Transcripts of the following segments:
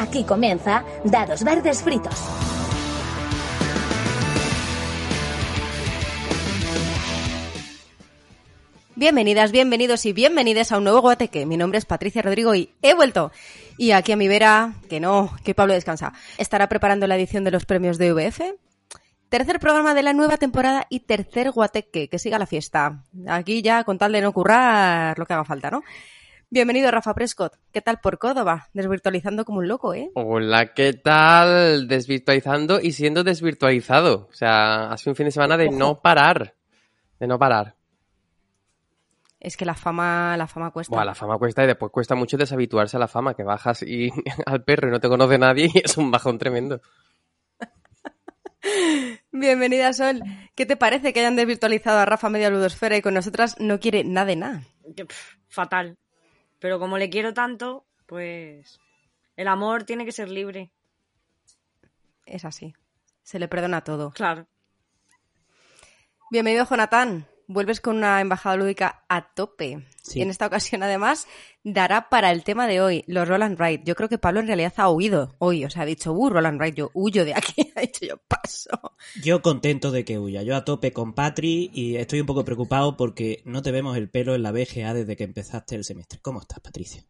Aquí comienza Dados Verdes Fritos. Bienvenidas, bienvenidos y bienvenidas a un nuevo Guateque. Mi nombre es Patricia Rodrigo y he vuelto. Y aquí a mi vera, que no, que Pablo descansa, estará preparando la edición de los premios de VF. Tercer programa de la nueva temporada y tercer Guateque, que siga la fiesta. Aquí ya con tal de no currar lo que haga falta, ¿no? Bienvenido, Rafa Prescott. ¿Qué tal por Córdoba? Desvirtualizando como un loco, ¿eh? Hola, ¿qué tal? Desvirtualizando y siendo desvirtualizado. O sea, ha sido un fin de semana de no parar. De no parar. Es que la fama, la fama cuesta. Buah, la fama cuesta y después cuesta mucho deshabituarse a la fama, que bajas y al perro y no te conoce nadie y es un bajón tremendo. Bienvenida, Sol. ¿Qué te parece que hayan desvirtualizado a Rafa media ludosfera y con nosotras no quiere nada de nada? Fatal. Pero como le quiero tanto, pues el amor tiene que ser libre. Es así. Se le perdona todo. Claro. Bienvenido, Jonathan. Vuelves con una embajada lúdica a tope. Sí. Y en esta ocasión, además, dará para el tema de hoy, los Roland Wright. Yo creo que Pablo en realidad ha huido hoy. O sea, ha dicho, uh, Roland Wright, yo huyo de aquí. Ha dicho, yo paso. Yo contento de que huya. Yo a tope con Patri y estoy un poco preocupado porque no te vemos el pelo en la BGA desde que empezaste el semestre. ¿Cómo estás, Patricia?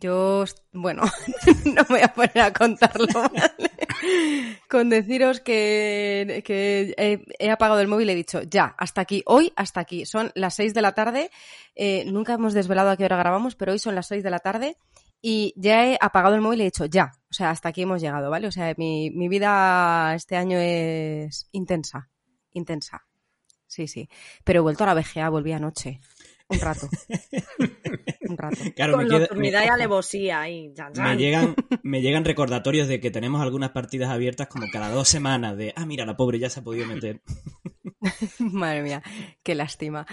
Yo, bueno, no me voy a poner a contarlo, ¿vale? Con deciros que, que he, apagado el móvil y he dicho, ya, hasta aquí, hoy hasta aquí. Son las 6 de la tarde, eh, nunca hemos desvelado a qué hora grabamos, pero hoy son las 6 de la tarde y ya he apagado el móvil y he dicho, ya, o sea, hasta aquí hemos llegado, ¿vale? O sea, mi, mi vida este año es intensa, intensa. Sí, sí. Pero he vuelto a la BGA, volví anoche. Un rato. Un rato. Claro, Con me, nocturnidad y alevosía ahí. me chan. llegan, me llegan recordatorios de que tenemos algunas partidas abiertas como cada dos semanas de, ah, mira, la pobre ya se ha podido meter. Madre mía, qué lástima.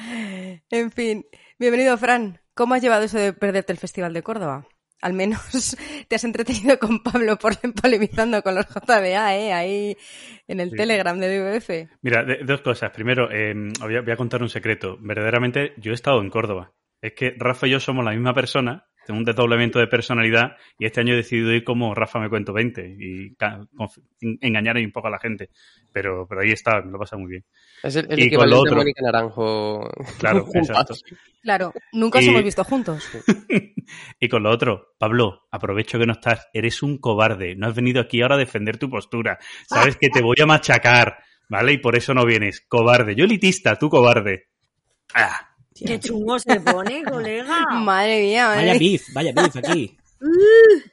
En fin, bienvenido, Fran. ¿Cómo has llevado eso de perderte el Festival de Córdoba? Al menos te has entretenido con Pablo por polemizando con los JBA, ¿eh? Ahí en el Sí. Telegram de DVF. Mira, de- dos cosas. Primero, eh, voy, a, voy a contar un secreto. Verdaderamente, yo he estado en Córdoba. Es que Rafa y yo somos la misma persona, tengo un desdoblamiento de personalidad y este año he decidido ir como Rafa me cuento 20 y engañar ahí un poco a la gente. Pero, pero ahí está, me lo pasa muy bien. Es el, el Y con lo otro. Mónica Naranjo. Claro, exacto. Claro, nunca os Y- hemos visto juntos. y con lo otro, Pablo, aprovecho que no estás, eres un cobarde, no has venido aquí ahora a defender tu postura, sabes que te voy a machacar, ¿vale? Y por eso no vienes, cobarde, yo elitista, tú cobarde. Ah, Qué chungo se pone, colega. Madre mía, madre Vaya beef, vaya beef aquí.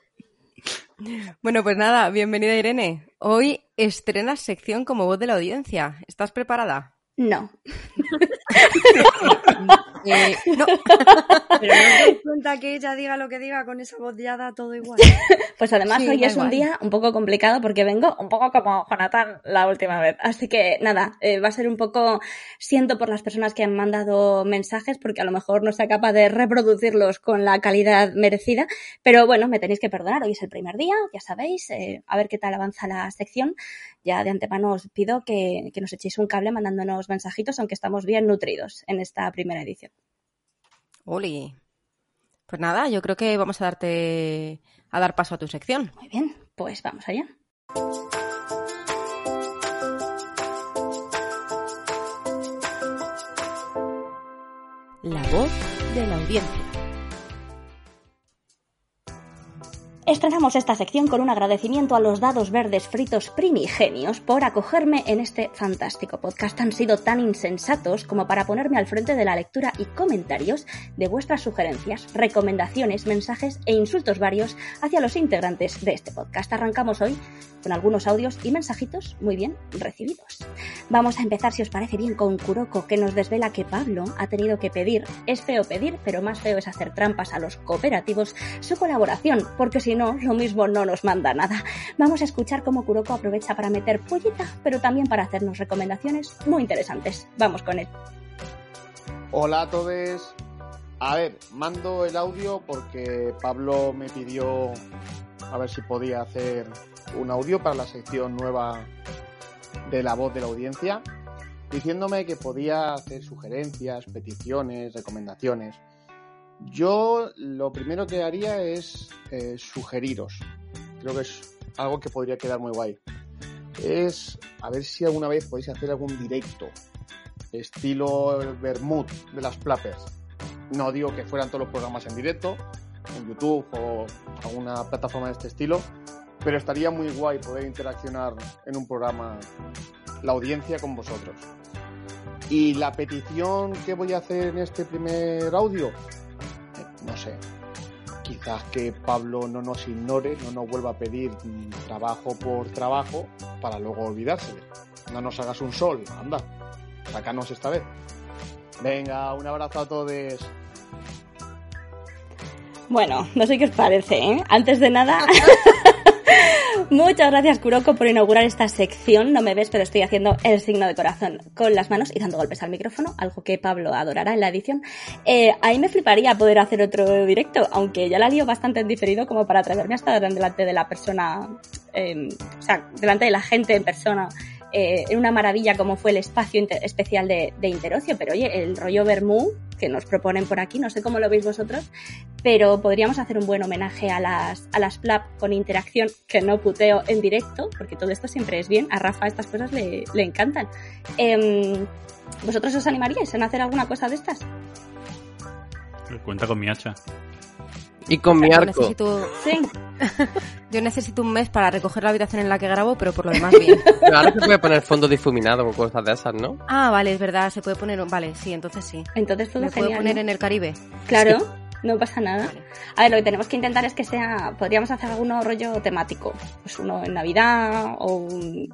Bueno, pues nada, bienvenida Irene. Hoy estrenas sección como voz de la audiencia. ¿Estás preparada? No. Eh, no. Pero no te cuenta que ella diga lo que diga con esa voz ya da todo igual. Pues además Sí, hoy es un día un poco complicado porque vengo un poco como Jonathan la última vez. Así que nada, eh, va a ser un poco siento por las personas que han mandado mensajes porque a lo mejor no sea capaz de reproducirlos con la calidad merecida. Pero bueno, me tenéis que perdonar, hoy es el primer día, ya sabéis, eh, a ver qué tal avanza la sección. Ya de antemano os pido que, que nos echéis un cable mandándonos mensajitos, aunque estamos bien nutridos en esta primera edición. Oli. Pues nada, yo creo que vamos a darte a dar paso a tu sección. Muy bien, pues vamos allá. La voz de la audiencia. Estrenamos esta sección con un agradecimiento a los dados verdes fritos primigenios por acogerme en este fantástico podcast. Han sido tan insensatos como para ponerme al frente de la lectura y comentarios de vuestras sugerencias, recomendaciones, mensajes e insultos varios hacia los integrantes de este podcast. Arrancamos hoy con algunos audios y mensajitos muy bien recibidos. Vamos a empezar, si os parece bien, con Kuroko, que nos desvela que Pablo ha tenido que pedir, es feo pedir, pero más feo es hacer trampas a los cooperativos, su colaboración, porque si no, lo mismo no nos manda nada. Vamos a escuchar cómo Kuroko aprovecha para meter pollita, pero también para hacernos recomendaciones muy interesantes. Vamos con él. Hola a todos. A ver, mando el audio porque Pablo me pidió a ver si podía hacer un audio para la sección nueva de la voz de la audiencia, diciéndome que podía hacer sugerencias, peticiones, recomendaciones. Yo lo primero que haría es eh, sugeriros creo que es algo que podría quedar muy guay. Es a ver si alguna vez podéis hacer algún directo, estilo Bermud de las Plappers. No digo que fueran todos los programas en directo, en YouTube o alguna plataforma de este estilo, pero estaría muy guay poder interaccionar en un programa la audiencia con vosotros. Y la petición que voy a hacer en este primer audio, no sé, quizás que Pablo no nos ignore, no nos vuelva a pedir trabajo por trabajo para luego olvidarse. No nos hagas un sol, anda, sacanos esta vez. Venga, un abrazo a todos. Bueno, no sé qué os parece, ¿eh? Antes de nada, muchas gracias Kuroko por inaugurar esta sección. No me ves, pero estoy haciendo el signo de corazón con las manos y dando golpes al micrófono, algo que Pablo adorará en la edición. Eh, ahí me fliparía poder hacer otro directo, aunque ya la lío bastante en diferido como para atreverme a estar delante de la persona, eh, o sea, delante de la gente en persona eh, una maravilla como fue el espacio inter- especial de, de Interocio, pero oye, el rollo Bermú que nos proponen por aquí, no sé cómo lo veis vosotros, pero podríamos hacer un buen homenaje a las, a las PLAP con interacción que no puteo en directo, porque todo esto siempre es bien, a Rafa estas cosas le, le encantan. Em, ¿Vosotros os animaríais en hacer alguna cosa de estas? Cuenta con mi hacha. Y con mi arco. necesito, Sí. yo necesito un mes para recoger la habitación en la que grabo, pero por lo demás bien. Pero ahora se puede poner fondo difuminado o cosas de esas, ¿no? Ah, vale, es verdad, se puede poner... un- Vale, sí, entonces sí. Entonces todo ¿Me puedo genial. poner ¿no? en el Caribe? Claro, no pasa nada. Vale. A ver, lo que tenemos que intentar es que sea, podríamos hacer alguno rollo temático, pues uno en Navidad o un-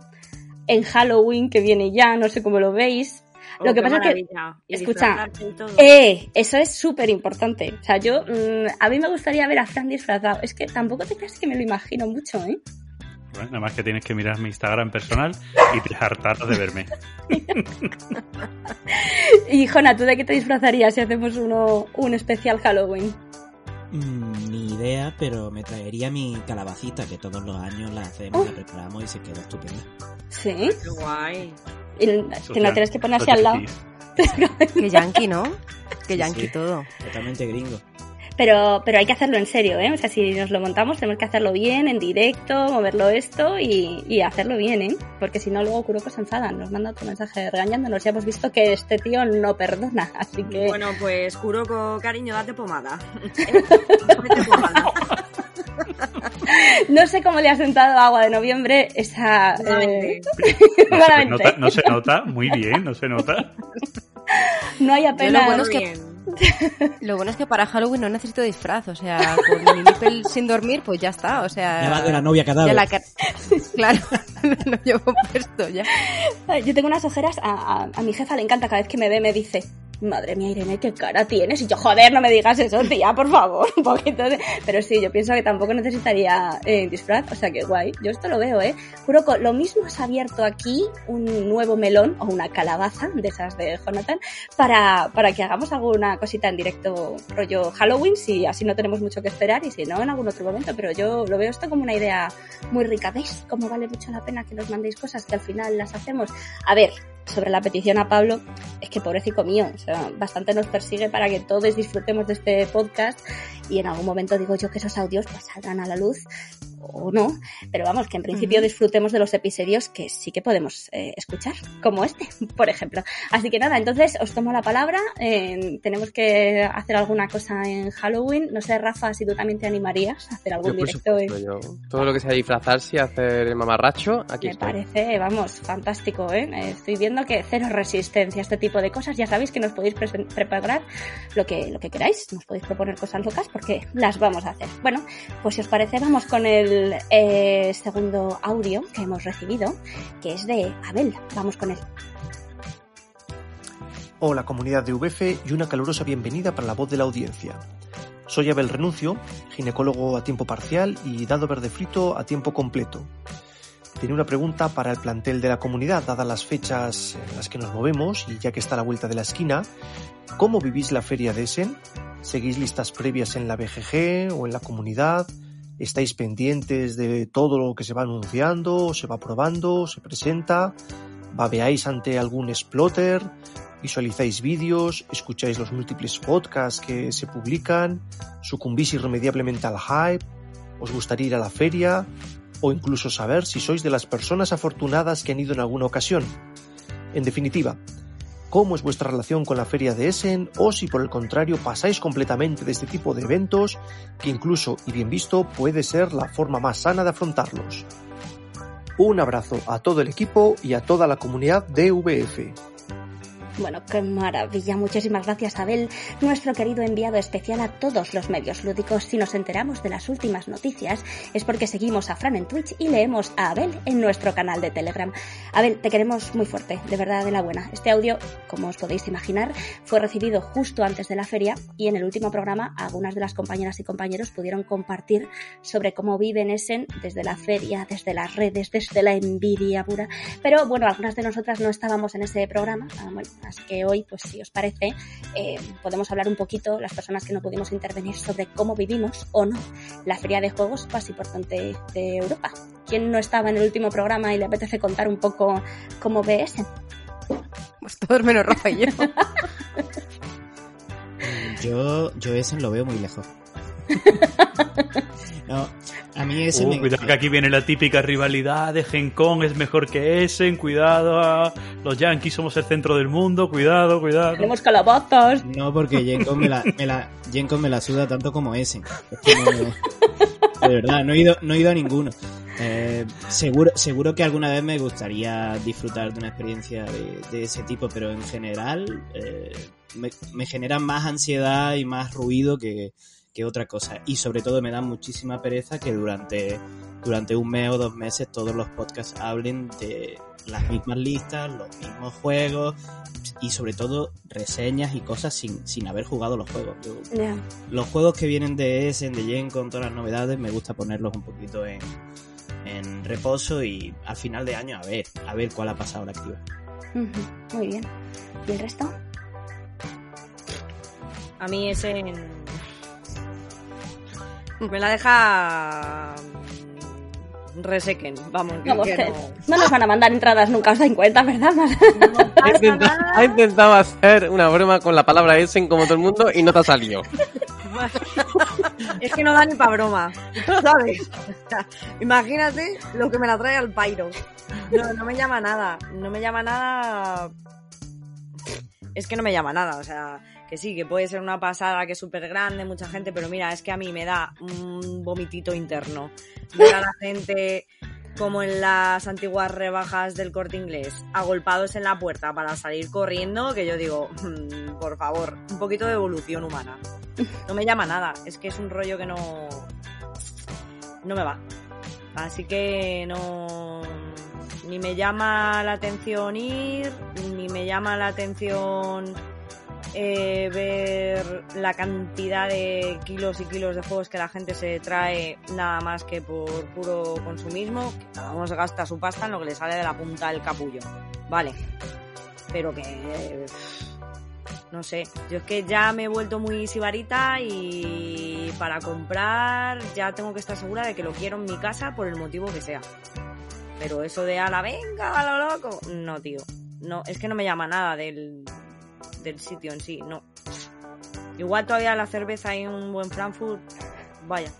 en Halloween que viene ya, no sé cómo lo veis. Lo Oh, que pasa es que, escucha, eh, eso es súper importante. O sea, yo, mm, a mí me gustaría ver a Fran disfrazado. Es que tampoco te creas que me lo imagino mucho, ¿eh? Bueno, nada más que tienes que mirar mi Instagram personal y te hartarás de verme. Y Jona, ¿tú de qué te disfrazarías si hacemos uno, un especial Halloween? Mm, ni idea, pero me traería mi calabacita, que todos los años la hacemos, Oh. la preparamos y se queda estupenda. Sí. Qué guay. Y que la tienes que poner así al lado. Que yankee, ¿no? Que yankee Sí. todo. Totalmente gringo. Pero, pero hay que hacerlo en serio, ¿eh? O sea, si nos lo montamos tenemos que hacerlo bien, en directo, moverlo esto y, y hacerlo bien, ¿eh? Porque si no, luego Kuroko se enfada, nos manda otro mensaje regañándonos. Ya hemos visto que este tío no perdona, así que... Bueno, pues Kuroko, cariño, date pomada. Date pomada. No sé cómo le ha sentado agua de noviembre esa... eh. No se, nota, no se nota, muy bien, no se nota. no hay apenas... lo bueno es que-. Lo bueno es que para Halloween no necesito disfraz, o sea, con mi nipple sin dormir, pues ya está, o sea... Ya va de la novia cadáver. ya la ca- Claro, lo llevo puesto ya. Yo tengo unas ojeras, a, a- a mi jefa le encanta, cada vez que me ve me dice, madre mía Irene, qué cara tienes. Y yo, joder, no me digas eso, tía, por favor, un poquito de... Pero sí, yo pienso que tampoco necesitaría eh, disfraz, o sea que guay, yo esto lo veo, ¿eh? Kuroko, lo mismo has abierto aquí un nuevo melón o una calabaza de esas de Jonathan para, para que hagamos alguna cosita en directo rollo Halloween, si así no tenemos mucho que esperar y si no, en algún otro momento. Pero yo lo veo esto como una idea muy rica. ¿Veis cómo vale mucho la pena que nos mandéis cosas que al final las hacemos? A ver, sobre la petición a Pablo, es que pobrecito mío, o sea, bastante nos persigue para que todos disfrutemos de este podcast y en algún momento digo yo que esos audios pues salgan a la luz o no, pero vamos, que en principio Ujú. disfrutemos de los episodios que sí que podemos eh, escuchar, como este, por ejemplo. Así que nada, entonces os tomo la palabra, eh, tenemos que hacer alguna cosa en Halloween, no sé, Rafa, si tú también te animarías a hacer algún Yo, directo en... supuesto, yo- todo lo que sea disfrazarse y hacer el mamarracho, aquí Me estoy. parece, vamos, fantástico, ¿eh? Eh, Estoy viendo que cero resistencia a este tipo de cosas. Ya sabéis que nos podéis preparar lo que, lo que queráis. Nos podéis proponer cosas locas porque las vamos a hacer. Bueno, pues si os parece, vamos con el eh, segundo audio que hemos recibido, que es de Abel. Vamos con él. Hola comunidad de VF y una calurosa bienvenida para la voz de la audiencia. Soy Abel Renuncio, ginecólogo a tiempo parcial y dado verde frito a tiempo completo. Tenía una pregunta para el plantel de la comunidad, dadas las fechas en las que nos movemos y ya que está a la vuelta de la esquina. ¿Cómo vivís la feria de Essen? ¿Seguís listas previas en la BGG o en la comunidad? ¿Estáis pendientes de todo lo que se va anunciando, se va probando, se presenta? ¿Babeáis ante algún exploter? visualizáis vídeos, escucháis los múltiples podcasts que se publican, sucumbís irremediablemente al hype. ¿Os gustaría ir a la feria? O incluso saber si sois de las personas afortunadas que han ido en alguna ocasión. En definitiva, cómo es vuestra relación con la feria de Essen o si por el contrario pasáis completamente de este tipo de eventos que incluso y bien visto puede ser la forma más sana de afrontarlos. Un abrazo a todo el equipo y a toda la comunidad de VF. Bueno, qué maravilla. Muchísimas gracias, Abel, nuestro querido enviado especial a todos los medios lúdicos. Si nos enteramos de las últimas noticias es porque seguimos a Fran en Twitch y leemos a Abel en nuestro canal de Telegram. Abel, te queremos muy fuerte, de verdad de la buena. Este audio, como os podéis imaginar, fue recibido justo antes de la feria y en el último programa algunas de las compañeras y compañeros pudieron compartir sobre cómo viven Essen desde la feria, desde las redes, desde la envidia pura. Pero bueno, algunas de nosotras no estábamos en ese programa. Ah, bueno, Así que hoy, pues si os parece, eh, podemos hablar un poquito, las personas que no pudimos intervenir, sobre cómo vivimos o no la feria de juegos más importante de Europa. ¿Quién no estaba en el último programa y le apetece contar un poco cómo ve ese? Pues todos menos Rafa y yo. Yo, yo ese lo veo muy lejos. No, a mí ese Uh, me... cuidado que aquí viene la típica rivalidad de Gen Con es mejor que Essen, cuidado, a los Yankees somos el centro del mundo, cuidado, cuidado. Tenemos calabazas. No, porque Gencon me la, me la, Gencon me la suda tanto como ese. Es que no- de verdad, no he ido, no he ido a ninguno. Eh, seguro, seguro que alguna vez me gustaría disfrutar de una experiencia de, de ese tipo, pero en general eh, me, me genera más ansiedad y más ruido que, que otra cosa. Y sobre todo me da muchísima pereza que durante, durante un mes o dos meses todos los podcasts hablen de las mismas listas, los mismos juegos y sobre todo reseñas y cosas sin, sin haber jugado los juegos. Yo- los juegos que vienen de Essen, de Gen con todas las novedades, me gusta ponerlos un poquito en, en reposo y al final de año a ver, a ver cuál ha pasado la activa. Muy bien. ¿Y el resto? A mí ese me la deja mm, resequen, vamos, que, Vamos, que que no. no nos van a mandar entradas nunca, os dais cuenta, ¿verdad? No Ha intentado, nada. ha intentado hacer una broma con la palabra Essen como todo el mundo y no te ha salido. Es que no da ni pa' broma, ¿sabes? Imagínate lo que me la trae al pairo. No, no me llama nada, no me llama nada... Es que no me llama nada, o sea, que sí, que puede ser una pasada, que es súper grande, mucha gente, pero mira, es que a mí me da un vomitito interno. Ver a la gente como en las antiguas rebajas del corte inglés, agolpados en la puerta para salir corriendo, que yo digo, "Mm, por favor, un poquito de evolución humana. No me llama nada, es que es un rollo que no. No me va. Así que no. Ni me llama la atención ir, ni me llama la atención eh, ver la cantidad de kilos y kilos de juegos que la gente se trae nada más que por puro consumismo. Que cada uno se gasta su pasta en lo que le sale de la punta del capullo. Vale. Pero que. No sé, yo es que ya me he vuelto muy sibarita y para comprar ya tengo que estar segura de que lo quiero en mi casa por el motivo que sea. Pero eso de a la venga, a lo loco, no, tío. No, es que no me llama nada del, del sitio en sí, no. Igual todavía la cerveza y un buen Frankfurt, vaya.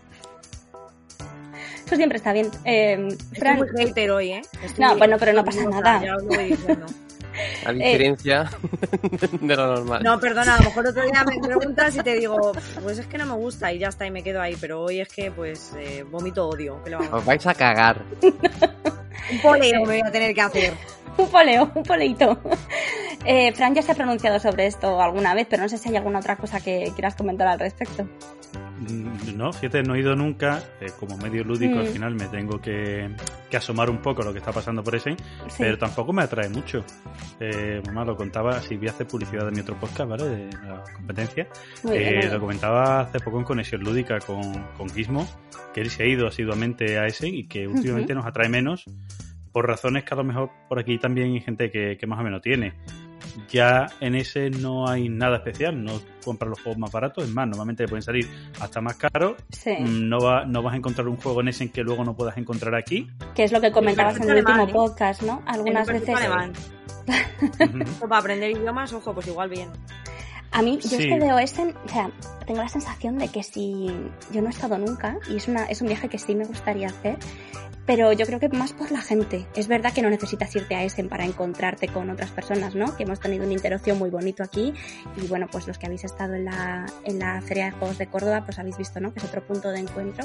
Eso siempre está bien. Eh, Estoy Fran, muy hater hoy, ¿eh? Estoy No, bueno, pero no pasa nada. Ya os lo voy diciendo. A diferencia de lo normal. No, perdona, a lo mejor otro día me preguntas y te digo, pues es que no me gusta y ya está, y me quedo ahí. Pero hoy es que, pues, eh, vomito odio. ¿qué le vamos a Os vais a cagar. Un poleo me voy a tener que hacer. Un poleo, un poleito. Eh, Fran ya se ha pronunciado sobre esto alguna vez, pero no sé si hay alguna otra cosa que quieras comentar al respecto. Mm, No, fíjate, no he ido nunca. eh, como medio lúdico, Mm. al final me tengo que, que asomar un poco a lo que está pasando por ese, Sí. pero tampoco me atrae mucho. Eh, mamá lo contaba, si voy a hacer publicidad de mi otro podcast, ¿vale? De la competencia. Bien, Eh, muy lo bien. comentaba hace poco en Conexión Lúdica con, con Gizmo, que él se ha ido asiduamente a ese y que últimamente nos atrae menos por razones que a lo mejor por aquí también hay gente que, que más o menos tiene. Ya en ese no hay nada especial, no compras los juegos más baratos, es más, normalmente pueden salir hasta más caros. Sí, Mm, No, va, no vas a encontrar un juego en ese en que luego no puedas encontrar aquí. que es lo que comentabas en el último ¿eh? podcast, ¿no? Algunas veces. alemán. Para aprender idiomas, ojo, pues igual bien. A mí, yo es Sí. que veo Essen, o sea, tengo la sensación de que si yo no he estado nunca, y es, una, es un viaje que sí me gustaría hacer, pero yo creo que más por la gente. Es verdad que no necesitas irte a Essen para encontrarte con otras personas, ¿no? Que hemos tenido una interacción muy bonito aquí, y bueno, pues los que habéis estado en la, en la Feria de Juegos de Córdoba, pues habéis visto, ¿no? Que es otro punto de encuentro.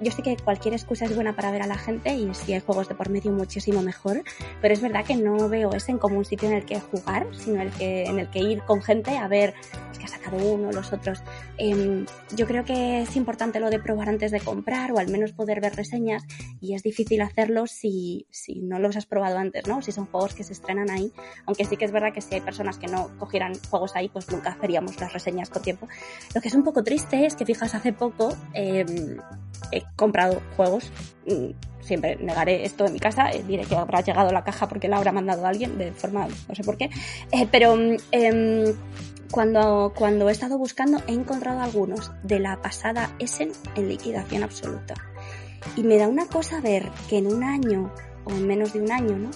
Yo sé que cualquier excusa es buena para ver a la gente, y si hay juegos de por medio, muchísimo mejor, pero es verdad que no veo Essen como un sitio en el que jugar, sino el que, en el que ir con gente a ver pues, qué ha sacado uno, los otros. Em, yo creo que es importante lo de probar antes de comprar o al menos poder ver reseñas y es difícil hacerlo si, si no los has probado antes, ¿no? Si son juegos que se estrenan ahí, aunque sí que es verdad que si hay personas que no cogieran juegos ahí, pues nunca haríamos las reseñas con tiempo. Lo que es un poco triste es que, fijas, hace poco em, he comprado juegos. mm, Siempre negaré esto en mi casa, eh, diré que habrá llegado la caja porque la habrá mandado alguien de forma, no sé por qué, Eh, pero em, cuando, cuando he estado buscando he encontrado algunos de la pasada Essen en liquidación absoluta. Y me da una cosa ver que en un año o en menos de un año, ¿no?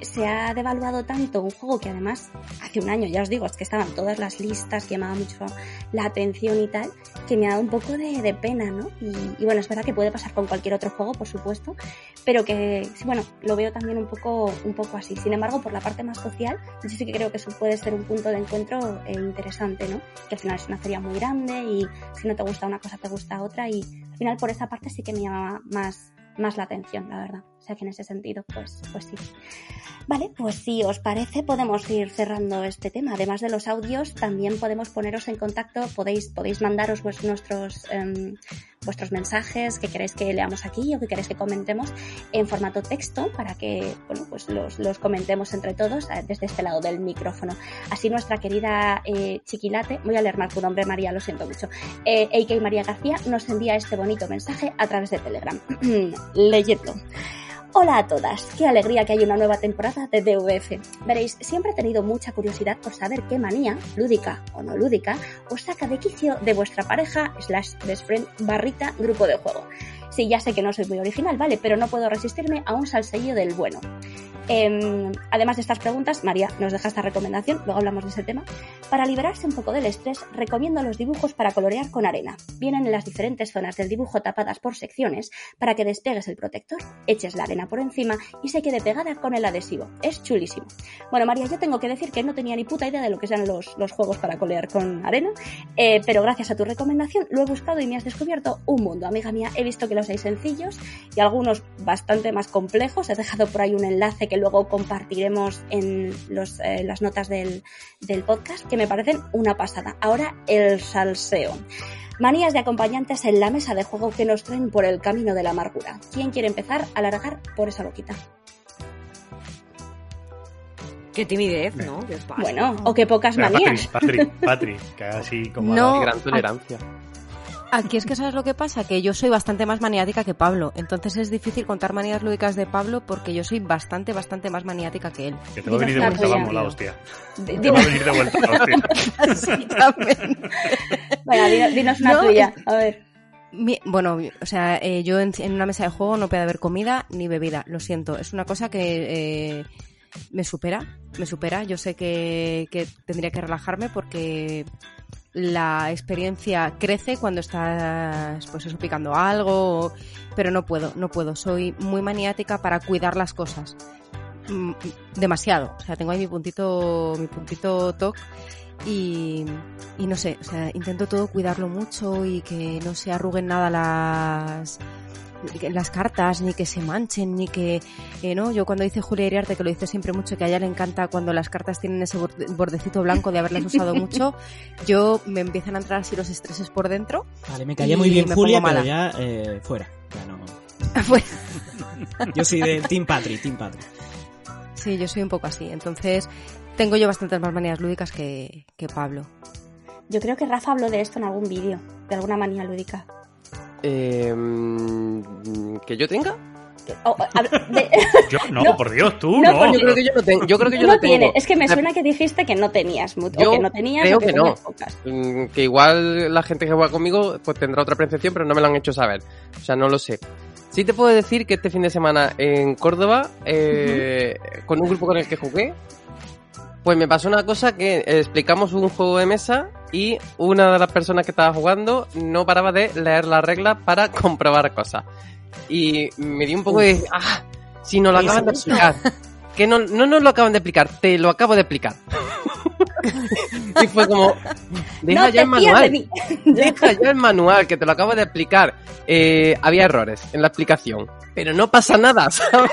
Se ha devaluado tanto un juego que además hace un año, ya os digo, es que estaban todas las listas, llamaba mucho la atención y tal, que me ha dado un poco de, de pena, ¿no? Y, y bueno, es verdad que puede pasar con cualquier otro juego, por supuesto, pero que, bueno, lo veo también un poco, un poco así. Sin embargo, por la parte más social, yo sí que creo que eso puede ser un punto de encuentro eh, interesante, ¿no? Que al final es una feria muy grande y si no te gusta una cosa, te gusta otra y al final por esa parte sí que me llama más, más la atención, la verdad. Sea que en ese sentido, pues, pues sí. Vale, pues si os parece, podemos ir cerrando este tema. Además de los audios, también podemos poneros en contacto, podéis, podéis mandaros vues- nuestros, em, vuestros mensajes que queréis que leamos aquí o que queréis que comentemos en formato texto para que bueno, pues los, los comentemos entre todos eh, desde este lado del micrófono. Así nuestra querida eh, Chiquilate, voy a leer mal tu nombre María, lo siento mucho, eh, AK María García nos envía este bonito mensaje a través de Telegram. Leyendo. Hola a todas, qué alegría que hay una nueva temporada de DVF. Veréis, siempre he tenido mucha curiosidad por saber qué manía, lúdica o no lúdica, os saca de quicio de vuestra pareja slash best friend barrita grupo de juego. Sí, ya sé que no soy muy original, vale, pero no puedo resistirme a un salseillo del bueno. Em, además de estas preguntas, María nos deja esta recomendación, luego hablamos de ese tema. Para liberarse un poco del estrés, recomiendo los dibujos para colorear con arena. Vienen en las diferentes zonas del dibujo tapadas por secciones para que despegues el protector, eches la arena por encima y se quede pegada con el adhesivo. Es chulísimo. Bueno, María, yo tengo que decir que no tenía ni puta idea de lo que sean los, los juegos para colorear con arena, eh, pero gracias a tu recomendación lo he buscado y me has descubierto un mundo, amiga mía. He visto que los hay sencillos y algunos bastante más complejos. He dejado por ahí un enlace que luego compartiremos en los, eh, las notas del, del podcast, que me parecen una pasada. Ahora el salseo. Manías de acompañantes en la mesa de juego que nos traen por el camino de la amargura. ¿Quién quiere empezar a largar por esa loquita? Qué timidez, ¿no? Bueno, o qué pocas manías. Patri, Patri, Patri, que así como... No. Gran tolerancia. Aquí es que sabes lo que pasa, que yo soy bastante más maniática que Pablo, entonces es difícil contar manías lúdicas de Pablo porque yo soy bastante, bastante más maniática que él. Que te va a venir de vuelta, la vamos, la tuya. hostia. D- Te va a venir de vuelta, la hostia. Venga, dinos, dinos una No, tuya. A ver. Mi- Bueno, o sea, eh, yo en, en una mesa de juego no puede haber comida ni bebida, lo siento. Es una cosa que eh, me supera, me supera. Yo sé que, que tendría que relajarme porque la experiencia crece cuando estás, pues eso, picando algo, pero no puedo, no puedo. Soy muy maniática para cuidar las cosas. Mm, Demasiado. O sea, tengo ahí mi puntito, mi puntito toc y, y no sé, o sea, intento todo cuidarlo mucho y que no se arruguen nada las las cartas, ni que se manchen, ni que, eh, ¿no? Yo cuando dice Julia Iriarte, que lo dice siempre mucho, que a ella le encanta cuando las cartas tienen ese borde- bordecito blanco de haberlas usado mucho, yo me empiezan a entrar así los estreses por dentro. Vale, me caía muy bien Julia, pero ya eh, fuera. Ya no. Yo soy de Team Patri, Team Patri. sí, yo soy un poco así. Entonces, tengo yo bastantes más manías lúdicas que, que Pablo. Yo creo que Rafa habló de esto en algún vídeo, de alguna manía lúdica. Eh, ¿Que yo tenga? O- o- hab- de- Yo, no, No. por Dios, tú, No, no. Yo creo que yo lo tengo. Yo creo que yo no tengo. tiene. Es que me suena que dijiste que no tenías, mut- o Yo que no tenías, creo o que, que no. pocas. Mm, Que igual la gente que juega conmigo pues tendrá otra percepción, pero no me lo han hecho saber. O sea, no lo sé. Sí te puedo decir que este fin de semana en Córdoba, eh, con un grupo con el que jugué, Pues me pasó una cosa que explicamos un juego de mesa y una de las personas que estaba jugando no paraba de leer las reglas para comprobar cosas. Y me dio un poco de... ¡Ah! Si no lo acaban de explicar. Que no, no nos lo acaban de explicar, te lo acabo de explicar. y fue como... Deja no ya el de manual. Deja ya el manual, que te lo acabo de explicar. Eh, había errores en la explicación, pero no pasa nada, ¿sabes?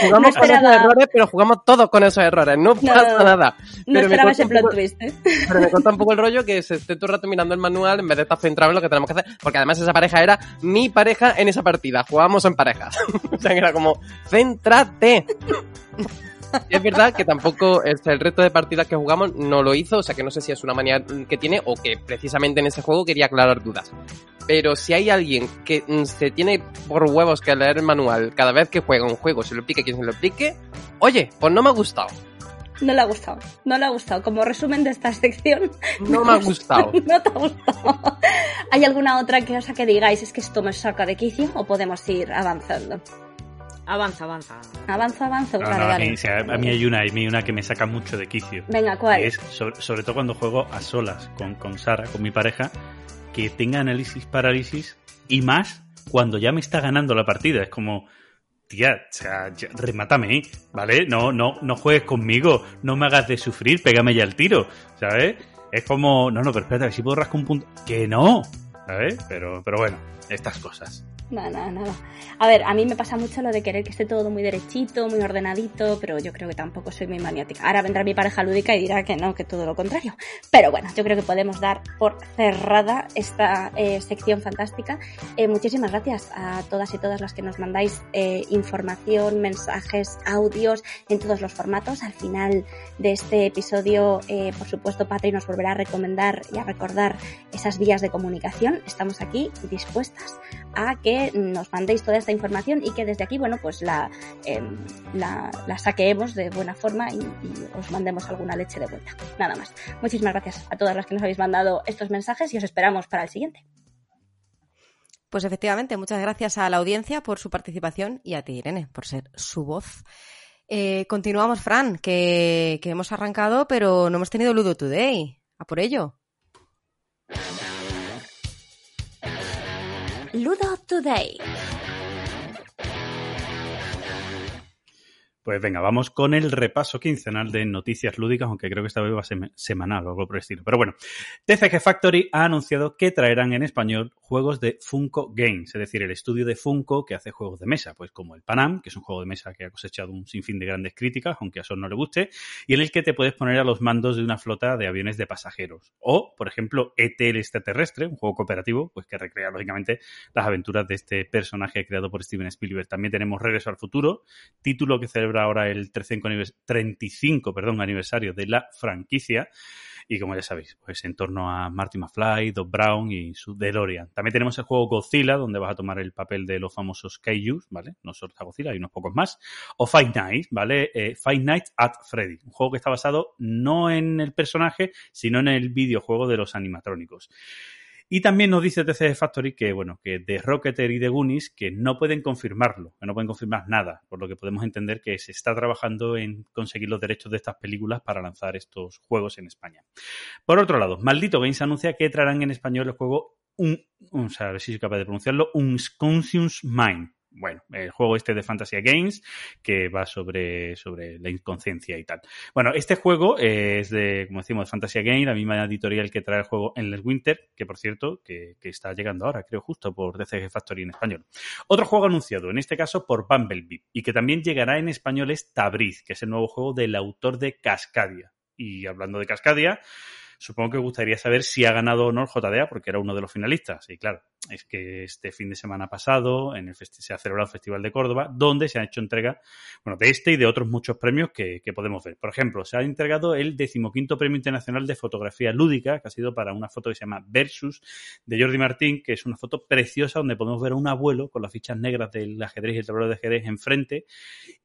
jugamos No con esos errores, pero jugamos todos con esos errores, no pasa no. nada. No Pero me esperaba corta ese un plot poco- twist, ¿eh? Pero me corta un poco el rollo que se esté todo el rato mirando el manual en vez de estar centrado en lo que tenemos que hacer. Porque además esa pareja era mi pareja en esa partida. Jugábamos en parejas. o sea que era como, céntrate. Y es verdad que tampoco este, el resto de partidas que jugamos no lo hizo, o sea que no sé si es una manía que tiene o que precisamente en ese juego quería aclarar dudas. Pero si hay alguien que mm, se tiene por huevos que leer el manual cada vez que juega un juego, se lo explique quien se lo explique, oye, pues no me ha gustado. No le ha gustado. No le ha gustado. Como resumen de esta sección, No me ha gustado. no te ha gustado. ¿Hay alguna otra cosa que digáis es que esto me saca de quicio o podemos ir avanzando? Avanza, avanza. Avanzo, avanzo. No, vale, no, a, mí, o sea, a mí hay una, hay una que me saca mucho de quicio. Venga, ¿cuál? Es sobre, sobre todo cuando juego a solas con, con Sara, con mi pareja, que tenga análisis parálisis y más cuando ya me está ganando la partida. Es como, tía, o sea, ya- remátame, ¿vale? No, no, no juegues conmigo, no me hagas de sufrir, pégame ya el tiro, ¿sabes? Es como, no, no, pero espérate, a ver si puedo rascar un punto. Que no, ¿sabes? Pero, pero bueno, estas cosas. Nada, nada, nada. A ver, a mí me pasa mucho lo de querer que esté todo muy derechito, muy ordenadito, pero yo creo que tampoco soy muy maniática. Ahora vendrá mi pareja lúdica y dirá que no, que todo lo contrario. Pero bueno, yo creo que podemos dar por cerrada esta eh, sección fantástica. Eh, muchísimas gracias a todas y todas las que nos mandáis eh, información, mensajes, audios en todos los formatos. Al final de este episodio, por supuesto, Patri nos volverá a recomendar y a recordar esas vías de comunicación. Estamos aquí dispuestas a que nos mandéis toda esta información y que desde aquí, bueno, pues la, eh, la, la saqueemos de buena forma y, os mandemos alguna leche de vuelta. Nada más. Muchísimas gracias a todas las que nos habéis mandado estos mensajes y os esperamos para el siguiente. Pues efectivamente, muchas gracias a la audiencia por su participación y a ti, Irene, por ser su voz. Eh, continuamos, Fran, que, que hemos arrancado, pero no hemos tenido Ludo Today. A por ello. Ludo Today. Pues venga, vamos con el repaso quincenal de noticias lúdicas, aunque creo que esta vez va a ser semanal o algo por el estilo. Pero bueno, TCG Factory ha anunciado que traerán en español juegos de Funko Games, es decir, el estudio de Funko que hace juegos de mesa, pues como el Panam, que es un juego de mesa que ha cosechado un sinfín de grandes críticas, aunque a Sol no le guste, y en el que te puedes poner a los mandos de una flota de aviones de pasajeros. O, por ejemplo, ET el extraterrestre, un juego cooperativo, pues que recrea lógicamente las aventuras de este personaje creado por Steven Spielberg. También tenemos Regreso al futuro, título que celebra ahora el 35, anivers- 35 perdón, aniversario de la franquicia. Y como ya sabéis, pues en torno a Marty McFly, Doc Brown y su DeLorean. También tenemos el juego Godzilla, donde vas a tomar el papel de los famosos Kaijus, ¿vale? No solo está Godzilla, hay unos pocos más. O Five Nights, ¿vale? Eh, at Freddy. Un juego que está basado no en el personaje, sino en el videojuego de los animatrónicos. Y también nos dice TCG Factory que, bueno, que de Rocketer y de Goonies que no pueden confirmarlo, que no pueden confirmar nada, por lo que podemos entender que se está trabajando en conseguir los derechos de estas películas para lanzar estos juegos en España. Por otro lado, Maldito Games anuncia que traerán en español el juego un, un- a ver si soy capaz de pronunciarlo, un Conscious Mind. Bueno, el juego este de Fantasy Games que va sobre, sobre la inconsciencia y tal. Bueno, este juego eh, es de, como decimos, de Fantasy Games, la misma editorial que trae el juego Endless Winter, que por cierto, que, que está llegando ahora, creo justo por DCG Factory en español. Otro juego anunciado, en este caso por Bumblebee, y que también llegará en español es Tabriz, que es el nuevo juego del autor de Cascadia. Y hablando de Cascadia, supongo que gustaría saber si ha ganado honor JDA, porque era uno de los finalistas. Y claro, es que este fin de semana pasado en el se ha celebrado el Festival de Córdoba, donde se ha hecho entrega bueno, de este y de otros muchos premios que, que podemos ver. Por ejemplo, se ha entregado el decimoquinto Premio Internacional de Fotografía Lúdica, que ha sido para una foto que se llama Versus, de Jordi Martín, que es una foto preciosa donde podemos ver a un abuelo con las fichas negras del ajedrez y el tablero de ajedrez enfrente,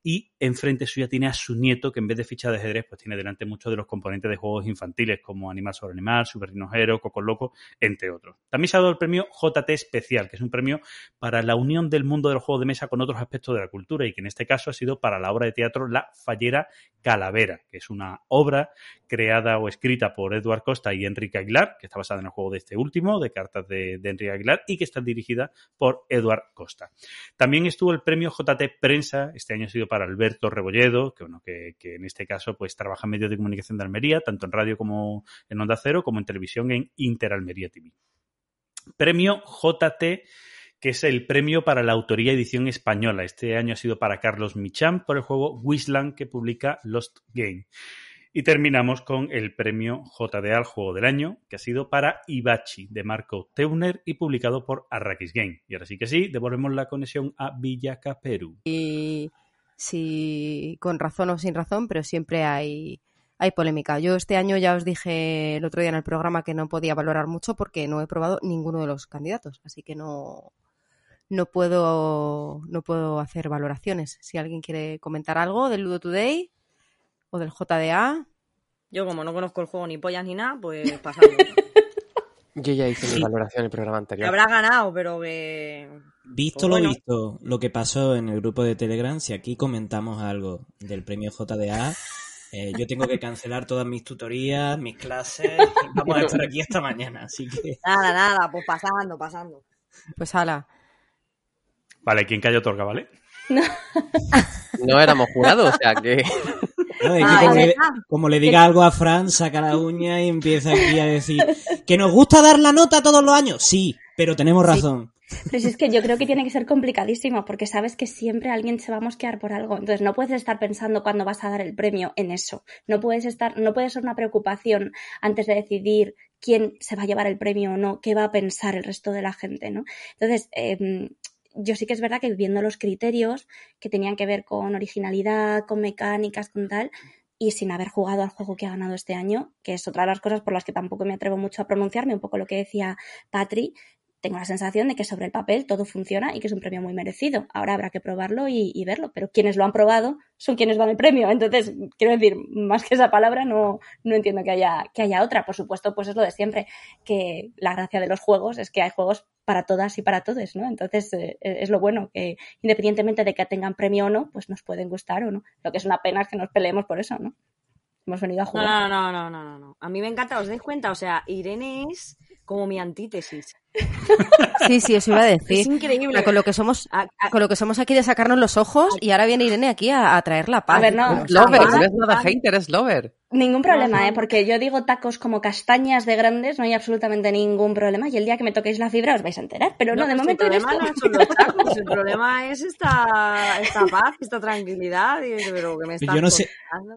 y enfrente suya tiene a su nieto, que en vez de fichas de ajedrez, pues tiene delante muchos de los componentes de juegos infantiles, como Animal sobre Animal, Super Rino Hero, Coco Loco, entre otros. También se ha dado el premio JT Especial, que es un premio para la unión del mundo del juego de mesa con otros aspectos de la cultura y que en este caso ha sido para la obra de teatro La Fallera Calavera, que es una obra creada o escrita por Eduard Costa y Enrique Aguilar, que está basada en el juego de este último, de cartas de, Enrique Aguilar, y que está dirigida por Eduard Costa. También estuvo el premio JT Prensa, este año ha sido para Alberto Rebolledo, que, bueno, que, que en este caso pues trabaja en medios de comunicación de Almería, tanto en radio como en Onda Cero, como en televisión en Interalmería TV. Premio JT que es el premio para la autoría edición española. Este año ha sido para Carlos Michan por el juego Wisland que publica Lost Game. Y terminamos con el premio JDA al juego del año, que ha sido para Ibachi, de Marco Teuner y publicado por Arrakis Game. Y ahora sí que sí, devolvemos la conexión a Villacaperu. Y sí, con razón o sin razón, pero siempre hay, hay polémica. Yo este año ya os dije el otro día en el programa que no podía valorar mucho porque no he probado ninguno de los candidatos, así que no, no puedo, no puedo hacer valoraciones. Si alguien quiere comentar algo del Ludo Today o del JDA. Yo, como no conozco el juego ni pollas ni nada, pues pasando. Yo ya hice mi valoración en el programa anterior. habrá ganado, pero que. Visto Pues lo bueno. visto, lo que pasó en el grupo de Telegram, si aquí comentamos algo del premio JDA, eh, yo tengo que cancelar todas mis tutorías, mis clases, vamos a estar aquí hasta mañana, así que... Nada, nada, pues pasando, pasando. Pues ala. Vale, quien calla otorga, ¿vale? No éramos jurados, o sea que. No, es que Ah, como, le, como le diga algo a Fran, saca la uña y empieza aquí a decir que nos gusta dar la nota todos los años. Sí, pero tenemos razón. Pero si es que yo creo que tiene que ser complicadísimo, porque sabes que siempre alguien se va a mosquear por algo. Entonces no puedes estar pensando cuando vas a dar el premio en eso. No puedes estar, no puede ser una preocupación antes de decidir quién se va a llevar el premio o no, qué va a pensar el resto de la gente, ¿no? Entonces, eh, yo sí que es verdad que viendo los criterios que tenían que ver con originalidad, con mecánicas, con tal, y sin haber jugado al juego que ha ganado este año, que es otra de las cosas por las que tampoco me atrevo mucho a pronunciarme, un poco lo que decía Patri, tengo la sensación de que sobre el papel todo funciona y que es un premio muy merecido. Ahora habrá que probarlo y, y verlo, pero quienes lo han probado son quienes dan el premio. Entonces, quiero decir, más que esa palabra, no, no entiendo que haya, que haya otra. Por supuesto, pues es lo de siempre, que la gracia de los juegos es que hay juegos para todas y para todos, ¿no? Entonces, eh, es lo bueno, que independientemente de que tengan premio o no, pues nos pueden gustar o no. Lo que es una pena es que nos peleemos por eso, ¿no? Hemos venido a jugar. no, no, no, no, no, no. A mí me encanta, ¿os dais cuenta? O sea, Irene es como mi antítesis. Sí, sí, eso iba a Es decir. increíble. Con lo que somos, A- a- con lo que somos aquí de sacarnos los ojos y ahora viene Irene aquí a, a traer la paz. A ver, no. Es lover, no es nada hater, es lover. Ningún problema, no, ¿eh? no. Porque yo digo tacos como castañas de grandes, no hay absolutamente ningún problema. Y el día que me toquéis la fibra os vais a enterar. Pero no, de pues momento el eres problema tú. no son los tacos, el problema es esta, esta paz, esta tranquilidad. Y, pero que me estás Yo no sé-.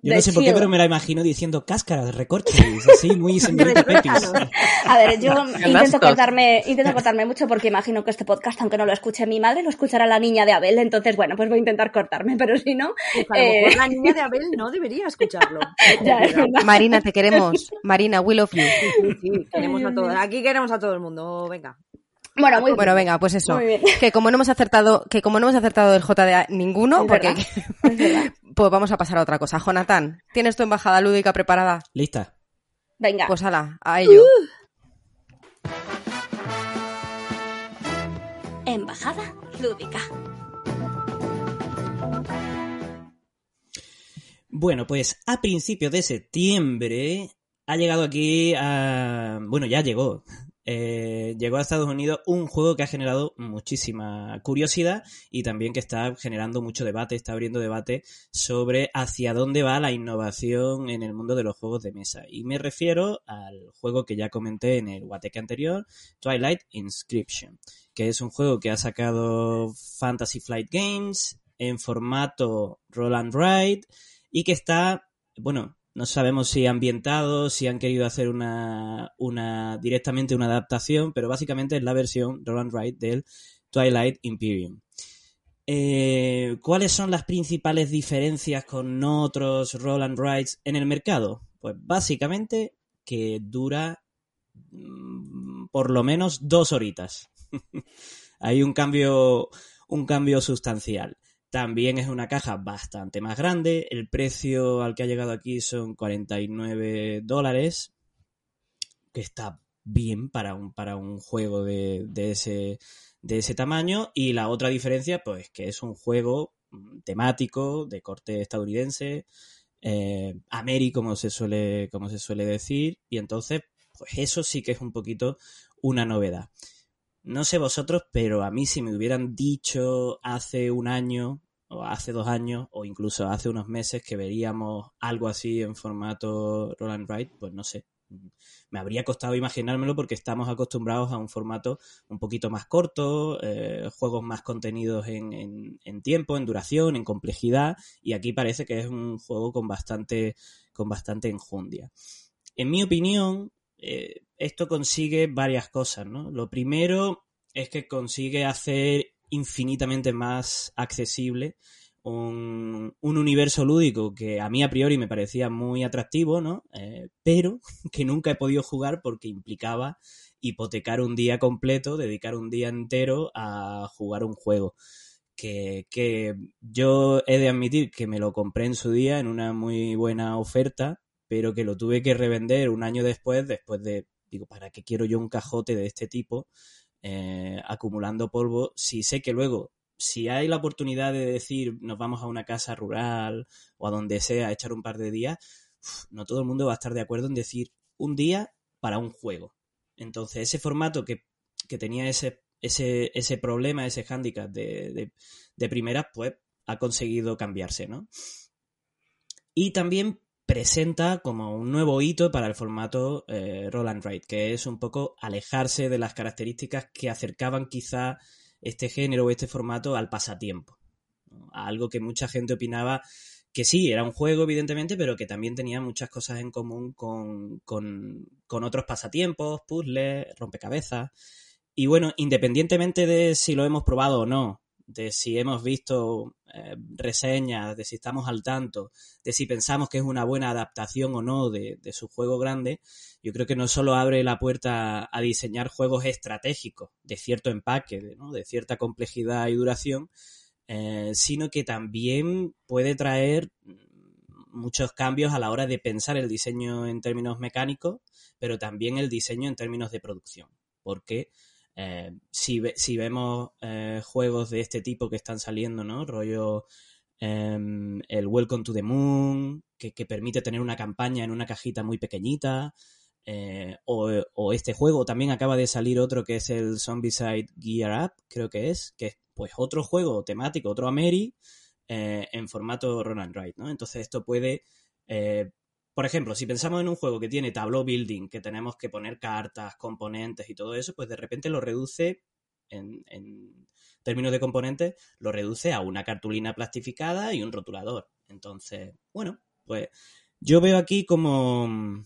Yo no sé por qué, pero me la imagino diciendo cáscaras, recortes, así, muy. A ver, yo intento cortarme, intento cortarme mucho porque imagino que este podcast, aunque no lo escuche mi madre, lo escuchará la niña de Abel. Entonces, bueno, pues voy a intentar cortarme, pero si no, Pues a lo mejor eh, la niña de Abel no debería escucharlo. ya es verdad. Marina, te queremos. Marina, we love you. Sí, sí, queremos a todos. Aquí queremos a todo el mundo. Venga. Bueno, muy Bueno, venga, pues eso. Muy bien. Que como no hemos acertado, que como no hemos acertado del JDA ninguno, Es porque pues vamos a pasar a otra cosa. Jonathan, ¿tienes tu embajada lúdica preparada? Lista. Venga. Pues ala, a ello. Embajada lúdica. Bueno, pues a principios de septiembre ha llegado aquí a... Bueno, ya llegó. Eh, llegó a Estados Unidos un juego que ha generado muchísima curiosidad y también que está generando mucho debate, está abriendo debate sobre hacia dónde va la innovación en el mundo de los juegos de mesa. Y me refiero al juego que ya comenté en el Guateque anterior, Twilight Inscription, que es un juego que ha sacado Fantasy Flight Games en formato Roll and Ride y que está, bueno, no sabemos si ambientado, si han querido hacer una, directamente una adaptación, pero básicamente es la versión Roll and Ride del Twilight Imperium. Eh, ¿Cuáles son las principales diferencias con otros Roll and Rides en el mercado? Pues básicamente que dura mm, por lo menos dos horitas. Hay un cambio, un cambio sustancial. También es una caja bastante más grande. El precio al que ha llegado aquí son 49 dólares, que está bien para un, para un juego de, de ese, de ese tamaño. Y la otra diferencia, pues que es un juego temático, de corte estadounidense, eh, Ameri, como se suele, como se suele decir, y entonces, pues eso sí que es un poquito una novedad. No sé vosotros, pero a mí si me hubieran dicho hace un año, o hace dos años, o incluso hace unos meses que veríamos algo así en formato roll and write, pues no sé, me habría costado imaginármelo porque estamos acostumbrados a un formato un poquito más corto, eh, juegos más contenidos en, en, en, tiempo, en duración, en complejidad, y aquí parece que es un juego con bastante, con bastante enjundia. En mi opinión, eh, esto consigue varias cosas, ¿no? Lo primero es que consigue hacer infinitamente más accesible un, un, universo lúdico que a mí a priori me parecía muy atractivo, ¿no? Eh, pero que nunca he podido jugar porque implicaba hipotecar un día completo, dedicar un día entero a jugar un juego. Que, que yo he de admitir que me lo compré en su día en una muy buena oferta, pero que lo tuve que revender un año después, después de, digo, ¿para qué quiero yo un cajote de este tipo? Eh, acumulando polvo, si sé que luego si hay la oportunidad de decir nos vamos a una casa rural o a donde sea a echar un par de días, no todo el mundo va a estar de acuerdo en decir un día para un juego. Entonces, ese formato que, que tenía ese, ese, ese problema, ese hándicap de, de, de primera, pues ha conseguido cambiarse, ¿no? Y también presenta como un nuevo hito para el formato eh, Roll que es un poco alejarse de las características que acercaban quizá este género o este formato al pasatiempo. algo que mucha gente opinaba que sí, era un juego, evidentemente, pero que también tenía muchas cosas en común con, con, con otros pasatiempos, puzzles, rompecabezas. Y bueno, independientemente de si lo hemos probado o no, de si hemos visto eh, reseñas, de si estamos al tanto, de si pensamos que es una buena adaptación o no de, de, su juego grande, yo creo que no solo abre la puerta a diseñar juegos estratégicos de cierto empaque, de, ¿no? de cierta complejidad y duración, eh, sino que también puede traer muchos cambios a la hora de pensar el diseño en términos mecánicos, pero también el diseño en términos de producción, porque eh, si, si, vemos eh, juegos de este tipo que están saliendo, ¿no? Rollo eh, el Welcome to the Moon, que, que, permite tener una campaña en una cajita muy pequeñita, eh, o, o, este juego, también acaba de salir otro que es el Zombicide Gear Up, creo que es, que es pues otro juego temático, otro Ameri, en formato run and write, ¿no? Entonces esto puede por ejemplo, si pensamos en un juego que tiene tableau building, que tenemos que poner cartas, componentes y todo eso, pues de repente lo reduce en, en, términos de componentes, lo reduce a una cartulina plastificada y un rotulador. Entonces, bueno, pues yo veo aquí como...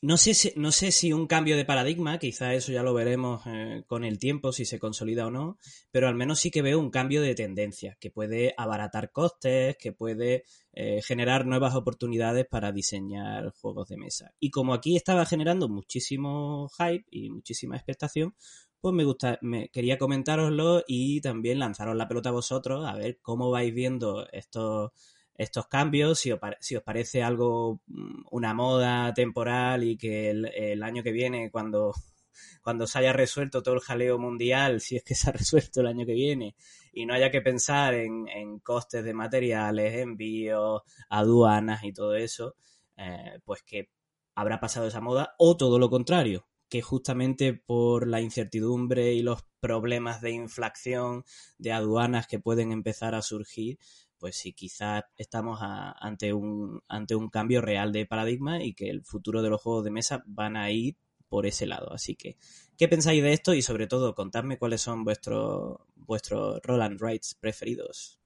No sé, si, no sé si un cambio de paradigma, quizá eso ya lo veremos eh, con el tiempo, si se consolida o no, pero al menos sí que veo un cambio de tendencia, que puede abaratar costes, que puede eh, generar nuevas oportunidades para diseñar juegos de mesa. Y como aquí estaba generando muchísimo hype y muchísima expectación, pues me gusta, me quería comentároslo y también lanzaros la pelota a vosotros a ver cómo vais viendo estos estos cambios, si os, si os, parece algo, mm, una moda temporal y que el, año que viene, cuando, cuando se haya resuelto todo el jaleo mundial, si es que se ha resuelto el año que viene, y no haya que pensar en, en costes de materiales, envíos, aduanas y todo eso, eh, pues que habrá pasado esa moda, o todo lo contrario, que justamente por la incertidumbre y los problemas de inflación de aduanas que pueden empezar a surgir, pues sí, quizás estamos ante, un, ante un cambio real de paradigma y que el futuro de los juegos de mesa van a ir por ese lado. Así que, ¿qué pensáis de esto? Y sobre todo, contadme cuáles son vuestros vuestros roll and preferidos.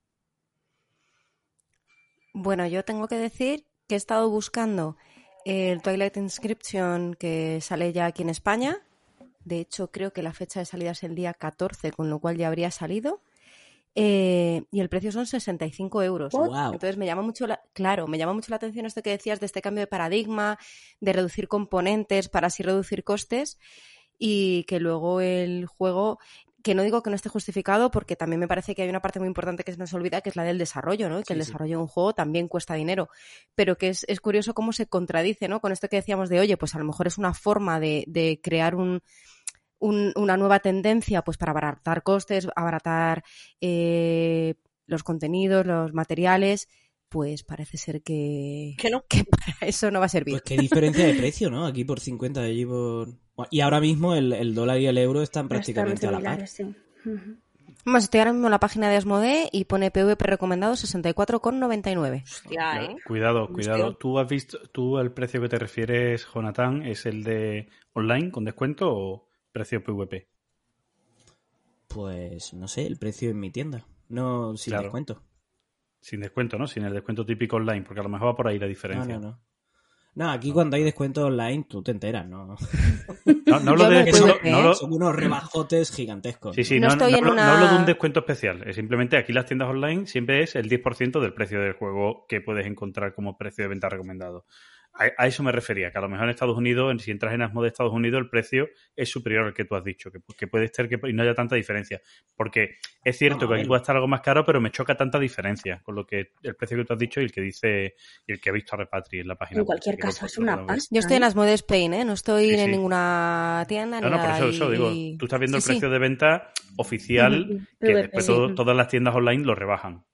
Bueno, yo tengo que decir que he estado buscando el Twilight Inscription que sale ya aquí en España. De hecho, creo que la fecha de salida es el día 14, con lo cual ya habría salido. Eh, y el precio son 65 euros. Wow. Entonces me llama mucho la, claro, me llama mucho la atención esto que decías de este cambio de paradigma, de reducir componentes para así reducir costes y que luego el juego que no digo que no esté justificado, porque también me parece que hay una parte muy importante que se nos olvida, que es la del desarrollo, ¿no? Y que el sí. desarrollo de un juego también cuesta dinero. Pero que es, es curioso cómo se contradice, ¿no? Con esto que decíamos de, oye, pues a lo mejor es una forma de, de crear un, un- una nueva tendencia, pues para abaratar costes, abaratar eh, los contenidos, los materiales, pues parece ser que, Que no. que para eso no va a servir. Pues qué diferencia de precio, ¿no? Aquí por 50, allí por... Y ahora mismo el, el dólar y el euro están prácticamente a la par. sí. Vamos, estoy ahora mismo en la página de Asmodee y pone PVP recomendado 64,99. Hostia, ¿eh? Cuidado, cuidado. ¿Tú has visto, tú el precio que te refieres, Jonathan, es el de online con descuento o precio PVP? Pues no sé, el precio en mi tienda. No sin Claro. descuento. Sin descuento, ¿no? Sin el descuento típico online, porque a lo mejor va por ahí la No, diferencia. no, no. No, aquí cuando hay descuento online tú te enteras, ¿no? No, no hablo de descuento, no hablo- Son unos rebajotes gigantescos. Sí, sí, No no, estoy no en una- no hablo de un descuento especial. Es simplemente aquí las tiendas online siempre es el 10% del precio del juego que puedes encontrar como precio de venta recomendado. A, a eso me refería, que a lo mejor en Estados Unidos, en- si entras en Asmo de Estados Unidos, el precio es superior al que tú has dicho, que, que puede ser que y no haya tanta diferencia. Porque es cierto No, que aquí puede estar algo más caro, pero me choca tanta diferencia con lo que el precio que tú has dicho y el que dice y el que ha visto a Repatri en la página. En web. cualquier caso, es una pasta. Yo estoy en ¿eh? Asmodee Spain, ¿eh? No estoy Sí, en ninguna tienda ni No, no, por eso, eso y- digo. Tú estás viendo el Sí, precio de venta oficial, que después sí. todo- todas las tiendas online lo rebajan.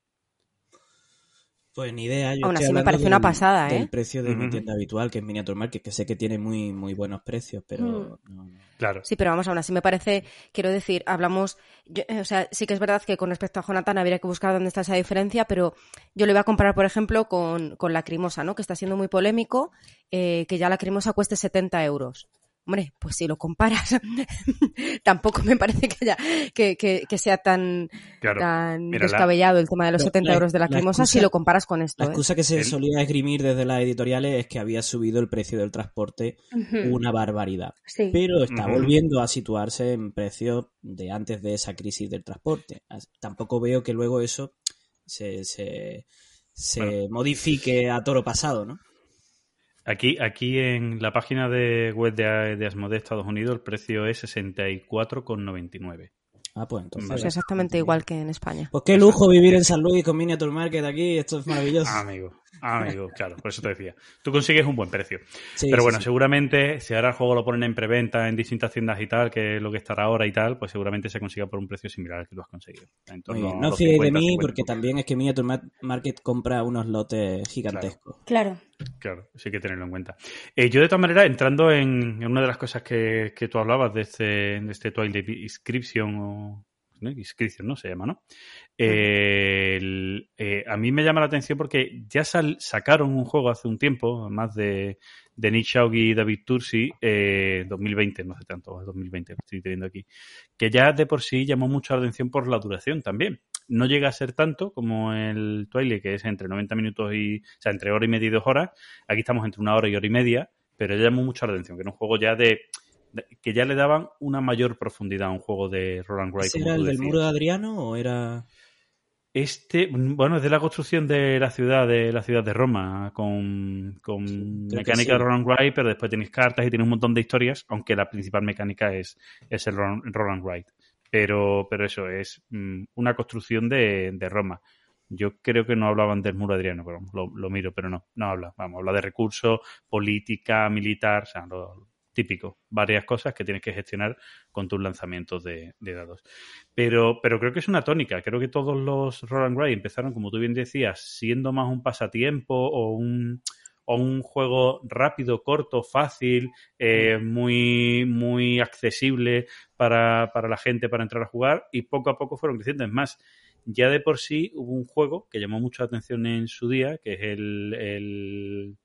Pues ni idea. Yo Aún estoy así me parece una pasada, ¿eh? Del precio de mi tienda habitual, que es Miniature Market, que sé que tiene muy, muy buenos precios, pero... no, no. Claro. Sí, pero vamos, aún así me parece, quiero decir, hablamos, yo- eh, o sea, sí que es verdad que con respecto a Jonathan habría que buscar dónde está esa diferencia, pero yo lo iba a comparar, por ejemplo, con, con la Crimosa, ¿no? Que está siendo muy polémico, eh, que ya la Crimosa cueste 70 euros. Hombre, pues si lo comparas, tampoco me parece que, haya, que, que, que sea tan, Claro. tan Mira, la- descabellado el tema de los La- 70 la- euros de la la Crimosa si lo comparas con esto. La ¿eh? excusa que se solía esgrimir desde las editoriales es que había subido el precio del transporte una barbaridad. Sí. Pero está volviendo a situarse en precios de antes de esa crisis del transporte. Tampoco veo que luego eso se, se, se Bueno. modifique a toro pasado, ¿no? Aquí, aquí en la página de web de, de Asmodee Estados Unidos el precio es 64,99. Ah, pues entonces. Pues exactamente igual que en España. Pues qué lujo vivir en San Luis con Miniature Market aquí, esto es maravilloso. Ah, amigo, ah, amigo, claro, por eso te decía. Tú consigues un buen precio. Sí, Pero sí, bueno, sí. seguramente si ahora el juego lo ponen en preventa en distintas tiendas y tal, que es lo que estará ahora y tal, pues seguramente se consiga por un precio similar al que tú has conseguido. Muy bien. No fiéis de 50, mí 50 porque poco. también es que Miniature Ma- Market compra unos lotes gigantescos. Claro. Claro, sí hay que tenerlo en cuenta. Eh, yo, de todas maneras, entrando en, en una de las cosas que, que tú hablabas de este, de este Twilight Inscription o... ¿no? Inscription, ¿no? Se llama, ¿no? Eh, el- eh, a mí me llama la atención porque ya sal- sacaron un juego hace un tiempo, más de, de Nick y David Tursi, eh, 2020, no hace tanto, es 2020, lo estoy teniendo aquí, que ya de por sí llamó mucho la atención por la duración también. No llega a ser tanto como el Twilight, que es entre 90 minutos y, o sea, entre hora y media y dos horas. Aquí estamos entre una hora y hora y media, pero ya llamó mucho la atención, que era un juego ya de, que ya le daban una mayor profundidad a un juego de Roland Wright. ¿Ese como era el del muro de Adriano o era...? Este, bueno, es de la construcción de la ciudad de la ciudad de Roma, con, con mecánica sí. de Roland Wright, pero después tienes cartas y tienes un montón de historias, aunque la principal mecánica es, es el Roland, Roland Wright. Pero, pero eso es mm, una construcción de, de Roma. Yo creo que no hablaban del muro Adriano, pero lo, lo miro, pero no, no habla. Vamos, habla de recursos, política, militar, o sea, lo típico. Varias cosas que tienes que gestionar con tus lanzamientos de, de dados. Pero, pero creo que es una tónica. Creo que todos los Roland Wright empezaron, como tú bien decías, siendo más un pasatiempo o un, o un juego rápido, corto, fácil, eh, muy, muy accesible para, para la gente para entrar a jugar y poco a poco fueron creciendo. Es más, ya de por sí hubo un juego que llamó mucho la atención en su día, que es el, el,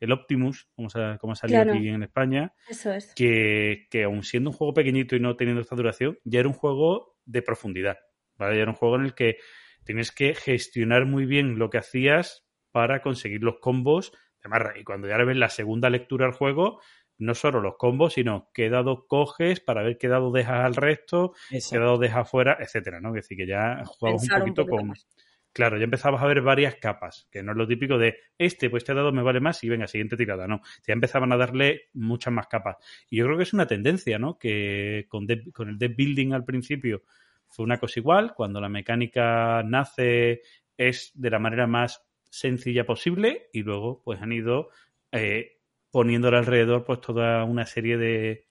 el Optimus, como, ha salido Claro. aquí en España, Eso es. que, que aun siendo un juego pequeñito y no teniendo esta duración, ya era un juego de profundidad. ¿vale? Ya era un juego en el que tienes que gestionar muy bien lo que hacías para conseguir los combos de marra. Y cuando ya le ves la segunda lectura al juego, no solo los combos, sino qué dado coges para ver qué dado dejas al resto, qué dado dejas fuera, etcétera, ¿no? Es decir, que ya jugamos un Pensar un poquito poquito con, más. Claro, ya empezabas a ver varias capas, que no es lo típico de este, pues este dado me vale más y venga, siguiente tirada, no. Ya empezaban a darle muchas más capas. Y yo creo que es una tendencia, ¿no? Que con, deck- con el deck building al principio fue una cosa igual, cuando la mecánica nace es de la manera más sencilla posible y luego pues han ido eh, poniéndole alrededor pues toda una serie de,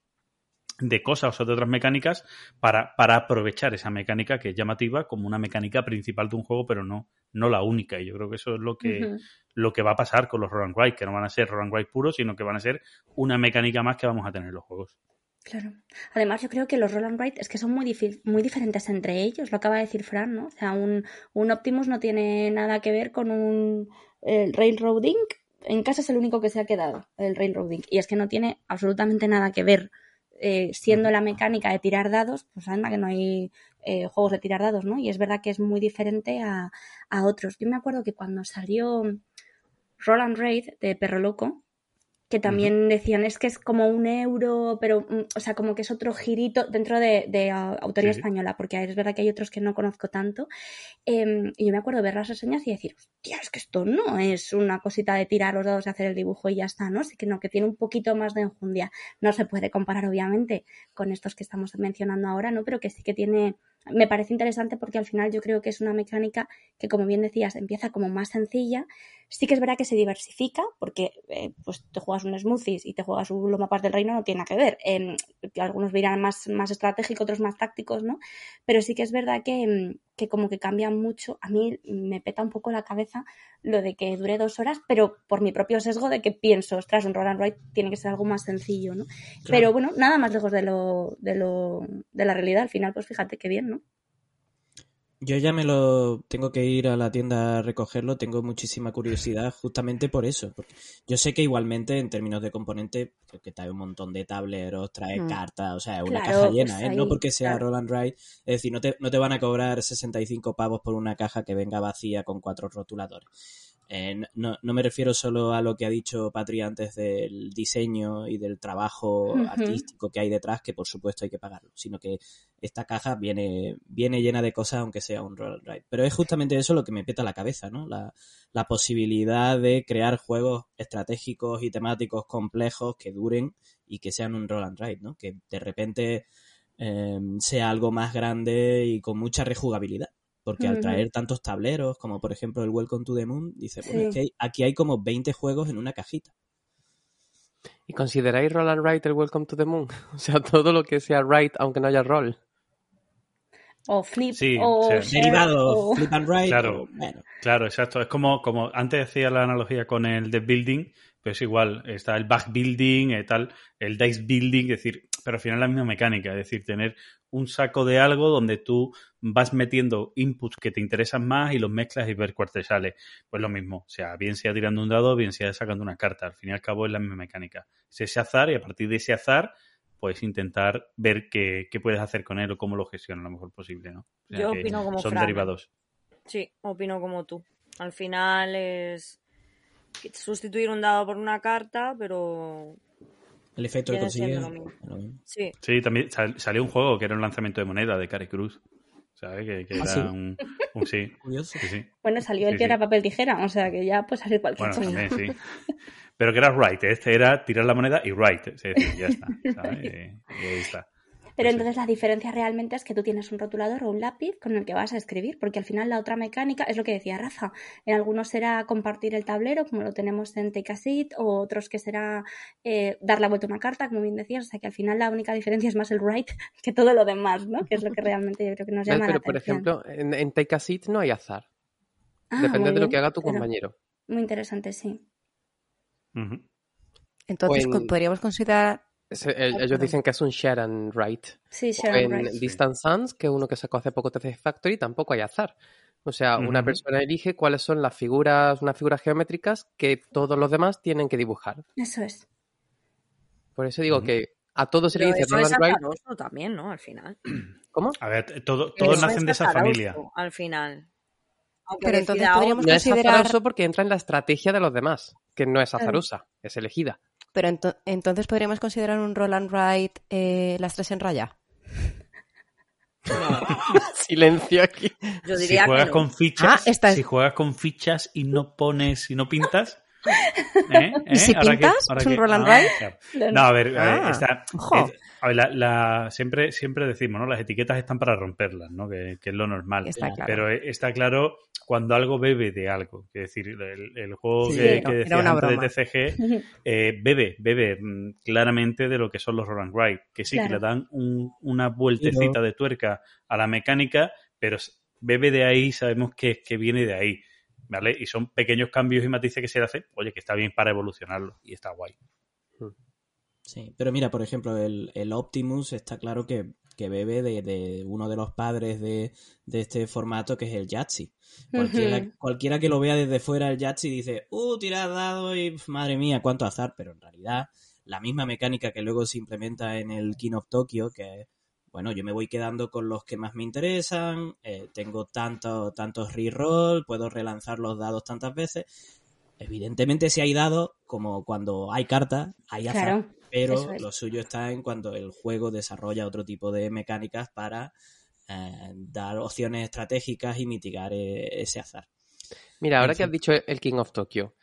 de cosas o de otras mecánicas para, para aprovechar esa mecánica que es llamativa como una mecánica principal de un juego, pero no, no la única. Y yo creo que eso es lo que, lo que va a pasar con los roll and write, que no van a ser roll and write puros, sino que van a ser una mecánica más que vamos a tener en los juegos. Claro. Además, yo creo que los roll and write es que son muy, muy diferentes entre ellos, lo acaba de decir Fran, ¿no? O sea, un, un Optimus no tiene nada que ver con un el Railroading. En casa es el único que se ha quedado, el Railroading. Y es que no tiene absolutamente nada que ver. Eh, siendo la mecánica de tirar dados, pues anda que no hay eh, juegos de tirar dados, ¿no? Y es verdad que es muy diferente a, a otros. Yo me acuerdo que cuando salió Roll and Raid de Perro Loco, que también decían es que es como un euro, pero, mm, o sea, como que es otro girito dentro de, de, ah, autoría Sí, española, porque es verdad que hay otros que no conozco tanto. Em, y yo me acuerdo ver las reseñas y decir, hostia, es que esto no es una cosita de tirar los dados y hacer el dibujo y ya está, ¿no? Sí que no, que tiene un poquito más de enjundia. No se puede comparar, obviamente, con estos que estamos mencionando ahora, ¿no? Pero que sí que tiene. Me parece interesante porque al final yo creo que es una mecánica que, como bien decías, empieza como más sencilla. Sí que es verdad que se diversifica, porque eh, pues te juegas un smoothies y te juegas un los mapas del reino, no tiene nada que ver. Algunos dirán más, más estratégico, otros más tácticos, ¿no? Pero sí que es verdad que, em, que como que cambia mucho. A mí me peta un poco la cabeza lo de que dure dos horas, pero por mi propio sesgo de que pienso, ostras, un roll and write tiene que ser algo más sencillo, ¿no? Pero bueno, nada más lejos de lo, de lo, de la realidad. Al final, pues fíjate qué bien, ¿no? Yo ya me lo tengo que ir a la tienda a recogerlo, tengo muchísima curiosidad justamente por eso. Porque yo sé que igualmente en términos de componente, creo que trae un montón de tableros, trae Mm. cartas, o sea, es una Claro, caja llena, pues ¿eh? No porque sea claro. roll and write, es decir, no te, no te van a cobrar 65 pavos por una caja que venga vacía con cuatro rotuladores. Eh, no- no, me refiero solo a lo que ha dicho Patria antes del diseño y del trabajo artístico que hay detrás, que por supuesto hay que pagarlo, sino que esta caja viene, viene llena de cosas aunque sea un roll and write. Pero es justamente eso lo que me peta la cabeza, ¿no? La, la posibilidad de crear juegos estratégicos y temáticos complejos que duren y que sean un roll and write, ¿no? Que de repente eh, sea algo más grande y con mucha rejugabilidad. Porque al traer tantos tableros, como por ejemplo el Welcome to the Moon, dice, bueno, Sí. es que hay- aquí hay como 20 juegos en una cajita. ¿Y consideráis roll and write el Welcome to the Moon? O sea, todo lo que sea write aunque no haya roll. O flip, Sí, o o sea, share, Derivados, o- flip and write. Claro. o- bueno, Claro, exacto. Es como, como antes hacía la analogía con el de building, pues igual, está el back building, eh, tal, el dice building, es decir, pero al final la misma mecánica, es decir, tener un saco de algo donde tú vas metiendo inputs que te interesan más y los mezclas y ver cuál te sale. Pues lo mismo, o sea, bien sea tirando un dado, bien sea sacando una carta, al fin y al cabo es la misma mecánica. Es ese azar y a partir de ese azar, pues intentar ver qué, qué puedes hacer con él o cómo lo gestionas lo mejor posible, ¿no? O sea Yo opino como Son ¿eh? derivados. Sí, opino como tú. Al final es sustituir un dado por una carta, pero el efecto que Viene consigue. siendo lo mismo. lo mismo. sí. Sí, también sal- salió un juego que era un lanzamiento de moneda de Cari Cruz. ¿Sabes? Que, que ¿Ah, era sí? un, un- Sí, Curioso. sí, sí. Bueno, salió Sí, el piedra, sí. papel, tijera, o sea que ya puede salir cualquier Bueno, cosa. también, sí. Pero que era right. Este era tirar la moneda y right. Es decir, ya está. ¿sabes? Y- y ahí está. Pero Sí, sí. entonces la diferencia realmente es que tú tienes un rotulador o un lápiz con el que vas a escribir, porque al final la otra mecánica es lo que decía Rafa. En algunos será compartir el tablero, como lo tenemos en Take a Seat, o otros que será eh, dar la vuelta a una carta, como bien decías. O sea que al final la única diferencia es más el write que todo lo demás, ¿no? Que es lo que realmente yo creo que nos llama Pero, la por atención. ejemplo, en, en Take a Seat no hay azar. Ah, Depende de lo que haga tu compañero. Muy interesante, sí. Entonces, en- co- podríamos considerar. El- Ah, ellos dicen que es un share and write. Sí, O Sharon en Wright. Distant Suns, que es uno que sacó hace poco TC Factory, tampoco hay azar. O sea, una Ujú. persona elige cuáles son las figuras, unas figuras geométricas que todos los demás tienen que dibujar. Eso es. Por eso digo Ujú. que a todos se le dice es and write. azaroso también, ¿no? Al final. ¿Cómo? A ver, todo- todos eso nacen es de esa familia. Al final. Aunque Pero entonces podríamos. No es considerar- azaroso porque entra en la estrategia de los demás, que no es azarosa, es elegida. Pero ento- entonces podríamos considerar un roll and write eh, las tres en raya. Silencio aquí. Yo Si diría que juegas no. con fichas, Ah, esta es- si juegas con fichas y no pones y no pintas. ¿Eh? ¿Y si ¿Eh? Que- pintas? ahora ¿Es un que- roll and ah, claro. No, a ver, a ver, Ah, está- eh, a ver, la, la- siempre, siempre decimos, ¿no? Las etiquetas están para romperlas, ¿no? Que, que es lo normal. Está claro. Pero eh, está claro cuando algo bebe de algo. Es decir, el, el juego Sí, que, una antes de. TCG eh, bebe, bebe mm, claramente de lo que son los roll and write. Que sí, que le dan un- una vueltecita de tuerca a la mecánica, pero bebe de ahí, sabemos que, que viene de ahí. ¿Vale? Y son pequeños cambios y matices que se le hacen, oye, que está bien para evolucionarlo y está guay. Sí, pero mira, por ejemplo, el, el Optimus está claro que, que bebe de, de uno de los padres de, de este formato, que es el Yahtzee. Cualquiera, cualquiera que lo vea desde fuera el Yahtzee dice, uh, tirar dado y madre mía, cuánto azar, pero en realidad la misma mecánica que luego se implementa en el King of Tokyo, que bueno, yo me voy quedando con los que más me interesan, eh, tengo tanto, tantos reroll, puedo relanzar los dados tantas veces. Evidentemente, si hay dados, como cuando hay cartas, hay azar. Claro, pero es. lo suyo está en cuando el juego desarrolla otro tipo de mecánicas para eh, dar opciones estratégicas y mitigar eh, ese azar. Mira, ahora En que has fin. dicho el King of Tokyo,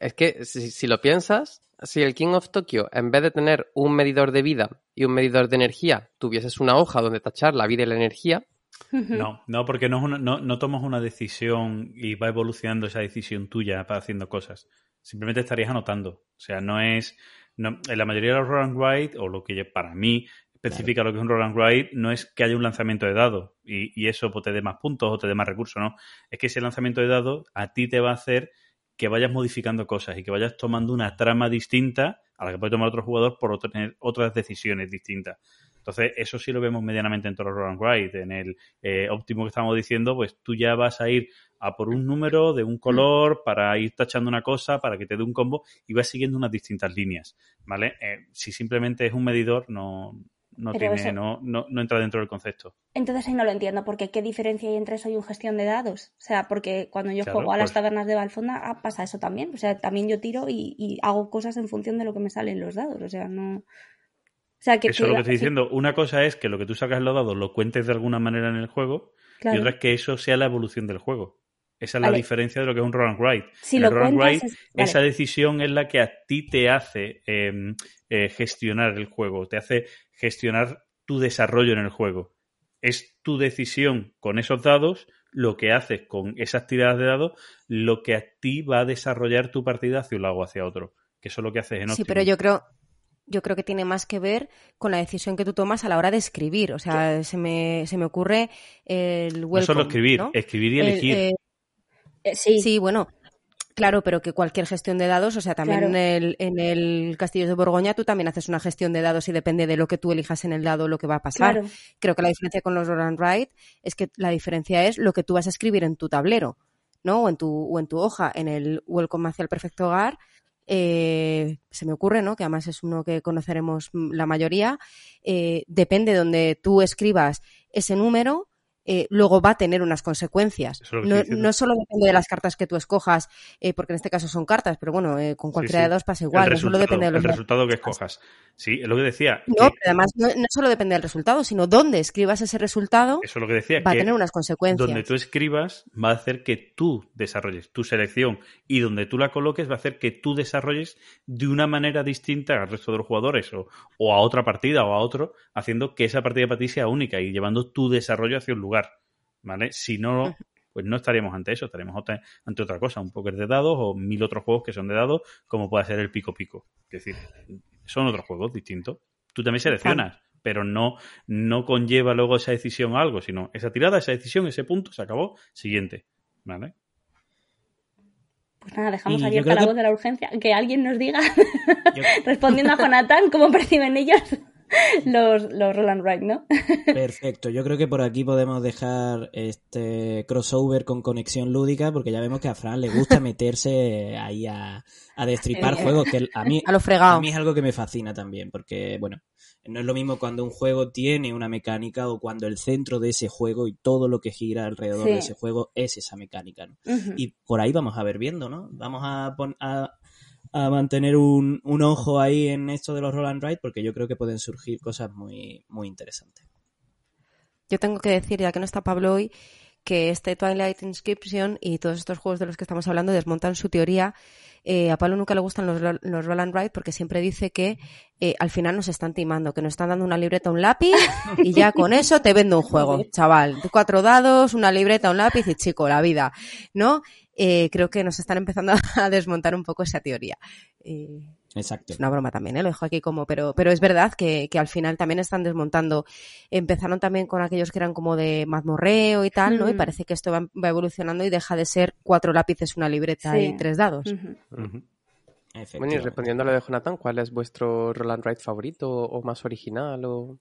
es que si, si lo piensas, si el King of Tokyo, en vez de tener un medidor de vida y un medidor de energía, tuvieses una hoja donde tachar la vida y la energía. No, no, porque no, es una- no, no tomas una decisión y va evolucionando esa decisión tuya para haciendo cosas. Simplemente estarías anotando. O sea, no es. No, en la mayoría de los roll and write, o lo que para mí especifica lo que es un roll and write, no es que haya un lanzamiento de dados y, y eso pues, te dé más puntos o te dé más recursos, ¿no? Es que ese lanzamiento de dados a ti te va a hacer que vayas modificando cosas y que vayas tomando una trama distinta a la que puede tomar otro jugador por tener otras decisiones distintas. Entonces, eso sí lo vemos medianamente en todos los roll and write. En el eh, óptimo que estamos diciendo, pues tú ya vas a ir a por un número de un color para ir tachando una cosa, para que te dé un combo y vas siguiendo unas distintas líneas, ¿vale? Eh, si simplemente es un medidor, no, no, tiene, eso- no, no, no entra dentro del concepto. Entonces ahí no lo entiendo, porque ¿qué diferencia hay entre eso y un gestión de dados? O sea, porque cuando yo Claro, juego a las pues- tabernas de Valfonda ah, pasa eso también. O sea, también yo tiro y, y hago cosas en función de lo que me salen los dados. O sea, no... O sea, que, Eso es lo que estoy sí, diciendo. Una cosa es que lo que tú sacas en los dados lo cuentes de alguna manera en el juego claro. y otra es que eso sea la evolución del juego. Esa es la diferencia de lo que es un roll and write. Si En el roll and cuentas write, es- vale. esa decisión es la que a ti te hace eh, eh, gestionar el juego, te hace gestionar tu desarrollo en el juego. Es tu decisión con esos dados, lo que haces con esas tiradas de dados, lo que a ti va a desarrollar tu partida hacia un lado o hacia otro. Que eso es lo que haces en Sí, Optimum. pero yo creo, yo creo que tiene más que ver con la decisión que tú tomas a la hora de escribir. O sea, se me, se me ocurre el welcome, No solo escribir, ¿no? escribir y El, elegir. eh, Eh, sí, sí, bueno, claro, pero que cualquier gestión de dados, o sea, también Claro. en, el, en el Castillo de Borgoña tú también haces una gestión de dados y depende de lo que tú elijas en el dado lo que va a pasar. claro. Creo que la diferencia con los roll and write es que la diferencia es lo que tú vas a escribir en tu tablero, ¿no? O en tu, o en tu hoja, en el Welcome hacia el perfecto hogar. eh, se me ocurre, ¿no? Que además es uno que conoceremos la mayoría. eh, depende de donde tú escribas ese número, eh, luego va a tener unas consecuencias. Es No, solo depende de las cartas que tú escojas, eh, porque en este caso son cartas, pero bueno, eh, con cualquiera sí. de dos pasa igual. el No solo depende de los el resultado que escojas. Sí, es lo que decía. No, que- pero además no, no solo depende del resultado, sino dónde escribas ese resultado eso es lo que decía. va a tener unas consecuencias. donde tú escribas va a hacer que tú desarrolles tu selección y donde tú la coloques va a hacer que tú desarrolles de una manera distinta al resto de los jugadores o, o a otra partida o a otro, haciendo que esa partida para ti sea única y llevando tu desarrollo hacia un lugar. ¿Vale? Si no, pues no estaríamos ante eso, estaríamos otra- ante otra cosa, un póker de dados o mil otros juegos que son de dados, como puede ser el pico pico. Es decir, son otros juegos distintos. Tú también seleccionas, pero no, no conlleva luego esa decisión a algo, sino esa tirada, esa decisión, ese punto, se acabó, siguiente. ¿Vale? Pues nada, dejamos Y abierta la que- voz de la urgencia. Que alguien nos diga, Yo- respondiendo a Jonathan, cómo perciben ellos los, los roll and write, ¿no? Perfecto, yo creo que por aquí podemos dejar este crossover con conexión lúdica porque ya vemos que a Fran le gusta meterse ahí a, a destripar juegos que a mí, A lo a mí es algo que me fascina también porque, bueno, no es lo mismo cuando un juego tiene una mecánica o cuando el centro de ese juego y todo lo que gira alrededor Sí. de ese juego es esa mecánica, ¿no? Y por ahí vamos a ver viendo, ¿no? Vamos a, pon- a, a mantener un, un ojo ahí en esto de los roll and write porque yo creo que pueden surgir cosas muy, muy interesantes. Yo tengo que decir, ya que no está Pablo hoy, que este Twilight Inscription y todos estos juegos de los que estamos hablando desmontan su teoría. Eh, a Pablo nunca le gustan los, los roll and write porque siempre dice que eh, al final nos están timando, que nos están dando una libreta, un lápiz y ya con eso te vendo un juego, chaval. Cuatro dados, una libreta, un lápiz y chico, la vida, ¿no? Eh, creo que nos están empezando a desmontar un poco esa teoría. Eh, Exacto. es una broma también, ¿eh? lo dejo aquí como, pero, pero es verdad que, que al final también están desmontando. Empezaron también con aquellos que eran como de mazmorreo y tal, ¿no? Y parece que esto va, va evolucionando y deja de ser cuatro lápices, una libreta Sí. y tres dados. Bueno, y respondiendo a lo de Jonathan, ¿cuál es vuestro Roland Wright favorito o más original? O...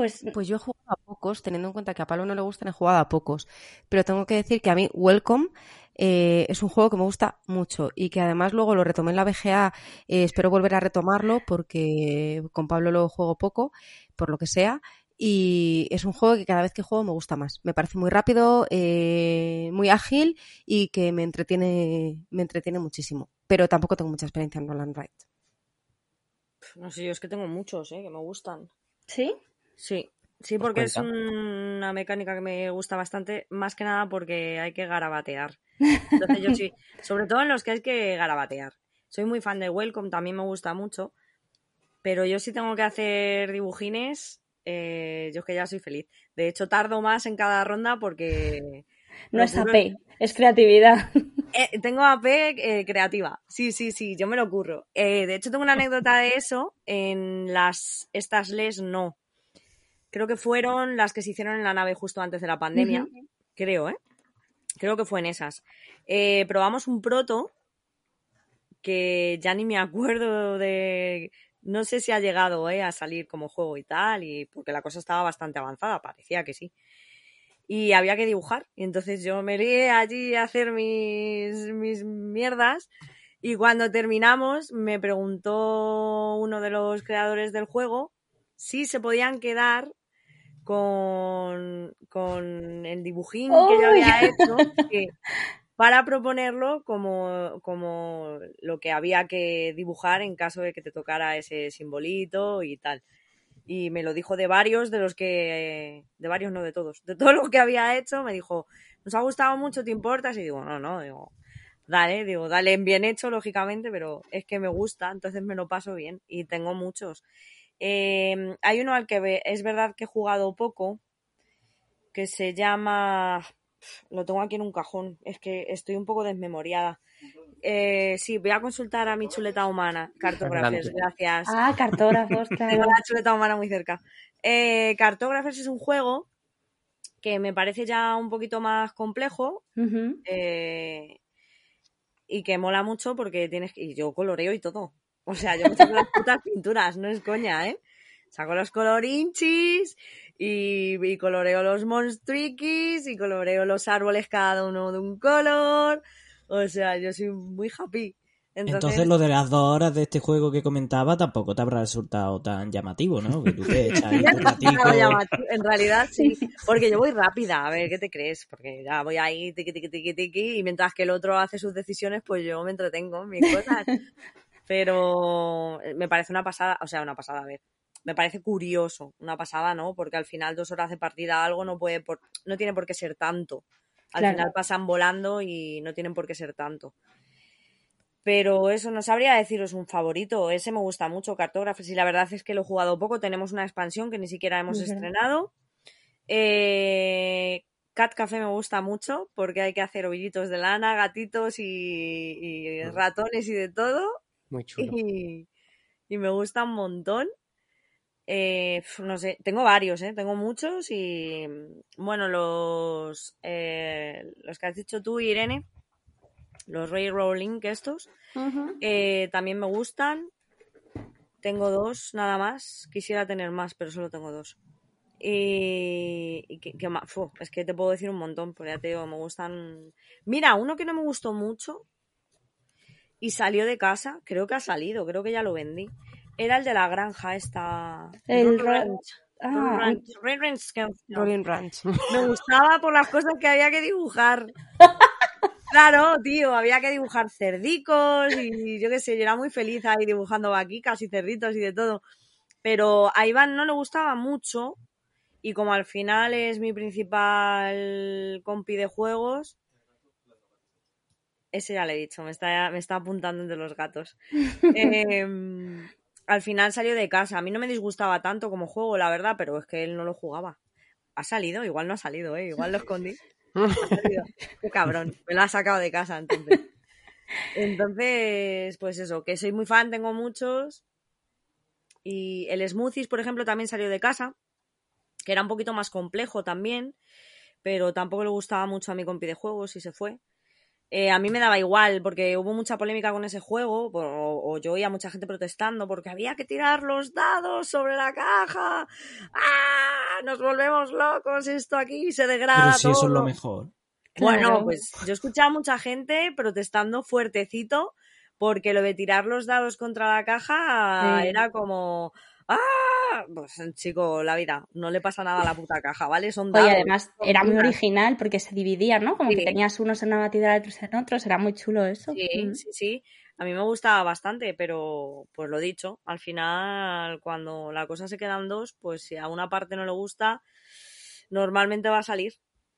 Pues Pues yo he jugado a pocos, teniendo en cuenta que a Pablo no le gustan, he jugado a pocos. Pero tengo que decir que a mí Welcome eh, es un juego que me gusta mucho y que además luego lo retomé en la BGA. eh, espero volver a retomarlo porque con Pablo lo juego poco, por lo que sea. Y es un juego que cada vez que juego me gusta más. Me parece muy rápido, eh, muy ágil y que me entretiene, me entretiene muchísimo. Pero tampoco tengo mucha experiencia en Roland Wright. No sé, yo es que tengo muchos, ¿eh? Que me gustan. sí. Sí, sí, Pues porque es una mecánica que me gusta bastante, más que nada porque hay que garabatear. Entonces yo sí, sobre todo en los que hay que garabatear. Soy muy fan de Welcome, también me gusta mucho, pero yo sí tengo que hacer dibujines, eh, yo es que ya soy feliz. De hecho, tardo más en cada ronda porque... No es AP, es creatividad. Eh, tengo AP eh, creativa. Sí, sí, sí, yo me lo curro. Eh, de hecho, tengo una anécdota de eso. En las estas les no. Creo que fueron las que se hicieron en la nave justo antes de la pandemia. Creo, ¿eh? Creo que fue en esas. Eh, probamos un proto que ya ni me acuerdo de. No sé si ha llegado ¿eh? a salir como juego y tal, y porque la cosa estaba bastante avanzada, parecía que sí y había que dibujar. Y entonces yo me lié allí a hacer mis, mis mierdas. Y cuando terminamos, me preguntó uno de los creadores del juego si se podían quedar con, con el dibujín que yo había hecho que- para proponerlo como, como lo que había que dibujar en caso de que te tocara ese simbolito y tal. Y me lo dijo de varios de los que de varios no de todos de todo lo que había hecho me dijo nos ha gustado mucho te importas y digo no no digo dale digo dale bien hecho lógicamente pero es que me gusta entonces me lo paso bien y tengo muchos Eh, hay uno al que ve- es verdad que he jugado poco que se llama lo tengo aquí en un cajón es que estoy un poco desmemoriada eh, sí voy a consultar a mi chuleta humana cartógrafes Adelante. gracias Ah, cartógrafos, tengo la chuleta humana muy cerca. Eh, Cartógrafos es un juego que me parece ya un poquito más complejo eh, y que mola mucho porque tienes que... Y yo coloreo y todo. O sea, yo me saco las putas pinturas, no es coña, ¿eh? Saco los colorinchis y, y coloreo los monstruiquis y coloreo los árboles cada uno de un color. O sea, yo soy muy happy. Entonces, Entonces lo de las dos horas de este juego que comentaba tampoco te habrá resultado tan llamativo, ¿no? Que tú te echas ahí un. En realidad sí, porque yo voy rápida, a ver, ¿qué te crees? Porque ya voy ahí tiqui, tiqui, tiqui, tiqui, y mientras que el otro hace sus decisiones, pues yo me entretengo en mis cosas. Pero me parece una pasada, o sea, una pasada, a ver, me parece curioso, una pasada, ¿no? Porque al final dos horas de partida algo no puede, por, no tiene por qué ser tanto. Al Claro. final pasan volando y no tienen por qué ser tanto. Pero eso, no sabría deciros un favorito. Ese me gusta mucho, Cartógrafos, y la verdad es que lo he jugado poco. Tenemos una expansión que ni siquiera hemos estrenado. Eh, Cat Café me gusta mucho porque hay que hacer ovillitos de lana, gatitos y, y ratones y de todo. Muy chulo. Y, y me gusta un montón. Eh, no sé, tengo varios, ¿eh? tengo muchos y bueno, los, eh, los que has dicho tú, Irene, los Railroad Link estos, Ujú. eh, también me gustan. Tengo dos, nada más. Quisiera tener más, pero solo tengo dos. Y, y que, que fu, es que te puedo decir un montón, pero ya te digo, me gustan. Mira, uno que no me gustó mucho y salió de casa, creo que ha salido, creo que ya lo vendí. Era el de la granja esta. El Ranch. Ah, Ranch. Ranch. Rolling Ranch. Me gustaba por las cosas que había que dibujar. Claro, tío, había que dibujar cerdicos y yo qué sé, yo era muy feliz ahí dibujando vaquicas y cerditos y de todo. Pero a Iván no le gustaba mucho Y como al final es mi principal compi de juegos, ese ya le he dicho, me está, me está apuntando entre los gatos. Em, al final salió de casa. A mí no me disgustaba tanto como juego, la verdad, pero es que él no lo jugaba. Ha salido, igual no ha salido, ¿eh? igual lo escondí. Qué cabrón, me lo ha sacado de casa entonces. Entonces, pues eso, que soy muy fan, tengo muchos. Y el Smoothies, por ejemplo, también salió de casa, que era un poquito más complejo también, pero tampoco le gustaba mucho a mi compi de juegos y se fue. Eh, a mí me daba igual, porque hubo mucha polémica con ese juego, o, o yo oía mucha gente protestando porque había que tirar los dados sobre la caja. ¡Ah! Nos volvemos locos, esto aquí se degrada. Pero si eso es lo todo". mejor. Bueno, Claro. pues yo escuchaba a mucha gente protestando fuertecito porque lo de tirar los dados contra la caja Sí. era como ¡Ah! Pues chico, la vida, no le pasa nada a la puta caja, ¿vale? Son Oye, dados. además era muy original porque se dividían, ¿no? Como Sí. que tenías unos en una batidora y otros en otros. Era muy chulo eso. Sí, Mm. sí, sí. A mí me gustaba bastante, pero pues lo dicho, al final cuando la cosa se queda en dos, pues si a una parte no le gusta, normalmente va a salir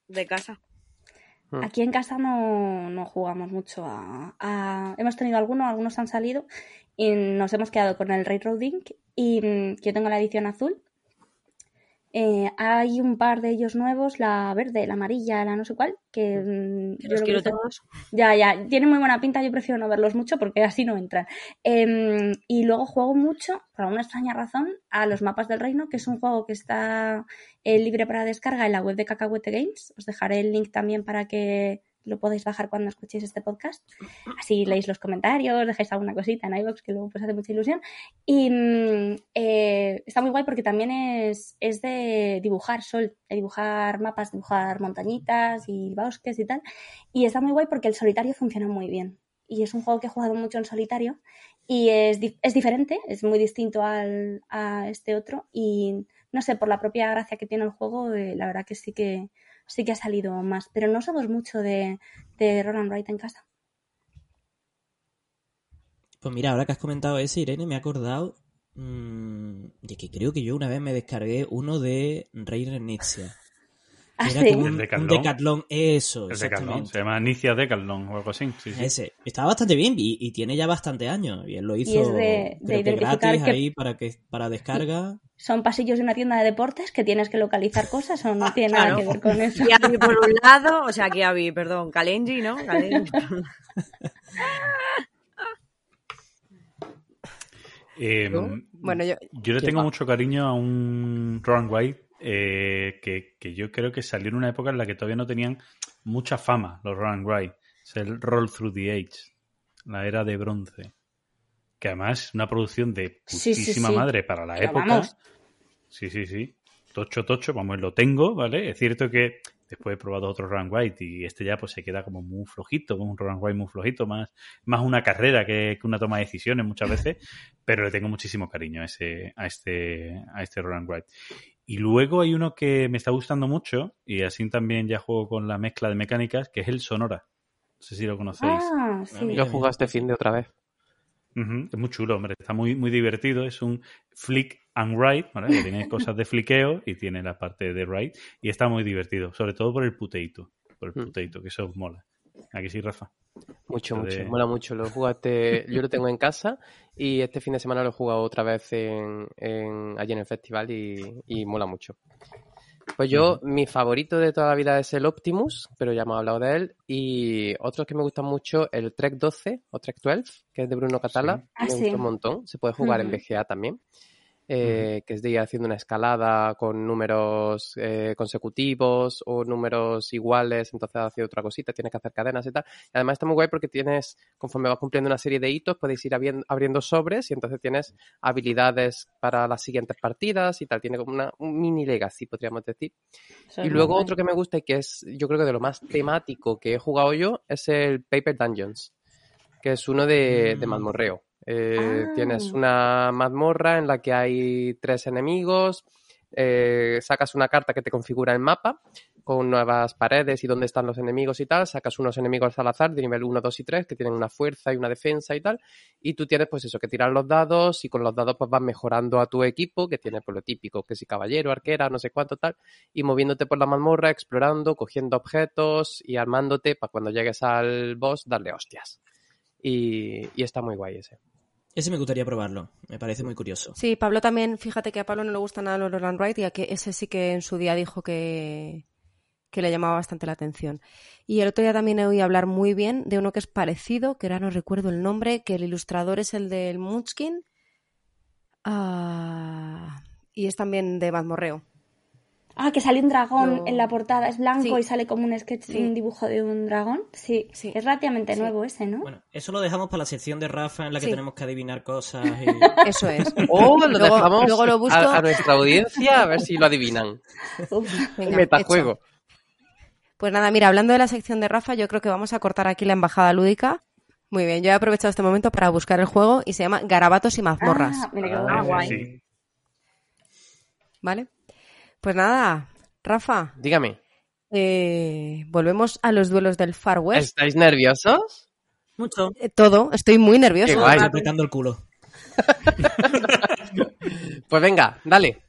de casa. Mm. Aquí en casa no, no jugamos mucho a, a- Hemos tenido algunos, algunos han salido y nos hemos quedado con el Railroading y mm, yo tengo la edición azul. Eh, hay un par de ellos nuevos, la verde, la amarilla, la no sé cuál, que mm, Que yo los lo quiero todos. Ya, ya, tienen muy buena pinta, yo prefiero no verlos mucho porque así no entran. Em, y luego juego mucho, por alguna extraña razón, a los mapas del reino, que es un juego que está eh, libre para descarga en la web de Cacahuete Games. Os dejaré el link también para que lo podáis bajar cuando escuchéis este podcast. Así leéis los comentarios, dejáis alguna cosita en iVoox que luego pues hace mucha ilusión. Y mm, eh, está muy guay porque también es, es de dibujar sol, de dibujar mapas, dibujar montañitas y bosques y tal. Y está muy guay porque el solitario funciona muy bien. Y es un juego que he jugado mucho en solitario y es, es diferente, es muy distinto al, a este otro. Y no sé, por la propia gracia que tiene el juego, eh, la verdad que sí que sí que ha salido más. Pero no somos mucho de, de Roll and Write en casa. Pues mira, ahora que has comentado ese, Irene, me he acordado mm, de que creo que yo una vez me descargué uno de Reiner Nietzsche. Ah, Era sí. como un, El Decathlon. un Decathlon, eso, El Decathlon. Se llama Nicia Decathlon o algo así. Sí, sí. Ese. Estaba bastante bien y, y tiene ya bastante años. Y él lo hizo es de- que gratis que- ahí para que para descarga. ¿Son pasillos de una tienda de deportes que tienes que localizar cosas o no tiene Claro. nada que ver con eso? Kiabi por un lado, o sea, Kiabi, perdón, Kalenji, ¿no? Kalenji. Eh, Bueno, yo, Yo le ¿Qué tengo va? mucho cariño a un Ron White eh, que, que yo creo que salió en una época en la que todavía no tenían mucha fama los Ron White. Es el Roll Through the Age, la era de bronce. Que además es una producción de Sí, sí, putísima sí. madre para la Pero época. vamos. Sí, sí, sí. Tocho, tocho, vamos, lo tengo, ¿vale? Es cierto que después he probado otro Run White y este ya pues se queda como muy flojito, como un Run White muy flojito, más, más una carrera que, que una toma de decisiones muchas veces, pero le tengo muchísimo cariño a ese, a este, a este Run White. Y luego hay uno que me está gustando mucho, y así también ya juego con la mezcla de mecánicas, que es el Sonora. No sé si lo conocéis. Ah, sí. Yo jugué este fin de otra vez. Es muy chulo, hombre. Está muy, muy divertido. Es un flick and write, ¿vale? Que tiene cosas de fliqueo y tiene la parte de write. Y está muy divertido. Sobre todo por el puteito. Por el Mm. puteito, que eso mola. Aquí sí, Rafa. Mucho, Lo mucho. de- Mola mucho. Lo jugaste, yo lo tengo en casa y este fin de semana lo he jugado otra vez en, en- allí en el festival y, y mola mucho. Pues yo, mi favorito de toda la vida es el Optimus, pero ya hemos hablado de él. Y otros que me gustan mucho, el Trek 12 o Trek 12, que es de Bruno Catala. Sí. Ah, me sí. gusta un montón. Se puede jugar en. VGA también. Eh, que es de ir haciendo una escalada con números eh, consecutivos o números iguales, entonces hace otra cosita, tienes que hacer cadenas y tal. Y además está muy guay porque tienes, conforme vas cumpliendo una serie de hitos, puedes ir abriendo sobres y entonces tienes habilidades para las siguientes partidas y tal. Tiene como una, un mini legacy, podríamos decir. Eso Y luego otro que me gusta y que es, yo creo que de lo más temático que he jugado yo, es el Paper Dungeons, que es uno de, de Mm. Eh, Ah. Tienes una mazmorra en la que hay tres enemigos, eh, sacas una carta que te configura el mapa, con nuevas paredes y dónde están los enemigos y tal, sacas unos enemigos al azar de nivel 1, 2 y 3 que tienen una fuerza y una defensa y tal, y tú tienes pues eso, que tirar los dados y con los dados pues vas mejorando a tu equipo, que tiene pues lo típico, que si caballero, arquera, no sé cuánto tal, y moviéndote por la mazmorra, explorando, cogiendo objetos y armándote para cuando llegues al boss darle hostias. Y, y está muy guay ese. Ese me gustaría probarlo. Me parece muy curioso. Sí, Pablo también, fíjate que a Pablo no le gusta nada los Roll and Ride y a que ese sí que en su día dijo que, que le llamaba bastante la atención. Y el otro día también oí hablar muy bien de uno que es parecido, que ahora no recuerdo el nombre, que el ilustrador es el del Munchkin. Ah, y es también de Mazmorreo. Ah, que sale un dragón No. en la portada, es blanco Sí. y sale como un sketch, Sí. un dibujo de un dragón. Sí, Sí. es relativamente Sí. nuevo ese, ¿no? Bueno, eso lo dejamos para la sección de Rafa en la que Sí. tenemos que adivinar cosas. Y... Eso es. O lo Luego- dejamos luego lo busco. a, a nuestra audiencia a ver si lo adivinan. Uf. Venga, Metajuego. hecho. Pues nada, mira, hablando de la sección de Rafa, yo creo que vamos a cortar aquí la embajada lúdica. Muy bien, yo he aprovechado este momento para buscar el juego y se llama Garabatos y mazmorras. Ah, quedó Ah, guay. sí. ¿Vale? Pues nada, Rafa, Dígame, eh, volvemos a los duelos del Far West. ¿estáis nerviosos? Mucho. Eh, Todo, estoy muy nervioso. Qué guay. Estoy apretando el culo. Pues venga, dale.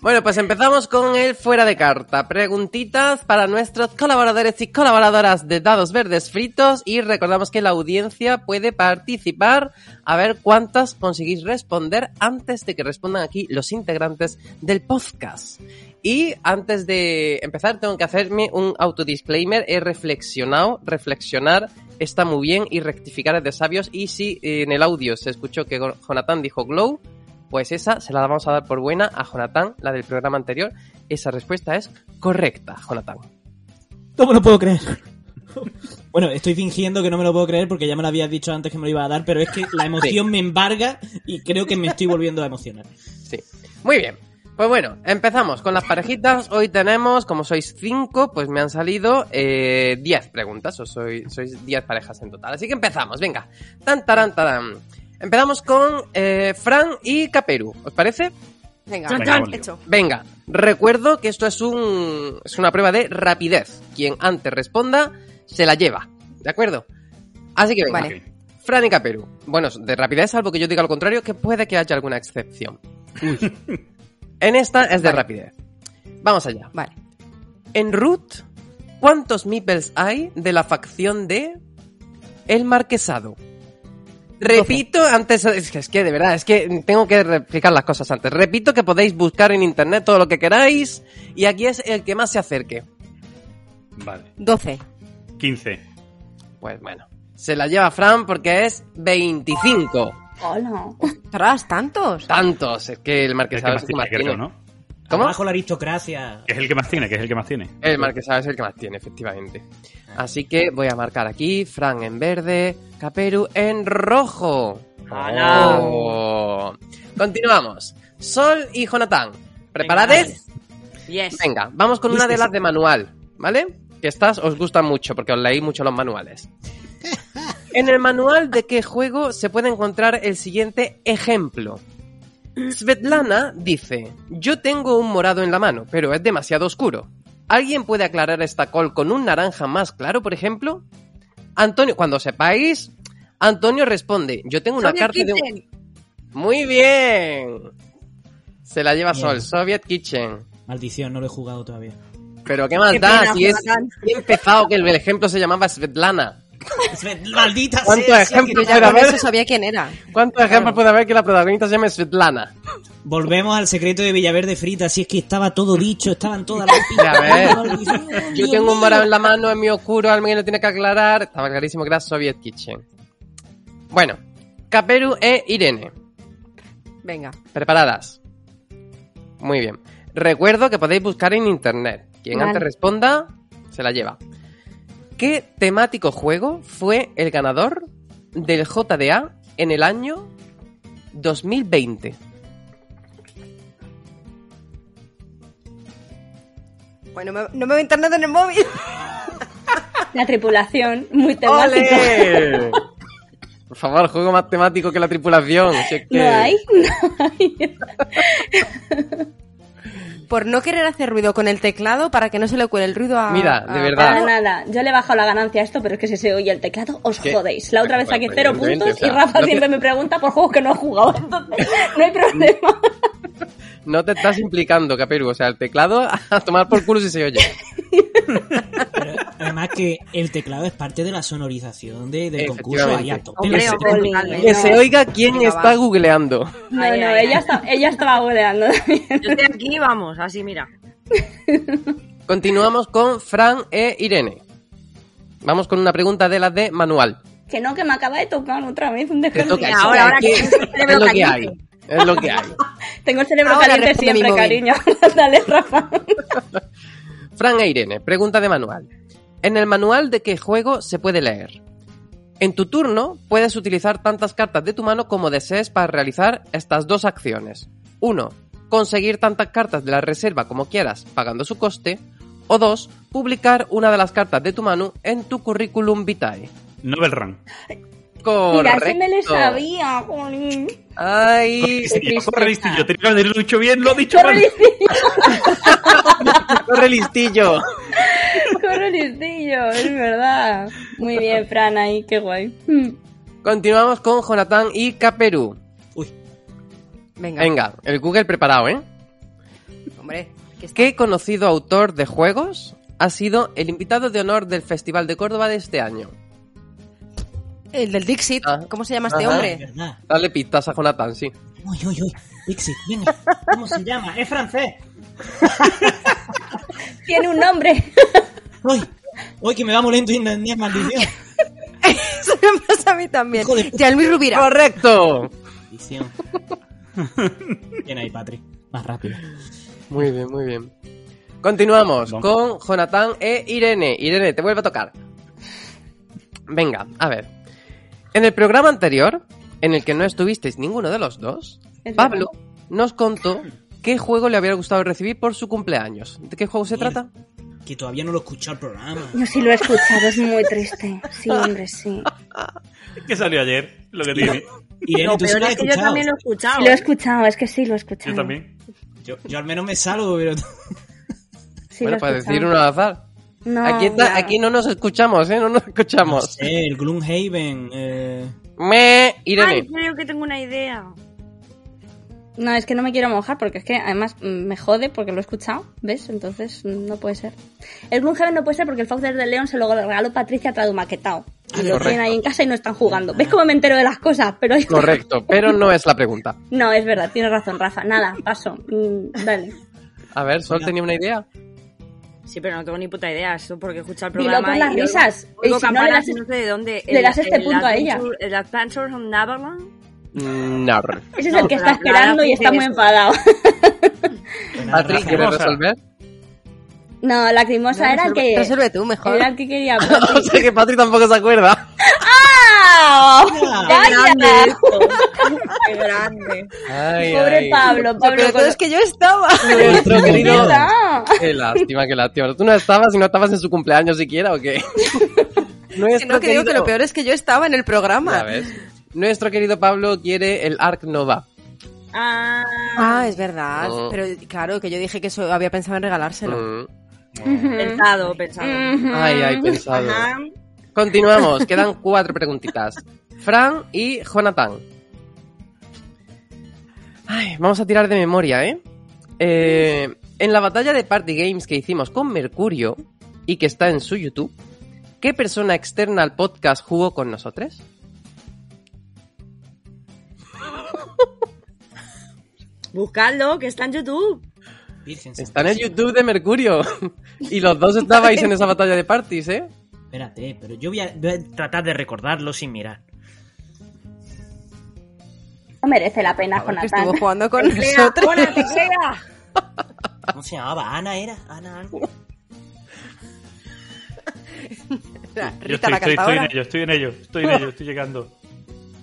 Bueno, pues empezamos con el fuera de carta. Preguntitas para nuestros colaboradores y colaboradoras de Dados Verdes Fritos y recordamos que la audiencia puede participar a ver cuántas conseguís responder antes de que respondan aquí los integrantes del podcast. Y antes de empezar tengo que hacerme un autodisclaimer. He reflexionado, reflexionar está muy bien y rectificar es de sabios. Y si en el audio se escuchó que Jonathan dijo glow, pues esa se la vamos a dar por buena a Jonathan, la del programa anterior. Esa respuesta es correcta, Jonathan. No me lo puedo creer. Bueno, estoy fingiendo que no me lo puedo creer porque ya me lo habías dicho antes que me lo iba a dar, pero es que la emoción me embarga y creo que me estoy volviendo a emocionar. Sí. Muy bien. Pues bueno, empezamos con las parejitas. Hoy tenemos, como sois cinco, pues me han salido eh, 10 preguntas. O soy, sois 10 parejas en total. Así que empezamos, venga. Tan, taran, taran. Empezamos con eh, Fran y Caperu. ¿Os parece? Venga, Venga, hecho. Venga, recuerdo que esto es un es una prueba de rapidez. Quien antes responda se la lleva, ¿de acuerdo? Así que venga, Vale. Fran y Caperu. Bueno, de rapidez, salvo que yo diga lo contrario, que puede que haya alguna excepción. en esta es de Vale. rapidez. Vamos allá. Vale. En Root, ¿cuántos meeples hay de la facción de El Marquesado? Repito, antes, es que, es que de verdad, es que tengo que replicar las cosas antes. Repito que podéis buscar en internet todo lo que queráis y aquí es el que más se acerque. Vale. 12. 15. Pues bueno, se la lleva Fran porque es 25. Hola. ¡Ostras, tantos! Tantos, es que el más es que más tiene, creo, tiene. ¿no? ¿Cómo? Abajo la aristocracia. Que es el que más tiene, que es el que más tiene. El Marquesado es el que más tiene, efectivamente. Así que voy a marcar aquí, Fran en verde, Caperu en rojo. ¡Hala! Oh. Continuamos. Sol y Jonathan, ¿preparados? Yes. Venga, vamos con una de las de manual, ¿vale? Que estas os gustan mucho porque os leí mucho los manuales. En el manual de qué juego se puede encontrar el siguiente ejemplo. Svetlana dice, yo tengo un morado en la mano, pero es demasiado oscuro. ¿Alguien puede aclarar esta col con un naranja más claro, por ejemplo? Antonio, cuando sepáis, Antonio responde, yo tengo una Soviet carta de... un-. Muy bien. Se la lleva Bien. Sol, Soviet Kitchen. Maldición, no lo he jugado todavía. Pero qué más Qué da, pena, si es he empezado que el ejemplo se llamaba Svetlana. ¡Maldita ¿Cuántos sea! ejemplos que- puede Por haber? eso sabía quién era. ¿Cuántos ejemplos puede haber que la protagonista se llame Svetlana? Volvemos al secreto de Villaverde Frita. Si es que estaba todo dicho, estaban todas las Ya. Maldición, Yo tengo un morado en la mano, es muy oscuro, alguien lo tiene que aclarar. Estaba clarísimo que era Soviet Kitchen. Bueno, Caperu e Irene. Venga. ¿Preparadas? Muy bien. Recuerdo que podéis buscar en internet. Quien Vale. antes responda, se la lleva. ¿Qué temático juego fue el ganador del JDA en el año 2020? Bueno, me- no me veo internet en el móvil. La tripulación, muy temático. ¡Ole! Por favor, juego más temático que la tripulación. si es que- No hay, no hay. Por no querer hacer ruido con el teclado para que no se le cuele el ruido a. Mira, de a- verdad. Para nada, yo le he bajado la ganancia a esto, pero es que si se oye el teclado, os ¿Qué? jodéis. La otra vez Bueno, saqué cero puntos o sea, y Rafa no te- siempre me pregunta por juegos que no he jugado, entonces no hay problema. No te estás implicando, Caperu. O sea, el teclado a tomar por culo si se oye. Además que el teclado es parte de la sonorización de- del concurso. Ahí a tope. Hombre, hombre. Que se oiga quién Venga, está va. googleando. No, Ay, no, ay, ella, ay. está, ella estaba googleando también. Yo estoy aquí, vamos, así mira. Continuamos con Fran e Irene. Vamos con una pregunta de las de manual. Que no, que me acaba de tocar otra vez un descanso. es ahora, que ahora que es, lo que hay. Es lo que hay. Tengo el cerebro Ahora caliente siempre, cariño. Dale, Rafa. Fran e Irene, pregunta de manual. En el manual de qué juego se puede leer. En tu turno puedes utilizar tantas cartas de tu mano como desees para realizar estas dos acciones. 1. Conseguir tantas cartas de la reserva como quieras pagando su coste. O 2. Publicar una de las cartas de tu mano en tu currículum vitae. Novel Run. Correcto. Mira, ese me le sabía, jolín. Ay, tristeza. Corre listillo, tenía que dicho bien, lo he dicho Corre mal. listillo, corre listillo. corre listillo, es verdad. Muy bien, Fran, ahí, qué guay. Mm. Continuamos con Jonathan y Caperu. Uy, Venga, Venga, el Google preparado, ¿eh? hombre. ¿Qué conocido autor de juegos ha sido el invitado de honor del Festival de Córdoba de este año? El del Dixit. Ah. ¿Cómo se llama este Ajá. hombre? Dale pistas a Jonathan, sí. Uy, uy, uy. Dixie, venga. ¿Cómo se llama? Es francés. Tiene un nombre. Uy, uy, que me va molento y no ni es maldición. Eso me pasa a mí también. Ya Luis Rubira. ¡Correcto! Maldición. Bien ahí, Patri. Más rápido. Muy bien, muy bien. Continuamos con Jonathan e Irene. Irene, te vuelve a tocar. Venga, a ver. En el programa anterior, en el que no estuvisteis ninguno de los dos, Es Pablo nos contó qué juego le habría gustado recibir por su cumpleaños. ¿De qué juego se Mira. trata? Que todavía no lo he escuchado el programa. Yo sí lo he escuchado, es muy triste. Sí, hombre, sí. que salió ayer, lo que tiene. Peor lo has es que yo también lo he escuchado. Lo he escuchado, es que sí lo he escuchado. Yo también. Yo, yo al menos me salgo, pero... Sí, bueno, para decir uno al azar. No, aquí, está, aquí no nos escuchamos, ¿eh? No nos No escuchamos. sé, el Gloomhaven... Eh... Me, Irene. Ay, creo que tengo una idea. No, es que no me quiero mojar porque es que además me jode porque lo he escuchado, ¿ves? Entonces no puede ser. El Gloomhaven no puede ser porque el Fox del León se lo regaló Patricia tradumaquetado. Y lo Correcto. tienen ahí en casa y no están jugando. ¿Ves cómo me entero de las cosas? Pero Correcto, pero no es la pregunta. No, es verdad, tienes razón, Rafa. Nada, paso. Mm, dale. A ver, Sol tenía una idea. Sí, pero no tengo ni puta idea. Eso porque he escuchado el Dilo programa. por las y oigo- risas. Oigo Y si no, le das- no sé de dónde. le das este punto a ella. El Adventures on Neverland. No. Ese es No, el que está esperando y la- está muy eso. enfadado. Patrick, ¿quieres Lacrimosa. resolver? No, la crimosa era el que. Resuelve tú mejor. Era el que quería. o sea que Patrick tampoco se acuerda. ¡Ah! Qué grande ¡Vaya! Qué grande. Ay, Pobre ay. Pablo, Lo Pablo. todo con- es que yo estaba. Nuestro Es querido. Qué lástima, qué lástima. ¿Tú no estabas y no estabas en su cumpleaños siquiera o qué? Que Nuestro no, que digo que lo peor es que yo estaba en el programa. Nuestro querido Pablo quiere el Arc Nova. Ah, Ah, es verdad. Oh. Pero claro, que yo dije que eso había pensado en regalárselo. Mm. Pensado, pensado. Ay, ay, pensado. Ajá. Continuamos, quedan cuatro preguntitas. Fran y Jonathan. Ay, vamos a tirar de memoria, ¿eh? Eh, En la batalla de Party Games que hicimos con Mercurio y que está en su YouTube, ¿qué persona externa al podcast jugó con nosotros? Buscadlo, que está en YouTube. Está en el YouTube de Mercurio. Y los dos estabais en esa batalla de parties, ¿eh? Espérate, pero yo voy a, voy a tratar de recordarlo sin mirar. No merece la pena, Jonathan. estuvo jugando con nosotros. ¿Cómo se llamaba? ¿Ana era? ¿Ana algo? Yo estoy, estoy, estoy en ello, estoy en ello, estoy en ello, estoy llegando.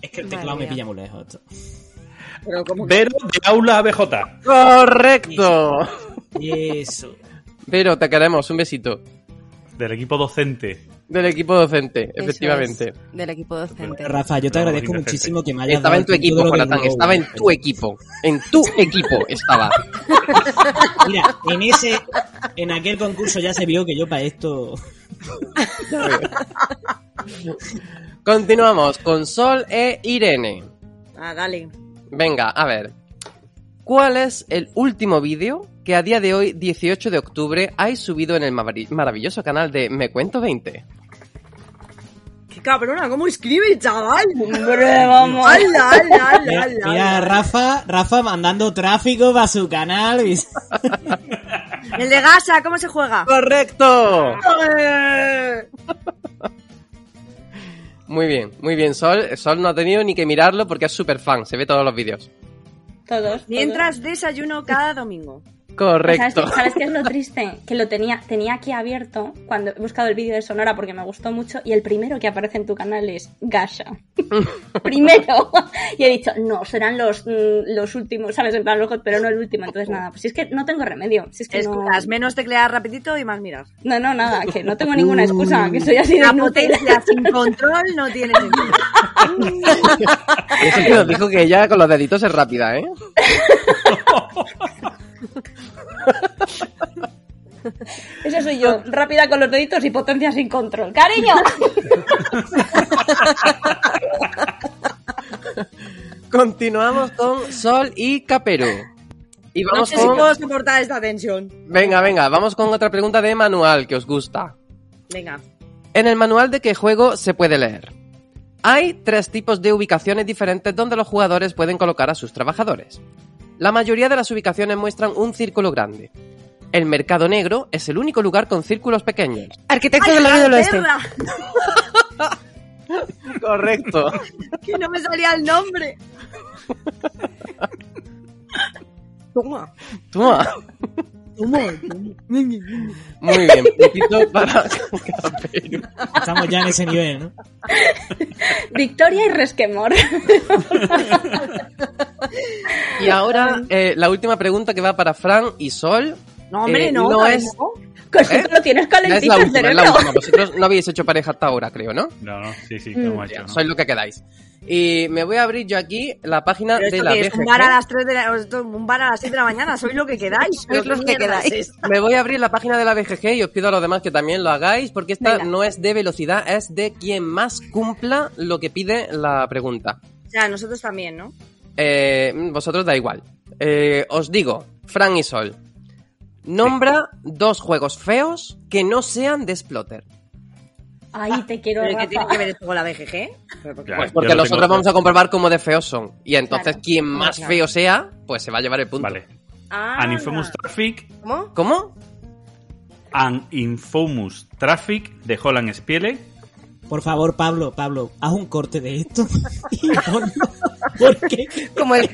Es que el Madre teclado me mía. pilla muy lejos. esto. Pero que Vero de Aula ABJ. ¡Correcto! Eso. Pero te queremos, un besito. Del equipo docente. Del equipo docente, Eso efectivamente. es, del equipo docente. Rafa, yo te No, agradezco muchísimo que me hayas Estaba dado en tu equipo, Jonathan, estaba en tu equipo. En tu equipo estaba. Mira, en ese, en aquel concurso ya se vio que yo para esto. Continuamos con Sol e Irene. Ah, dale. Venga, a ver. ¿Cuál es el último vídeo que a día de hoy, 18 de octubre, hay subido en el marav- maravilloso canal de Me Cuento 20? Qué cabrona, ¿cómo escribe, chaval? Hombre, vamos. ¡Hala, hala, hala, Mira, hala! mira, Rafa, Rafa mandando tráfico para su canal. y- El de Gasa, ¿cómo se juega? ¡Correcto! Muy bien, muy bien. Sol, Sol no ha tenido ni que mirarlo porque es súper fan, se ve todos los vídeos. Todos. Mientras desayuno cada domingo. Correcto. ¿Sabes, ¿Sabes qué es lo triste? Que lo tenía, tenía aquí abierto cuando he buscado el vídeo de Sonora porque me gustó mucho y el primero que aparece en tu canal es Gasha. primero. Y he dicho, no, serán los, mm, los últimos, ¿sabes? En plan, los- pero no el último. Entonces, nada, pues si es que no tengo remedio. Si es que no, Escuchas, menos teclear rapidito y más mirar. no, no, nada, que no tengo ninguna excusa, que soy así de La inútil. potencia sin control no tiene sentido. Eso que nos dijo que ella con los deditos es rápida, ¿eh? Eso soy yo, rápida con los deditos y potencia sin control. ¡Cariño! Continuamos con Sol y Capero. Y No vamos sé si con... puedo soportar esta tensión. Venga, venga, vamos con otra pregunta de manual que os gusta. Venga. En el manual de qué juego se puede leer. Hay tres tipos de ubicaciones diferentes donde los jugadores pueden colocar a sus trabajadores. La mayoría de las ubicaciones muestran un círculo grande. El mercado negro es el único lugar con círculos pequeños. Arquitecto del Oído del Oeste. Correcto. Que no me salía el nombre. Toma. Toma. Muy bien, puntito para Capero. Estamos ya en ese nivel, ¿no? Victoria y resquemor. Y ahora eh, la última pregunta que va para Fran y Sol. No, hombre, Eh, no. no es- no. Que lo tienes es calentito el última, es la última. Vosotros no habéis hecho pareja hasta ahora, creo, ¿no? No, no, sí, sí, que hemos hecho, ¿no? sois lo que quedáis. Y me voy a abrir yo aquí la página Pero de la es un BGG. bar a las 3 de la, un bar a las 6 de la mañana, sois lo que quedáis. Sois los ¿qué que quedáis. es? Me voy a abrir la página de la BGG y os pido a los demás que también lo hagáis porque esta Venga. no es de velocidad, es de quien más cumpla lo que pide la pregunta. O sea, nosotros también, ¿no? Eh, vosotros da igual. Eh, os digo, Fran y Sol, nombra dos juegos feos que no sean de Splotter. Ahí te quiero, ¿Pero qué Rafa. tiene que ver esto con la BGG? Porque- Pues porque nosotros tengo- vamos a comprobar cómo de feos son. Y entonces Claro. quien más Claro. feo sea, pues se va a llevar el punto. Vale. Ah, An Infamous Traffic, ¿Cómo? ¿Cómo? An Infamous Traffic de Holland Spiele. Por favor, Pablo, Pablo, haz un corte de esto. Porque Como el...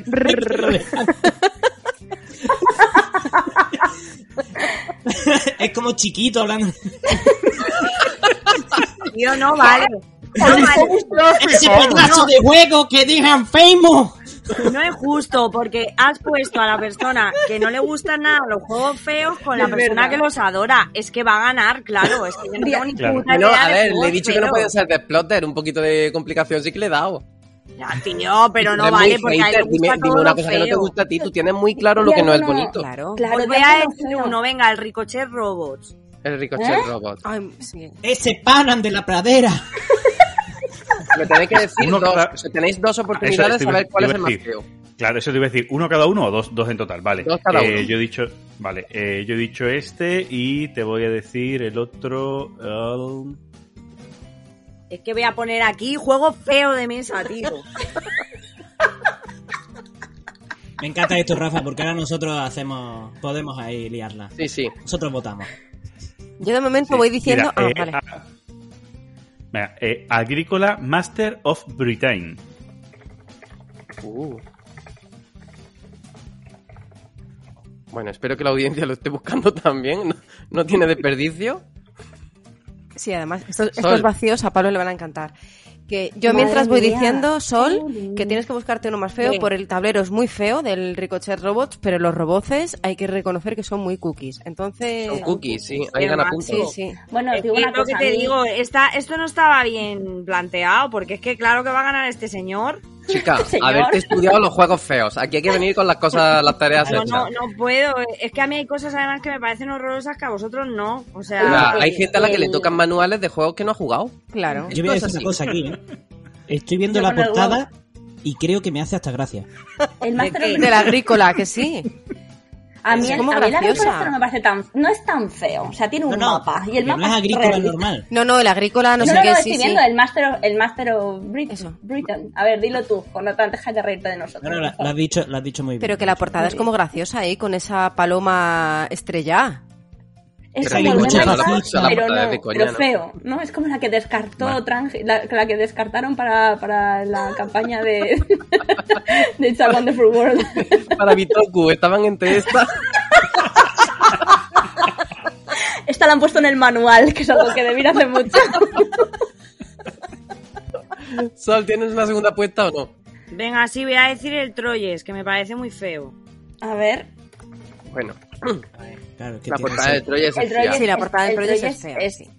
es como chiquito hablando. No vale. No, vale. Ese pedazo de juego que dejan. No es justo porque has puesto a la persona que no le gustan nada los juegos feos con la Es persona verdad. que los adora. Es que va a ganar, claro. Es que yo no tengo ni Claro. puta No, idea a ver, le he dicho que no puede ser de Splotter. Un poquito de complicación sí que le he dado. Ya, tío, pero no vale porque a él hater. le Dime, gusta dime todo una lo cosa que no te gusta a ti. Tú tienes muy claro lo que no es bonito. Claro. Claro, Pues voy a decir uno, venga, el Ricochet Robots. El Ricochet ¿Eh? Robot. Ay, sí. Ese panan de la pradera. Me tenéis que decir Uno dos. cada- o sea, tenéis dos oportunidades de saber cuál es el más feo. Claro, eso te iba a decir, ¿uno cada uno o dos, dos en total? Vale. Dos cada Eh, uno. Yo he dicho, vale, eh, yo he dicho este y te voy a decir el otro. el- Es que voy a poner aquí juego feo de mesa, tío. Me encanta esto, Rafa, porque ahora nosotros hacemos, podemos ahí liarla. Sí, sí. Nosotros votamos. Yo de momento voy diciendo... Mira, ah, eh, vale. a- Venga, eh, Agrícola Master of Britain. Uh. Bueno, espero que la audiencia lo esté buscando también. No, no tiene desperdicio. Sí, además, estos, estos vacíos a Pablo le van a encantar. Que yo Madre mientras voy mía. diciendo, Sol, que tienes que buscarte uno más feo, Sí. por el tablero es muy feo del Ricochet Robots, pero los roboces hay que reconocer que son muy cookies. Entonces... Son cookies, sí. Ahí gana puntos. Sí, sí. Bueno, Es digo una lo que cosa. te digo, esta, esto no estaba bien planteado, porque es que claro que va a ganar este señor. Chica, haberte estudiado los juegos feos. Aquí hay que venir con las cosas, las tareas No, hechas. no, no puedo. Es que a mí hay cosas además que me parecen horrorosas que a vosotros no. O sea, Mira, el- hay gente a la que le el- tocan manuales de juegos que no ha jugado. Claro. Yo voy a decir una cosa aquí, ¿eh? Estoy viendo Yo la portada y creo que me hace hasta gracia. El qué? of- De la agrícola, que sí. A mí, Es el- como a mí la graciosa. agrícola no me parece tan... No es tan feo. O sea, tiene un No, no, mapa. Y el mapa no es agrícola realista. normal. No, no, el agrícola no, No, sé no, qué, no, sí, estoy sí. viendo el Master of, el Master of Brit- Eso. Britain. A ver, dilo tú, Jonathan, deja de reírte de nosotros. No, la, la has dicho, la has dicho muy bien. Pero que la portada es como graciosa, ¿eh? Con esa paloma estrellada. Es Pero como la pero no, de coña, pero ¿no? feo, ¿no? Es como la que descartó Vale. La, la que descartaron para, para la campaña de, de It's a Wonderful World. Para Bitoku, estaban entre esta. Esta la han puesto en el manual, que es algo que debí hacer mucho. Sol, ¿tienes una segunda apuesta o no? venga, sí voy a decir el Troyes, que me parece muy feo. A ver, Bueno, Claro, que la portada de el es fea. Sí, la portada Troyes Troyes es fea, es- sí.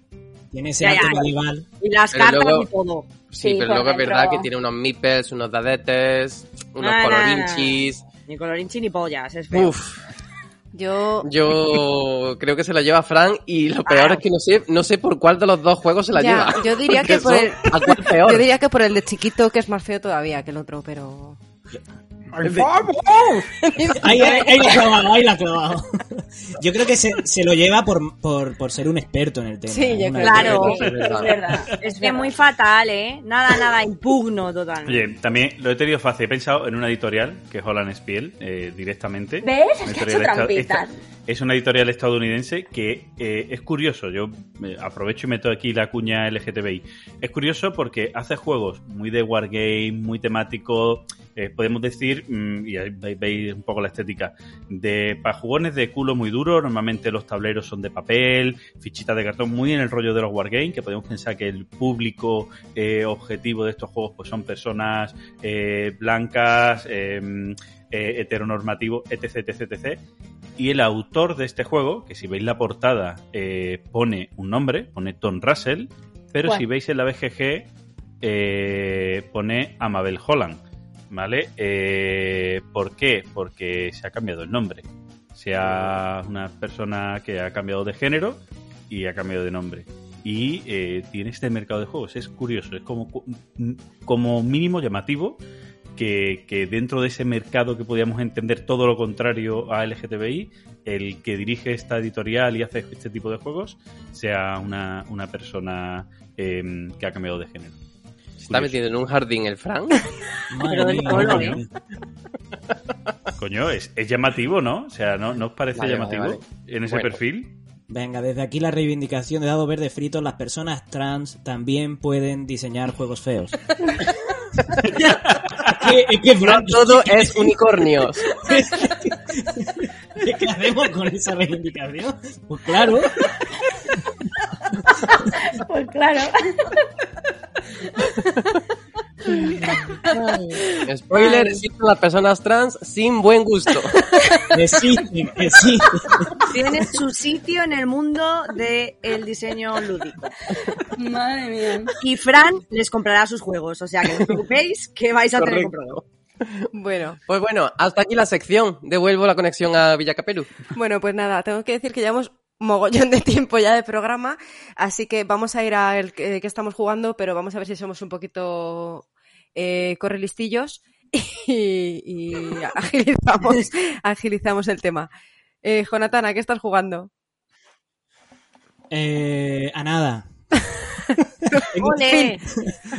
tiene ese Ya, arte ya. medieval. Y las Pero cartas luego- y todo. Sí, Sí, pero luego es verdad que tiene unos meeples, unos dadetes, unos Ah, colorinchis. Ni colorinchi ni pollas, es feo. Uf, Yo... yo creo que se la lleva Fran y lo peor es que no sé, no sé por cuál de los dos juegos se la Ya, lleva. yo diría que por. Yo diría que por el de chiquito, que es más feo todavía que el otro, pero... Ahí, la clavado, ahí la ha clavado. Yo creo que se, se lo lleva por, por, por ser un experto en el tema. Sí, yo Claro. Es verdad. es que es muy fatal, ¿eh? Nada, nada, impugno totalmente. Oye, también lo he tenido fácil. He pensado en una editorial, que es Holland Spiel, eh, directamente. ¿Ves? Es Una que ha editorial hecho esta- trampitas. esta- es una editorial estadounidense que eh, es curioso. Yo aprovecho y meto aquí la cuña LGTBI. Es curioso porque hace juegos muy de wargame, muy temático. Eh, podemos decir, mm, y ahí veis, veis un poco la estética, de para jugones de culo muy duro. Normalmente los tableros son de papel, fichitas de cartón, muy en el rollo de los wargames, que podemos pensar que el público eh, objetivo de estos juegos pues son personas eh, blancas, eh, heteronormativos, etc, etc, etc. Y el autor de este juego, que si veis la portada pone un nombre, pone Tom Russell, pero si veis en la BGG pone Amabel Holland, ¿vale? Eh, ¿Por qué? Porque se ha cambiado el nombre. Sea una persona que ha cambiado de género y ha cambiado de nombre. Y eh, tiene este mercado de juegos. Es curioso, es como, como mínimo llamativo que, que dentro de ese mercado que podíamos entender todo lo contrario a LGTBI, el que dirige esta editorial y hace este tipo de juegos sea una, una persona eh, que ha cambiado de género. ¿Se está metiendo en un jardín el Fran? Madre Pero del madre ¿eh? Coño, es, es llamativo, ¿no? O sea, ¿no, ¿no os parece Vale, llamativo vale. en ese Bueno. perfil? Venga, desde aquí la reivindicación de dado verde frito, las personas trans también pueden diseñar juegos feos. es que, es que, No todo es unicornios. ¿qué hacemos con esa reivindicación? Pues claro, Pues claro. Spoiler, existen las personas trans sin buen gusto. existen, existen. Tiene su sitio en el mundo del diseño lúdico. Madre mía. Y Fran les comprará sus juegos, o sea que no os preocupéis que vais a tener Correcto. comprado. Bueno, Pues bueno, hasta aquí la sección. Devuelvo la conexión a Villacapelu. bueno, pues nada, tengo que decir que llevamos mogollón de tiempo ya de programa, así que vamos a ir al que, que estamos jugando, pero vamos a ver si somos un poquito eh, correlistillos y, y agilizamos, agilizamos el tema. Eh, Jonathan, ¿a qué estás jugando? Eh, a nada. tengo,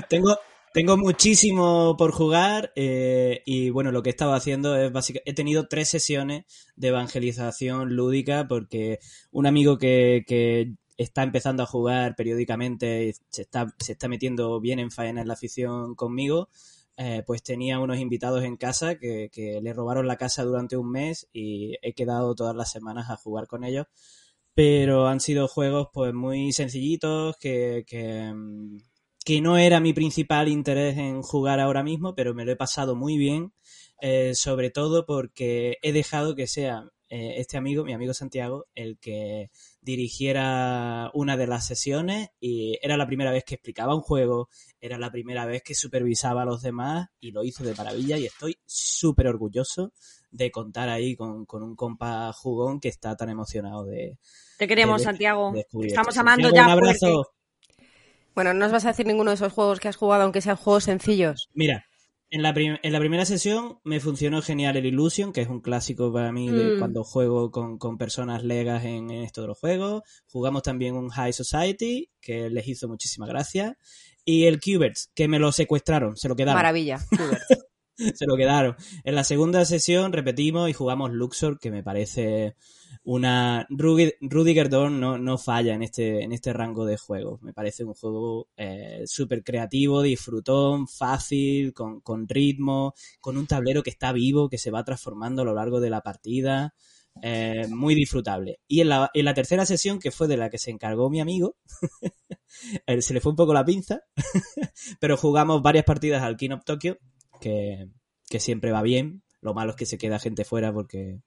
tengo, tengo muchísimo por jugar eh, y bueno, lo que he estado haciendo es básicamente, he tenido tres sesiones de evangelización lúdica porque un amigo que, que está empezando a jugar periódicamente y se está, se está metiendo bien en faena en la afición conmigo, eh, pues tenía unos invitados en casa que, que le robaron la casa durante un mes y he quedado todas las semanas a jugar con ellos. Pero han sido juegos pues muy sencillitos que, que, mm, que no era mi principal interés en jugar ahora mismo, pero me lo he pasado muy bien, eh, sobre todo porque he dejado que sea eh, este amigo, mi amigo Santiago, el que dirigiera una de las sesiones y era la primera vez que explicaba un juego, era la primera vez que supervisaba a los demás y lo hizo de maravilla y estoy súper orgulloso de contar ahí con, con un compa jugón que está tan emocionado de... Te queremos, de- Santiago. de Estamos amando Santiago, ya. Un abrazo. fuerte. Bueno, no os vas a decir ninguno de esos juegos que has jugado, aunque sean juegos sencillos. Mira, en la, en la primera sesión me funcionó genial el Illusion, que es un clásico para mí de Mm. cuando juego con, con personas legas en, en esto de los juegos. Jugamos también un High Society, que les hizo muchísima gracia. Y el Qbert, que me lo secuestraron, se lo quedaron. Maravilla. se lo quedaron. En la segunda sesión repetimos y jugamos Luxor, que me parece una... Rudiger Dorn no, no falla en este, en este rango de juegos. Me parece un juego eh, súper creativo, disfrutón, fácil, con, con ritmo, con un tablero que está vivo, que se va transformando a lo largo de la partida. eh, muy disfrutable. Y en la, en la tercera sesión, que fue de la que se encargó mi amigo, eh, se le fue un poco la pinza, pero jugamos varias partidas al King of Tokyo, que, que siempre va bien. Lo malo es que se queda gente fuera porque,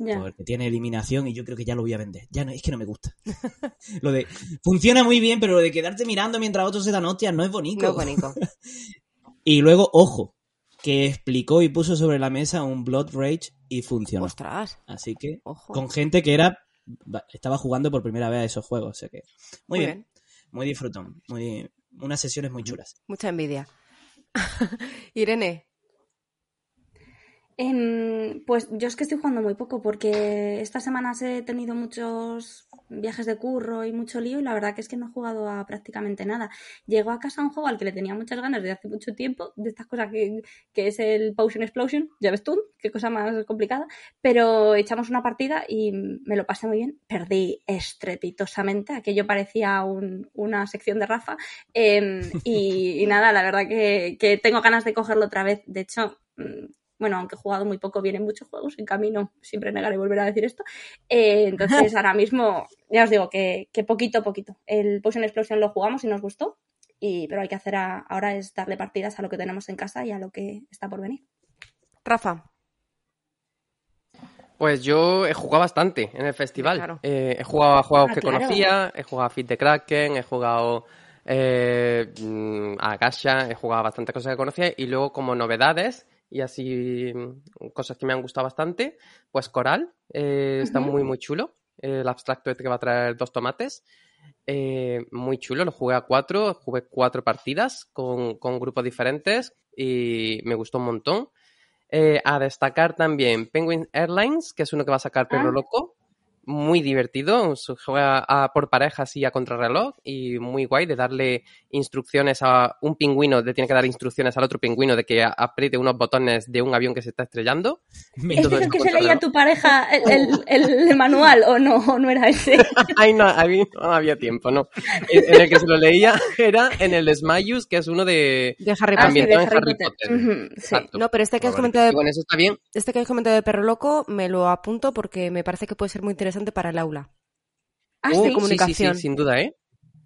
Porque tiene eliminación y yo creo que ya lo voy a vender. Ya no, es que no me gusta. lo de funciona muy bien, pero lo de quedarte mirando mientras otros se dan hostias no es bonito. No es bonito. Y luego, ojo, que explicó y puso sobre la mesa un Blood Rage y funcionó. Ostras, Así que ojo. con gente que era estaba jugando por primera vez a esos juegos, o sea que muy, Muy bien, bien. muy disfrutón, muy unas sesiones muy chulas. Mucha envidia. Irene, Pues yo es que estoy jugando muy poco porque estas semanas he tenido muchos viajes de curro y mucho lío y la verdad que es que no he jugado a prácticamente nada. Llegó a casa un juego al que le tenía muchas ganas desde hace mucho tiempo, de estas cosas que, que es el Potion Explosion, ya ves tú, qué cosa más complicada, pero echamos una partida y me lo pasé muy bien, perdí estrepitosamente, aquello parecía un- una sección de Rafa em, y, y nada, la verdad que, que tengo ganas de cogerlo otra vez, de hecho... bueno, aunque he jugado muy poco, vienen muchos juegos en camino, siempre negaré volver a decir esto. Eh, entonces, ahora mismo, ya os digo que, que poquito a poquito. El Potion Explosion lo jugamos y nos gustó, y, pero hay que hacer a- ahora es darle partidas a lo que tenemos en casa y a lo que está por venir. Rafa. Pues yo he jugado bastante en el festival. Claro. Eh, he jugado a juegos Ah, que claro. conocía, he jugado a Fit the Kraken, he jugado eh, mm, a Gacha, he jugado a bastantes cosas que conocía y luego como novedades y así mm, cosas que me han gustado bastante, pues Coral, eh, está muy muy chulo. El abstracto este que va a traer dos tomates. Eh, muy chulo, lo jugué a cuatro, jugué cuatro partidas con, con grupos diferentes y me gustó un montón. Eh, a destacar también Penguin Airlines, que es uno que va a sacar Perro Ah. Loco. Muy divertido, se juega a- por parejas y a contrarreloj y muy guay de darle instrucciones a un pingüino, le tiene que dar instrucciones al otro pingüino de que a- apriete unos botones de un avión que se está estrellando. Me- ¿Ese todo es el que se leía reloj. tu pareja el, el- el manual o no? ¿O no era ese? Ay, no, a mí no había tiempo, ¿no? En en el que se lo leía era en el Smayus, que es uno de... De Harry Ah, Potter. sí, de ambientado en Harry Harry Potter. Potter. Ujú, sí. Exacto. No, pero este que has comentado de, con eso está bien. este que has comentado de Perro Loco me lo apunto porque me parece que puede ser muy interesante para el aula. Ah, Uh, sí. sí, comunicación. Sí, sí, sin duda, ¿eh?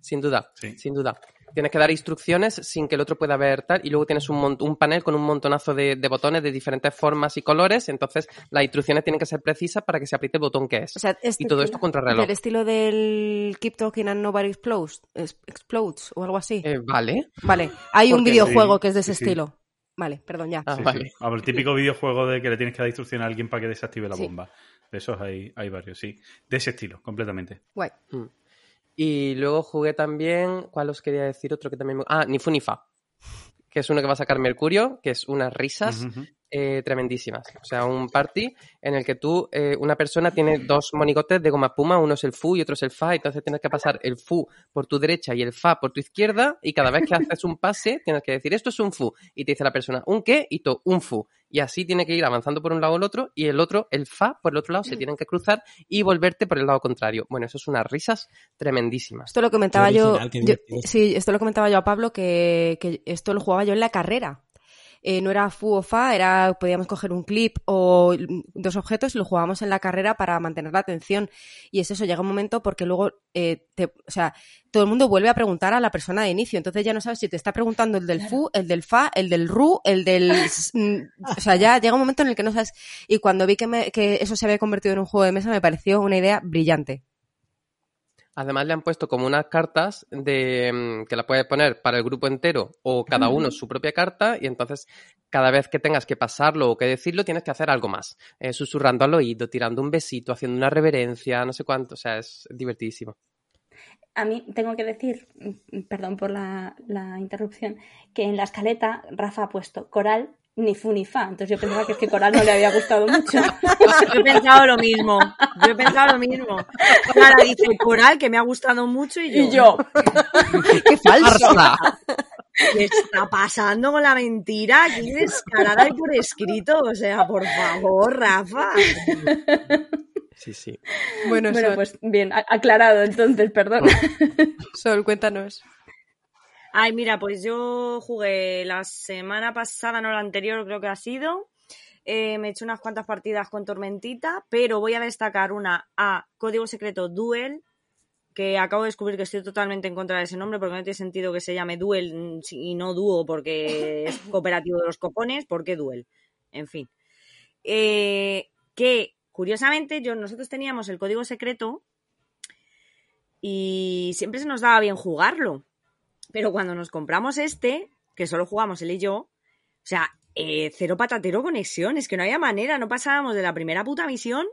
Sin duda, Sí. sin duda. Tienes que dar instrucciones sin que el otro pueda ver tal, y luego tienes un, mont- un panel con un montonazo de, de botones de diferentes formas y colores, entonces las instrucciones tienen que ser precisas para que se apriete el botón que es. O sea, este y todo esto contra reloj. del estilo del Keep Talking and Nobody Explodes, es- explodes o algo así. Eh, vale. Vale, hay un videojuego sí, que es de ese estilo. Vale, perdón, ya. Ah, Sí, vale. sí. Vamos, el típico videojuego de que le tienes que dar instrucción a alguien para que desactive la Sí. bomba. De esos hay, hay varios, sí. De ese estilo, completamente. Guay. Y luego jugué también, ¿cuál os quería decir? Otro que también me... Ah, ni fu ni fa. Que es uno que va a sacar Mercurio, que es unas risas. Eh, tremendísimas. O sea, un party en el que tú, eh, una persona tiene dos monigotes de goma espuma, uno es el fu y otro es el fa, entonces tienes que pasar el fu por tu derecha y el fa por tu izquierda, y cada vez que haces un pase tienes que decir esto es un fu, y te dice la persona un qué y tú un fu. Y así tiene que ir avanzando por un lado o el otro, y el otro, el fa, por el otro lado, se tienen que cruzar y volverte por el lado contrario. Bueno, eso es unas risas tremendísimas. Esto lo comentaba yo, yo-. Sí, esto lo comentaba yo a Pablo que, que esto lo jugaba yo en la carrera. Eh, no era fu o fa, era podíamos coger un clip o dos objetos y lo jugábamos en la carrera para mantener la atención. Y es eso, llega un momento porque luego, eh, te- o sea, todo el mundo vuelve a preguntar a la persona de inicio. Entonces ya no sabes si te está preguntando el del fu, el del fa, el del ru, el del... s- mm, o sea, ya llega un momento en el que no sabes. Y cuando vi que, me- que eso se había convertido en un juego de mesa me pareció una idea brillante. Además le han puesto como unas cartas de mm, que la puedes poner para el grupo entero o cada uno su propia carta y entonces cada vez que tengas que pasarlo o que decirlo tienes que hacer algo más, Eh, susurrando al oído, tirando un besito, haciendo una reverencia, no sé cuánto, o sea, es divertidísimo. A mí tengo que decir, mm, perdón por la, la interrupción, que en la escaleta Rafa ha puesto coral ni fu ni fa. Entonces yo pensaba que es que coral no le había gustado mucho. Yo he pensado lo mismo. Yo he pensado lo mismo. Clara dice coral que me ha gustado mucho y yo. Y yo, ¡Qué falso! ¿Qué está pasando con la mentira? Aquí descarada y por escrito. O sea, por favor, Rafa. Sí, sí. Bueno, bueno, Sol, pues bien, aclarado entonces, perdón. Sol, cuéntanos. Ay, mira, pues yo jugué la semana pasada, no la anterior, creo que ha sido. Eh, me he hecho unas cuantas partidas con Tormentita, pero voy a destacar una a Código Secreto Duel, que acabo de descubrir que estoy totalmente en contra de ese nombre porque no tiene sentido que se llame Duel mm, y no Dúo porque es cooperativo de los cojones. ¿Por qué Duel? En fin. Eh, que, curiosamente, yo, nosotros teníamos el Código Secreto y siempre se nos daba bien jugarlo. Pero cuando nos compramos este, que solo jugamos él y yo, o sea, eh, cero patatero conexión, es que no había manera, no pasábamos de la primera puta misión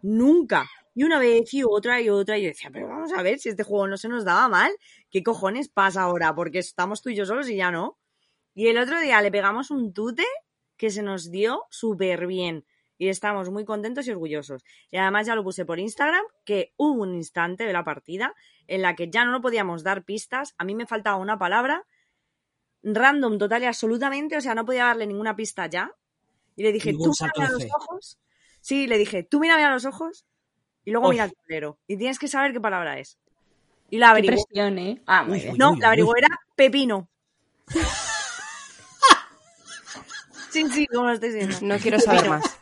nunca. Y una vez y otra y otra, y yo decía, pero vamos a ver si este juego no se nos daba mal, ¿qué cojones pasa ahora? Porque estamos tú y yo solos y ya no. Y el otro día le pegamos un tute que se nos dio súper bien. Y estamos muy contentos y orgullosos. Y además ya lo puse por Instagram, que hubo un instante de la partida en la que ya no podíamos dar pistas. A mí me faltaba una palabra random total y absolutamente, o sea, no podía darle ninguna pista ya. Y le dije, Ningún tú mírame a los ojos. Sí, le dije, tú mírame a los ojos y luego Uf. mira el tablero. Y tienes que saber qué palabra es. Y la averiguó. presión, ¿eh? Ah, muy bien. No, Uy, la averiguó era pepino. Sí, sí, como lo estoy diciendo. No quiero saber más.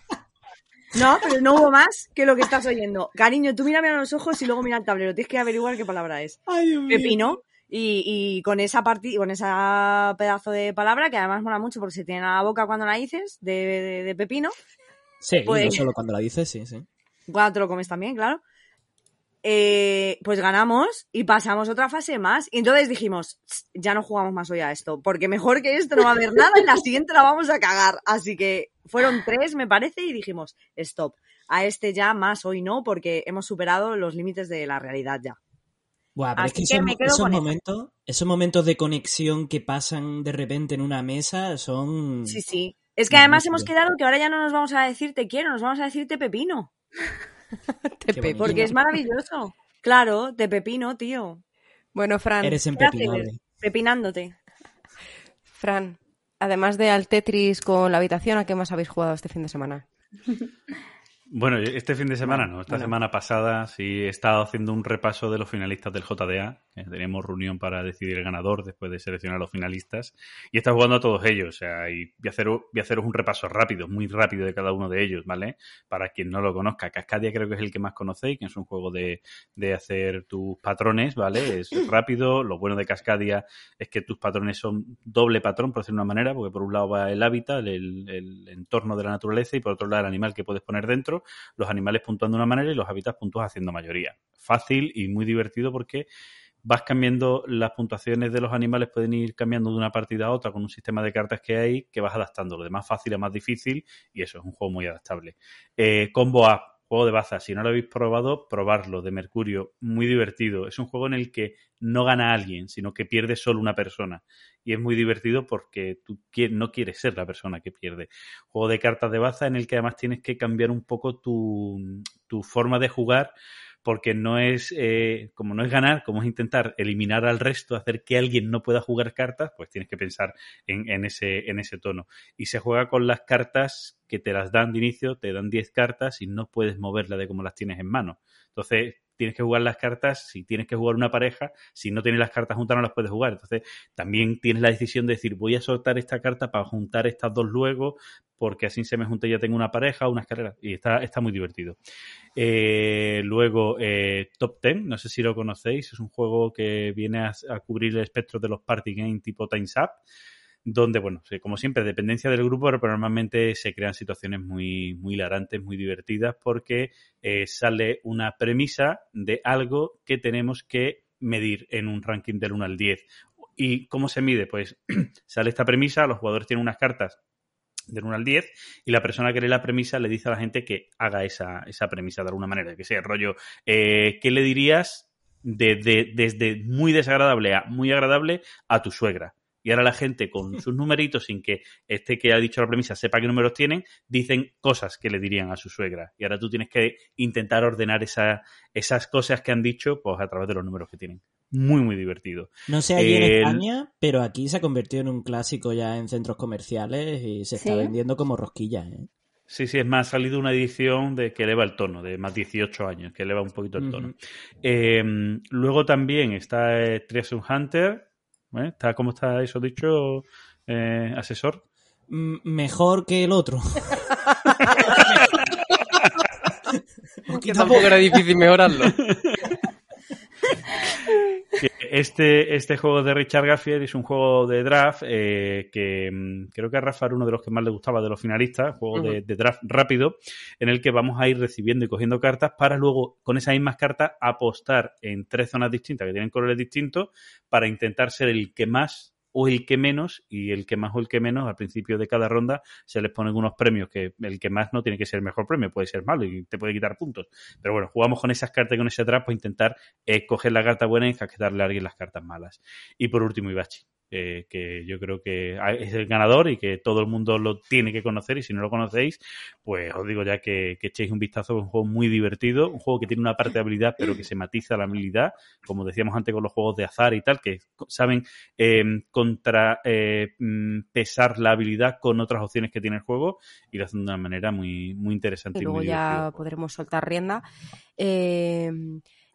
No, pero no hubo más que lo que estás oyendo. Cariño, tú mírame a los ojos y luego mira el tablero. Tienes que averiguar qué palabra es. Ay, Dios mío. Pepino. Y, y con esa parti con esa pedazo de palabra, que además mola mucho porque se tiene a la boca cuando la dices, de, de- de pepino, Sí, Pues- no solo cuando la dices, sí, sí. cuando te lo comes también, claro. Eh, pues ganamos y pasamos otra fase más. Y entonces dijimos, "Tss, ya no jugamos más hoy a esto, porque mejor que esto no va a haber nada y la siguiente la vamos a cagar. Así que fueron tres, me parece, y dijimos, stop. A este ya más hoy no, porque hemos superado los límites de la realidad ya. Buah, pero es Así que que esos, me quedo esos con esa. momentos, esos momentos de conexión que pasan de repente en una mesa son... Sí, sí. Es que además hemos quedado que ahora ya no nos vamos a decir te quiero, nos vamos a decir te pepino. Te Qué pe- bonito. Porque es maravilloso. Claro, te pepino, tío. Bueno, Fran, Eres ¿Qué empepinable. Pepinándote. Fran, además de al Tetris con la habitación, ¿a qué más habéis jugado este fin de semana? Bueno, este fin de semana no, esta bueno. semana pasada sí he estado haciendo un repaso de los finalistas del JDA. que Teníamos reunión para decidir el ganador después de seleccionar a los finalistas. Y he estado jugando a todos ellos. O sea, y voy a, hacer, voy a haceros un repaso rápido, muy rápido de cada uno de ellos, ¿vale? Para quien no lo conozca. Cascadia creo que es el que más conocéis, que es un juego de, de hacer tus patrones, ¿vale? Es rápido. Lo bueno de Cascadia es que tus patrones son doble patrón, por decirlo de una manera, porque por un lado va el hábitat, el, el entorno de la naturaleza, y por otro lado el animal que puedes poner dentro los animales puntúan de una manera y los hábitats puntúas haciendo mayoría. Fácil y muy divertido porque vas cambiando las puntuaciones de los animales, pueden ir cambiando de una partida a otra con un sistema de cartas que hay que vas adaptando, lo de más fácil a más difícil y eso es un juego muy adaptable. Eh, Combo Up, juego de baza, si no lo habéis probado, probarlo, de Mercurio, muy divertido. Es un juego en el que no gana alguien, sino que pierde solo una persona. Y es muy divertido porque tú no quieres ser la persona que pierde juego de cartas de baza en el que además tienes que cambiar un poco tu, forma de jugar porque no es, eh, como no es ganar, como es intentar eliminar al resto, hacer que alguien no pueda jugar cartas, pues tienes que pensar en ese tono. Y se juega con las cartas que te las dan de inicio, te dan 10 cartas y no puedes moverlas de como las tienes en mano. Entonces, tienes que jugar las cartas, si tienes que jugar una pareja, si no tienes las cartas juntas no las puedes jugar. Entonces, también tienes la decisión de decir, voy a soltar esta carta para juntar estas dos luego, porque así se me junta y ya tengo una pareja unas carreras. Y está, está muy divertido. Eh, luego, eh, Top Ten, no sé si lo conocéis, es un juego que viene a, a cubrir el espectro de los party game tipo Time's Up donde, bueno, como siempre, dependencia del grupo, pero normalmente se crean situaciones muy, muy hilarantes, muy divertidas, porque eh, sale una premisa de algo que tenemos que medir en un ranking del 1 al 10. ¿Y cómo se mide? Pues sale esta premisa, los jugadores tienen unas cartas del 1 al 10 y la persona que lee la premisa le dice a la gente que haga esa, esa premisa de alguna manera, que sea rollo, eh, ¿qué le dirías de, de, desde muy desagradable a muy agradable a tu suegra? Y ahora la gente con sus numeritos, sin que este que ha dicho la premisa sepa qué números tienen, dicen cosas que le dirían a su suegra. Y ahora tú tienes que intentar ordenar esa, esas cosas que han dicho pues a través de los números que tienen. Muy, muy divertido. No sé allí en El- España, pero aquí se ha convertido en un clásico ya en centros comerciales y se está ¿Sí? vendiendo como rosquillas. ¿eh? Sí, sí, es más, ha salido una edición de que eleva el tono, de más 18 años, que eleva un poquito el tono. Eh, luego también está eh, Treasure Hunter. ¿Eh? Está, ¿Cómo está eso dicho, eh, asesor? M- mejor que el otro. Que tampoco era difícil mejorarlo. Este, este juego de Richard Garfield es un juego de draft eh, que mm, creo que a Rafa era uno de los que más le gustaba de los finalistas, juego de, de draft rápido, en el que vamos a ir recibiendo y cogiendo cartas para luego, con esas mismas cartas, apostar en tres zonas distintas que tienen colores distintos para intentar ser el que más o el que menos, y el que más o el que menos, al principio de cada ronda se les ponen unos premios que el que más no tiene que ser el mejor premio, puede ser malo y te puede quitar puntos. Pero bueno, jugamos con esas cartas y con ese draft para intentar eh, coger la carta buena y casquetarle a alguien las cartas malas. Y por último, Ibachi, eh, que yo creo que es el ganador y que todo el mundo lo tiene que conocer. Y si no lo conocéis, pues os digo ya que, que echéis un vistazo. Es un juego muy divertido, un juego que tiene una parte de habilidad, pero que se matiza la habilidad, como decíamos antes con los juegos de azar y tal, que saben eh, contra eh, mm, pesar la habilidad con otras opciones que tiene el juego y lo hacen de una manera muy, muy interesante y y, luego muy ya podremos soltar rienda. Eh,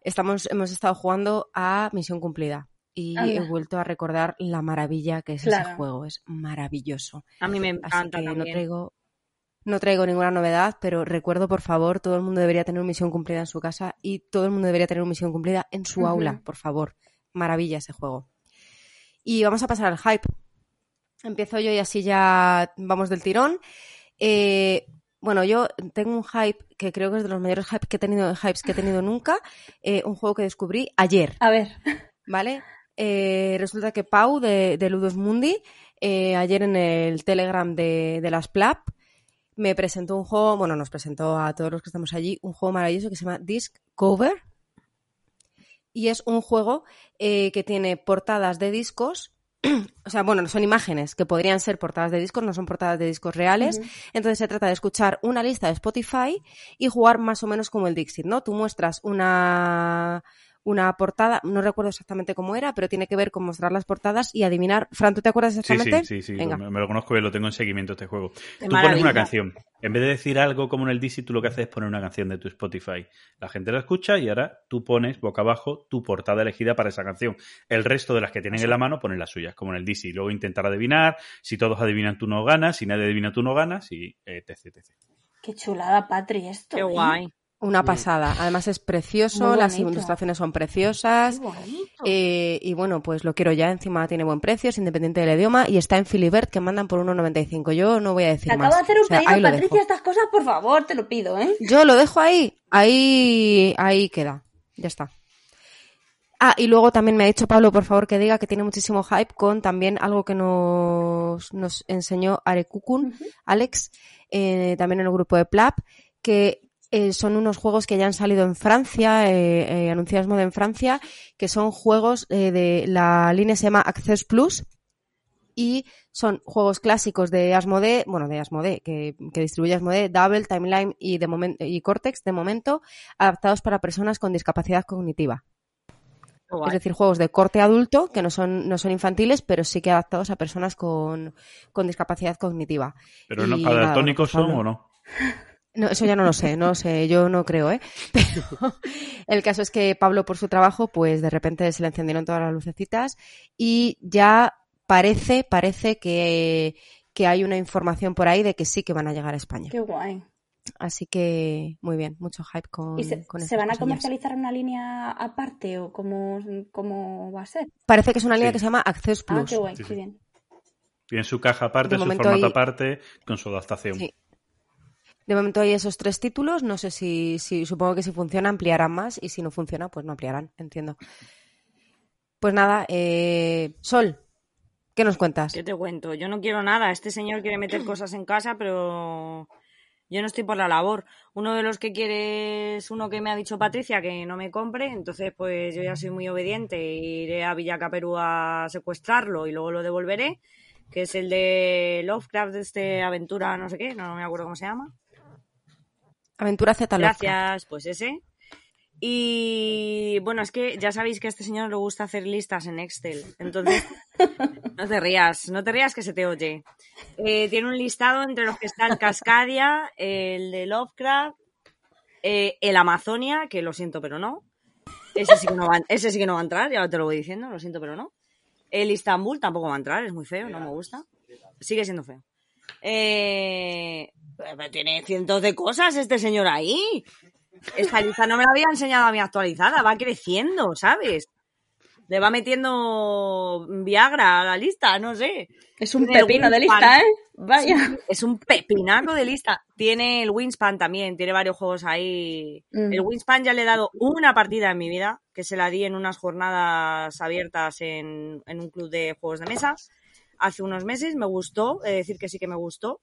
estamos, hemos estado jugando a Misión Cumplida y Anda. he vuelto a recordar la maravilla que es ese juego. Es maravilloso. A mí me Así encanta no traigo, no traigo ninguna novedad, pero recuerdo, por favor, todo el mundo debería tener una misión cumplida en su casa y todo el mundo debería tener una misión cumplida en su aula, por favor. Maravilla ese juego. Y vamos a pasar al hype. Empiezo yo y así ya vamos del tirón. Eh, bueno, yo tengo un hype que creo que es de los mayores hype que he tenido, hypes que he tenido nunca. eh, un juego que descubrí ayer. A ver. ¿vale? Eh, resulta que Pau de, de Ludus Mundi, eh, ayer en el Telegram de, de las PLAP, me presentó un juego, bueno, nos presentó a todos los que estamos allí, un juego maravilloso que se llama Disc Cover. Y es un juego eh, que tiene portadas de discos. O sea, bueno, son imágenes que podrían ser portadas de discos, no son portadas de discos reales. Entonces se trata de escuchar una lista de Spotify y jugar más o menos como el Dixit, ¿no? Tú muestras una, una portada, no recuerdo exactamente cómo era, pero tiene que ver con mostrar las portadas y adivinar. Fran, ¿tú te acuerdas Sí, exactamente? sí, sí, sí. Venga. Me, me lo conozco y lo tengo en seguimiento este juego. Qué tú pones una canción. En vez de decir algo como en el Dixie, tú lo que haces es poner una canción de tu Spotify. La gente la escucha y ahora tú pones boca abajo tu portada elegida para esa canción. El resto de las que tienen en la mano ponen las suyas, como en el Dixie. Luego intentar adivinar. Si todos adivinan, tú no ganas. Si nadie adivina, tú no ganas. Y eh, etc, etc. Qué chulada, Patri, esto. Qué ¿eh? Una pasada. Además es precioso, las ilustraciones son preciosas. Eh, y bueno, pues lo quiero ya. Encima tiene buen precio, es independiente del idioma y está en Filibert que mandan por 1,95. Yo no voy a decir Te más. acabo de hacer un O sea, pedido, Patricia, estas cosas, por favor, te lo pido, ¿eh? Yo lo dejo ahí, ahí, ahí queda. Ya está. Ah, y luego también me ha dicho Pablo, por favor, que diga que tiene muchísimo hype con también algo que nos, nos enseñó Arekukun, Alex, eh, también en el grupo de Plap, que eh, son unos juegos que ya han salido en Francia, eh, eh, anunciados en Francia, que son juegos eh, de la línea se llama Access Plus y son juegos clásicos de Asmodee, bueno, de Asmodee, que, que distribuye Asmodee, Double, Timeline y, de momen- y Cortex, de momento, adaptados para personas con discapacidad cognitiva. Es decir, juegos de corte adulto que no son, no son infantiles, pero sí que adaptados a personas con, con discapacidad cognitiva. Pero no, Y para nada, tónicos bueno, son o no. No, eso ya no lo sé, no lo sé, yo no creo, ¿eh? Pero el caso es que Pablo, por su trabajo, pues de repente se le encendieron todas las lucecitas y ya parece, parece que, que hay una información por ahí de que sí que van a llegar a España. Qué guay. Así que, muy bien, mucho hype con, ¿Y se, con se estas van a comercializar una línea aparte o cómo, cómo va a ser? Parece que es una línea Sí. que se llama Access Ah, Plus. qué guay, Sí, bien. Tiene su caja aparte, De su formato aparte, con su adaptación. Sí. De momento hay esos tres títulos, no sé si, si supongo que si funciona ampliarán más y si no funciona, pues no ampliarán, entiendo. Pues nada, eh, Sol, ¿qué nos cuentas? ¿Qué te cuento? Yo no quiero nada. Este señor quiere meter cosas en casa, pero yo no estoy por la labor. Uno de los que quiere es uno que me ha dicho Patricia que no me compre, entonces pues yo ya soy muy obediente. Iré a Villacaperú a secuestrarlo y luego lo devolveré, que es el de Lovecraft, de este aventura no sé qué, no me acuerdo cómo se llama. Aventura Z. Gracias, pues ese. Y bueno, es que ya sabéis que a este señor le gusta hacer listas en Excel. Entonces, no te rías, no te rías que se te oye. Eh, tiene un listado entre los que está el Cascadia, el de Lovecraft, eh, el Amazonia, que lo siento, pero no. Ese sí, que no va, ese sí que no va a entrar, ya te lo voy diciendo, lo siento, pero no. El Istanbul tampoco va a entrar, es muy feo, no me gusta. Sigue siendo feo. Eh, pero tiene cientos de cosas este señor ahí. Esta lista no me la había enseñado a mí actualizada, va creciendo, ¿sabes? Le va metiendo Viagra a la lista, no sé. Es un Tiene pepino de lista, ¿eh? Vaya. Es un pepinaco de lista. Tiene el Wingspan también, tiene varios juegos ahí. Mm. El Wingspan ya le he dado una partida en mi vida, que se la di en unas jornadas abiertas en, en un club de juegos de mesa hace unos meses. Me gustó, he de decir que sí que me gustó.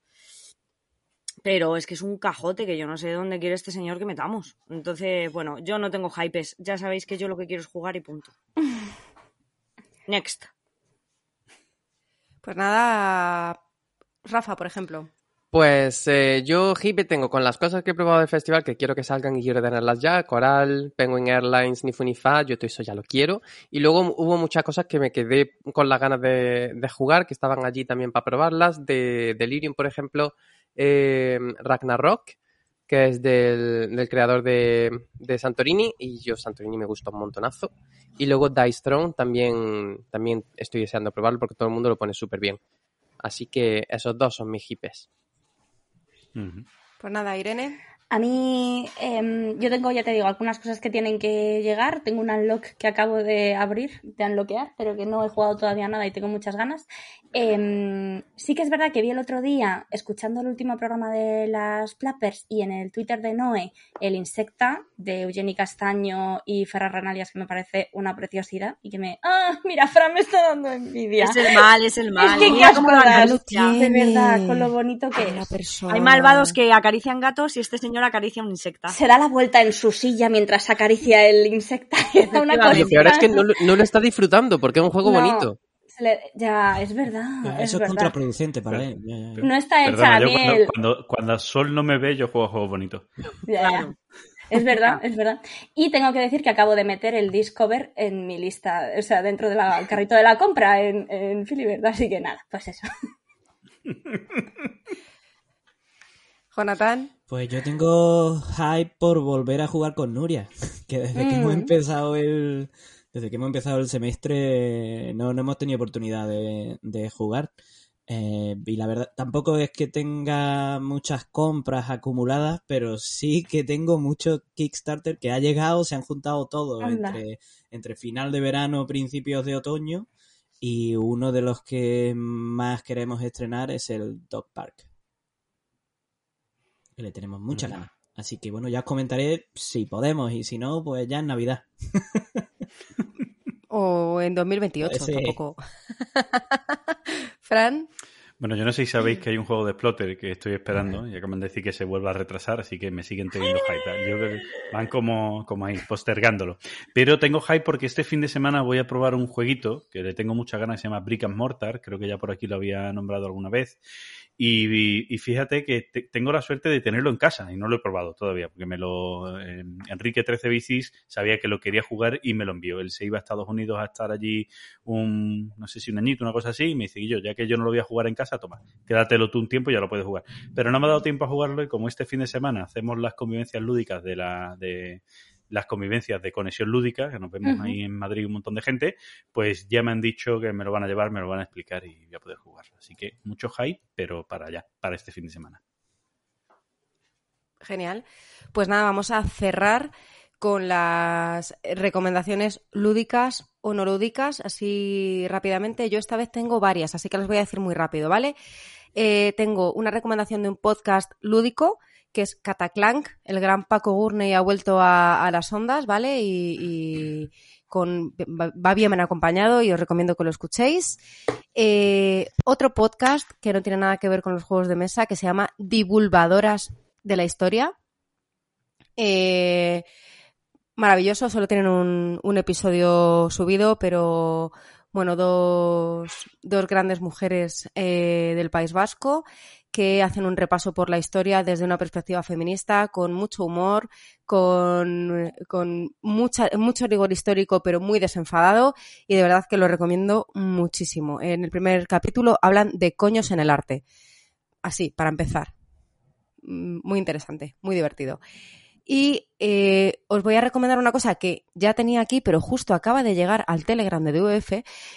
Pero es que es un cajote que yo no sé dónde quiere este señor que metamos. Entonces, bueno, yo no tengo hypes. Ya sabéis que yo lo que quiero es jugar y punto. Next. Pues nada, Rafa, por ejemplo. Pues eh, yo hipe tengo con las cosas que he probado del festival que quiero que salgan y quiero tenerlas ya. Coral, Penguin Airlines, ni fu ni fa, yo todo eso ya lo quiero. Y luego hubo muchas cosas que me quedé con las ganas de, de jugar, que estaban allí también para probarlas. De Delirium, por ejemplo, eh, Ragnarok, que es del, del creador de, de Santorini. Y yo Santorini me gusta un montonazo. Y luego Dice Throne también, también estoy deseando probarlo porque todo el mundo lo pone súper bien. Así que esos dos son mis hipes. Pues nada, Irene. A mí, em, yo tengo, ya te digo, algunas cosas que tienen que llegar. Tengo un unlock que acabo de abrir, de unlockear, pero que no he jugado todavía nada y tengo muchas ganas. Em, sí que es verdad que vi el otro día, escuchando el último programa de las Plappers y en el Twitter de Noé, el Insecta de Eugeni Castaño y Ferran Ranalias, que me parece una preciosidad y que me. ¡Ah! Mira, Fran me está dando envidia. Es el mal, es el mal. que Mira qué cómo lo. De verdad, con lo bonito que La es. persona. Hay malvados que acarician gatos y este señor acaricia un insecta. se da la vuelta en su silla mientras acaricia el insecta una cosa. lo peor es que no, lo- no lo está disfrutando porque es un juego No, bonito. se le- Ya, es verdad. Ya, Eso es verdad. contraproducente para él. ya, ya, ya. No está hecha Perdona, yo cuando, cuando, cuando Sol no me ve, yo juego a juegos bonitos. Ya, ya. Claro. Es verdad, es verdad. Y tengo que decir que acabo de meter el Discover en mi lista, o sea, dentro del carrito de la compra en, en Filibert, así que nada, pues eso. Jonathan. Pues yo tengo hype por volver a jugar con Nuria, que desde que hemos Mm. empezado el desde que hemos empezado el semestre no, no hemos tenido oportunidad de, de jugar. Eh, y la verdad, tampoco es que tenga muchas compras acumuladas, pero sí que tengo mucho Kickstarter que ha llegado, se han juntado todos entre, entre final de verano, principios de otoño, y uno de los que más queremos estrenar es el Dog Park. Que le tenemos muchas ganas. Así que bueno, ya os comentaré si podemos y si no, pues ya en Navidad. O en 2028, Sí. tampoco. Fran. Bueno, yo no sé si sabéis que hay un juego de Splotter que estoy esperando y acaban de decir que se vuelva a retrasar, así que me siguen teniendo hype. Yo creo que van como, como ahí, postergándolo. Pero tengo hype porque este fin de semana voy a probar un jueguito que le tengo muchas ganas, que se llama Brick and Mortar, creo que ya por aquí lo había nombrado alguna vez. Y, y fíjate que te- tengo la suerte de tenerlo en casa y no lo he probado todavía, porque me lo eh, Enrique 13 Bicis sabía que lo quería jugar y me lo envió. Él se iba a Estados Unidos a estar allí un, no sé si un añito, una cosa así, y me dice, yo, ya que yo no lo voy a jugar en casa, toma, quédatelo tú un tiempo y ya lo puedes jugar. Pero no me ha dado tiempo a jugarlo y como este fin de semana hacemos las convivencias lúdicas de la, de las convivencias de conexión lúdica, que nos vemos ahí en Madrid un montón de gente, pues ya me han dicho que me lo van a llevar, me lo van a explicar y voy a poder jugar. Así que mucho hype, pero para allá, para este fin de semana. Genial. Pues nada, vamos a cerrar con las recomendaciones lúdicas o no lúdicas, así rápidamente. Yo esta vez tengo varias, así que las voy a decir muy rápido, ¿vale? Eh, tengo una recomendación de un podcast lúdico que es Cataclank. El gran Paco Gurney ha vuelto a, las ondas, ¿vale? Y, y con, va bien acompañado y os recomiendo que lo escuchéis. Eh, otro podcast que no tiene nada que ver con los juegos de mesa que se llama Divulgadoras de la Historia. Eh, maravilloso, solo tienen un, un episodio subido, pero bueno, dos, dos grandes mujeres eh, del País Vasco que hacen un repaso por la historia desde una perspectiva feminista, con mucho humor, con, con mucha, mucho rigor histórico, pero muy desenfadado, y de verdad que lo recomiendo muchísimo. En el primer capítulo hablan de coños en el arte. Así, para empezar. Mm, Muy interesante, muy divertido. Y eh, os voy a recomendar una cosa que ya tenía aquí, pero justo acaba de llegar al Telegram de DUF,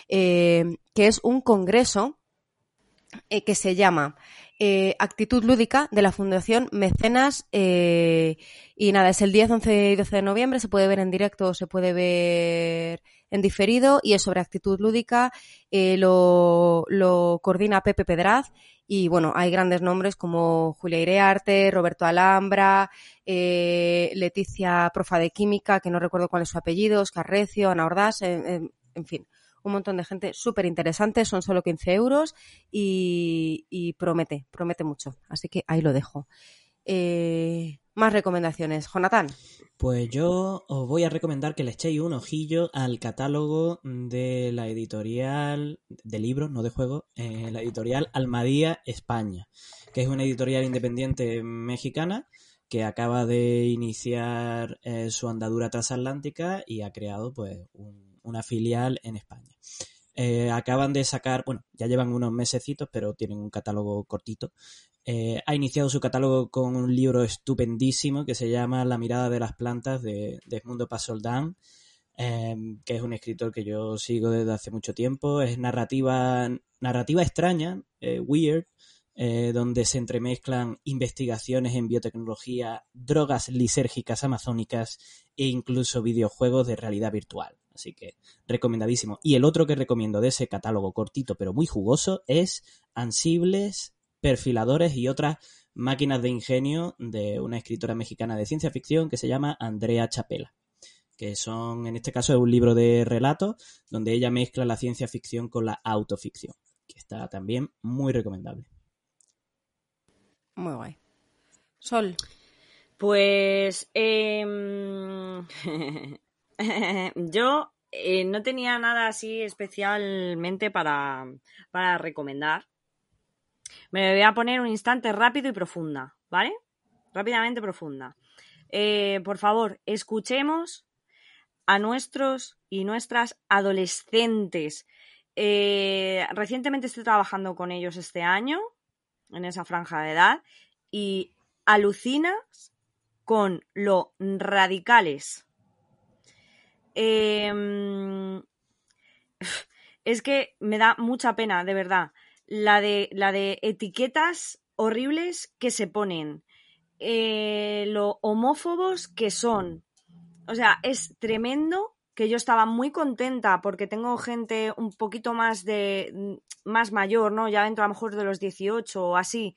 eh, que es un congreso eh, que se llama eh, Actitud Lúdica de la Fundación Mecenas. eh, y nada, es el 10, 11 y 12 de noviembre. Se puede ver en directo se puede ver en diferido. Y es sobre actitud lúdica. eh, lo, lo coordina Pepe Pedraz. Y bueno, hay grandes nombres como Julia Irearte, Roberto Alhambra, eh, Leticia Profa de Química, que no recuerdo cuál es su apellido, Oscar Recio, Ana Ordaz, en fin, un montón de gente súper interesante, son solo 15 euros y, promete, promete mucho. Así que ahí lo dejo. Eh, más recomendaciones. Jonathan. Pues yo os voy a recomendar que le echéis un ojillo al catálogo de la editorial de libros, no de juegos, eh, la editorial Almadía España, que es una editorial independiente mexicana que acaba de iniciar eh, su andadura transatlántica y ha creado pues un- una filial en España. Eh, acaban de sacar, bueno, ya llevan unos mesecitos, pero tienen un catálogo cortito. Eh, ha iniciado su catálogo con un libro estupendísimo que se llama La mirada de las plantas de, de Edmundo Pasoldán, eh, que es un escritor que yo sigo desde hace mucho tiempo. Es narrativa, narrativa extraña, eh, weird, donde se entremezclan investigaciones en biotecnología, drogas lisérgicas amazónicas e incluso videojuegos de realidad virtual. Así que recomendadísimo. Y el otro que recomiendo de ese catálogo cortito pero muy jugoso es Ansibles, Perfiladores y otras máquinas de ingenio de una escritora mexicana de ciencia ficción que se llama Andrea Chapela. Que son, en este caso, es un libro de relatos donde ella mezcla la ciencia ficción con la autoficción. Que está también muy recomendable. Muy guay. Sol. Pues em, yo eh, no tenía nada así especialmente para, para recomendar. Me voy a poner un instante rápido y profunda, ¿vale? Rápidamente profunda. Eh, por favor, escuchemos a nuestros y nuestras adolescentes. Eh, recientemente estoy trabajando con ellos este año, en esa franja de edad, y alucinas con lo radicales. Eh, es que me da mucha pena, de verdad. La de, la de etiquetas horribles que se ponen. eh, lo homófobos que son. O sea, es tremendo que yo estaba muy contenta porque tengo gente un poquito más de más mayor, ¿no? Ya dentro a lo mejor de los 18 o así,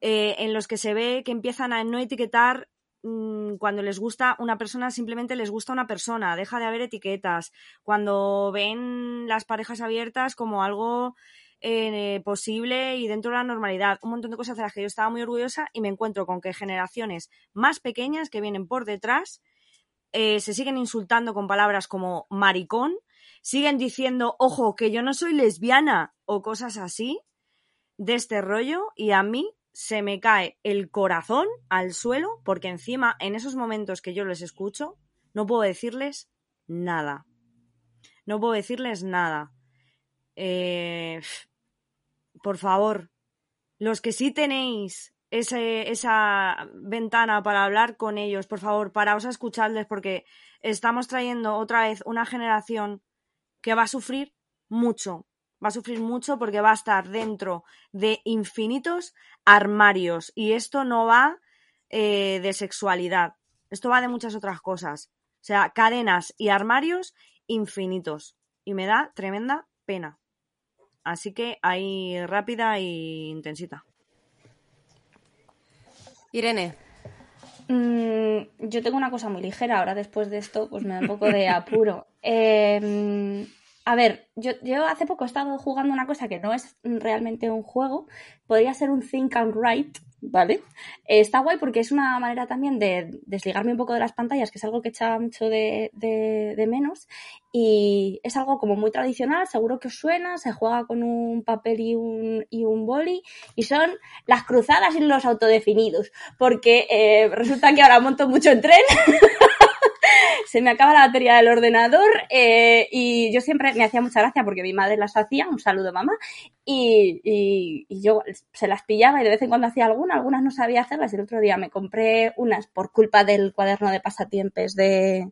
eh, en los que se ve que empiezan a no etiquetar mm, cuando les gusta una persona, simplemente les gusta una persona, deja de haber etiquetas. Cuando ven las parejas abiertas como algo eh, posible y dentro de la normalidad, un montón de cosas de las que yo estaba muy orgullosa y me encuentro con que generaciones más pequeñas que vienen por detrás eh, se siguen insultando con palabras como maricón, siguen diciendo, ojo, que yo no soy lesbiana o cosas así. de este rollo y a mí se me cae el corazón al suelo porque encima en esos momentos que yo les escucho no puedo decirles nada. No puedo decirles nada. Eh, por favor, los que sí tenéis esa ventana para hablar con ellos, por favor, paraos a escucharles porque estamos trayendo otra vez una generación que va a sufrir mucho. Va a sufrir mucho porque va a estar dentro de infinitos armarios. Y esto no va eh, de sexualidad. Esto va de muchas otras cosas. O sea, cadenas y armarios infinitos. Y me da tremenda pena. Así que ahí rápida y intensita. Irene, Mm, yo tengo una cosa muy ligera. Ahora, después de esto, pues me da un poco de apuro. Eh, a ver, yo, yo hace poco he estado jugando una cosa que no es realmente un juego. Podría ser un think and write, ¿vale? Eh, está guay porque es una manera también de desligarme un poco de las pantallas, que es algo que echaba mucho de, de- de menos. Y es algo como muy tradicional, seguro que os suena. Se juega con un papel y un, y un boli. Y son las cruzadas y los autodefinidos. Porque eh, resulta que ahora monto mucho en tren. se me acaba la batería del ordenador eh, y yo siempre me hacía mucha gracia porque mi madre las hacía, un saludo mamá, y, yo se las pillaba y de vez en cuando hacía alguna, algunas no sabía hacerlas y el otro día me compré unas por culpa del cuaderno de pasatiempos de,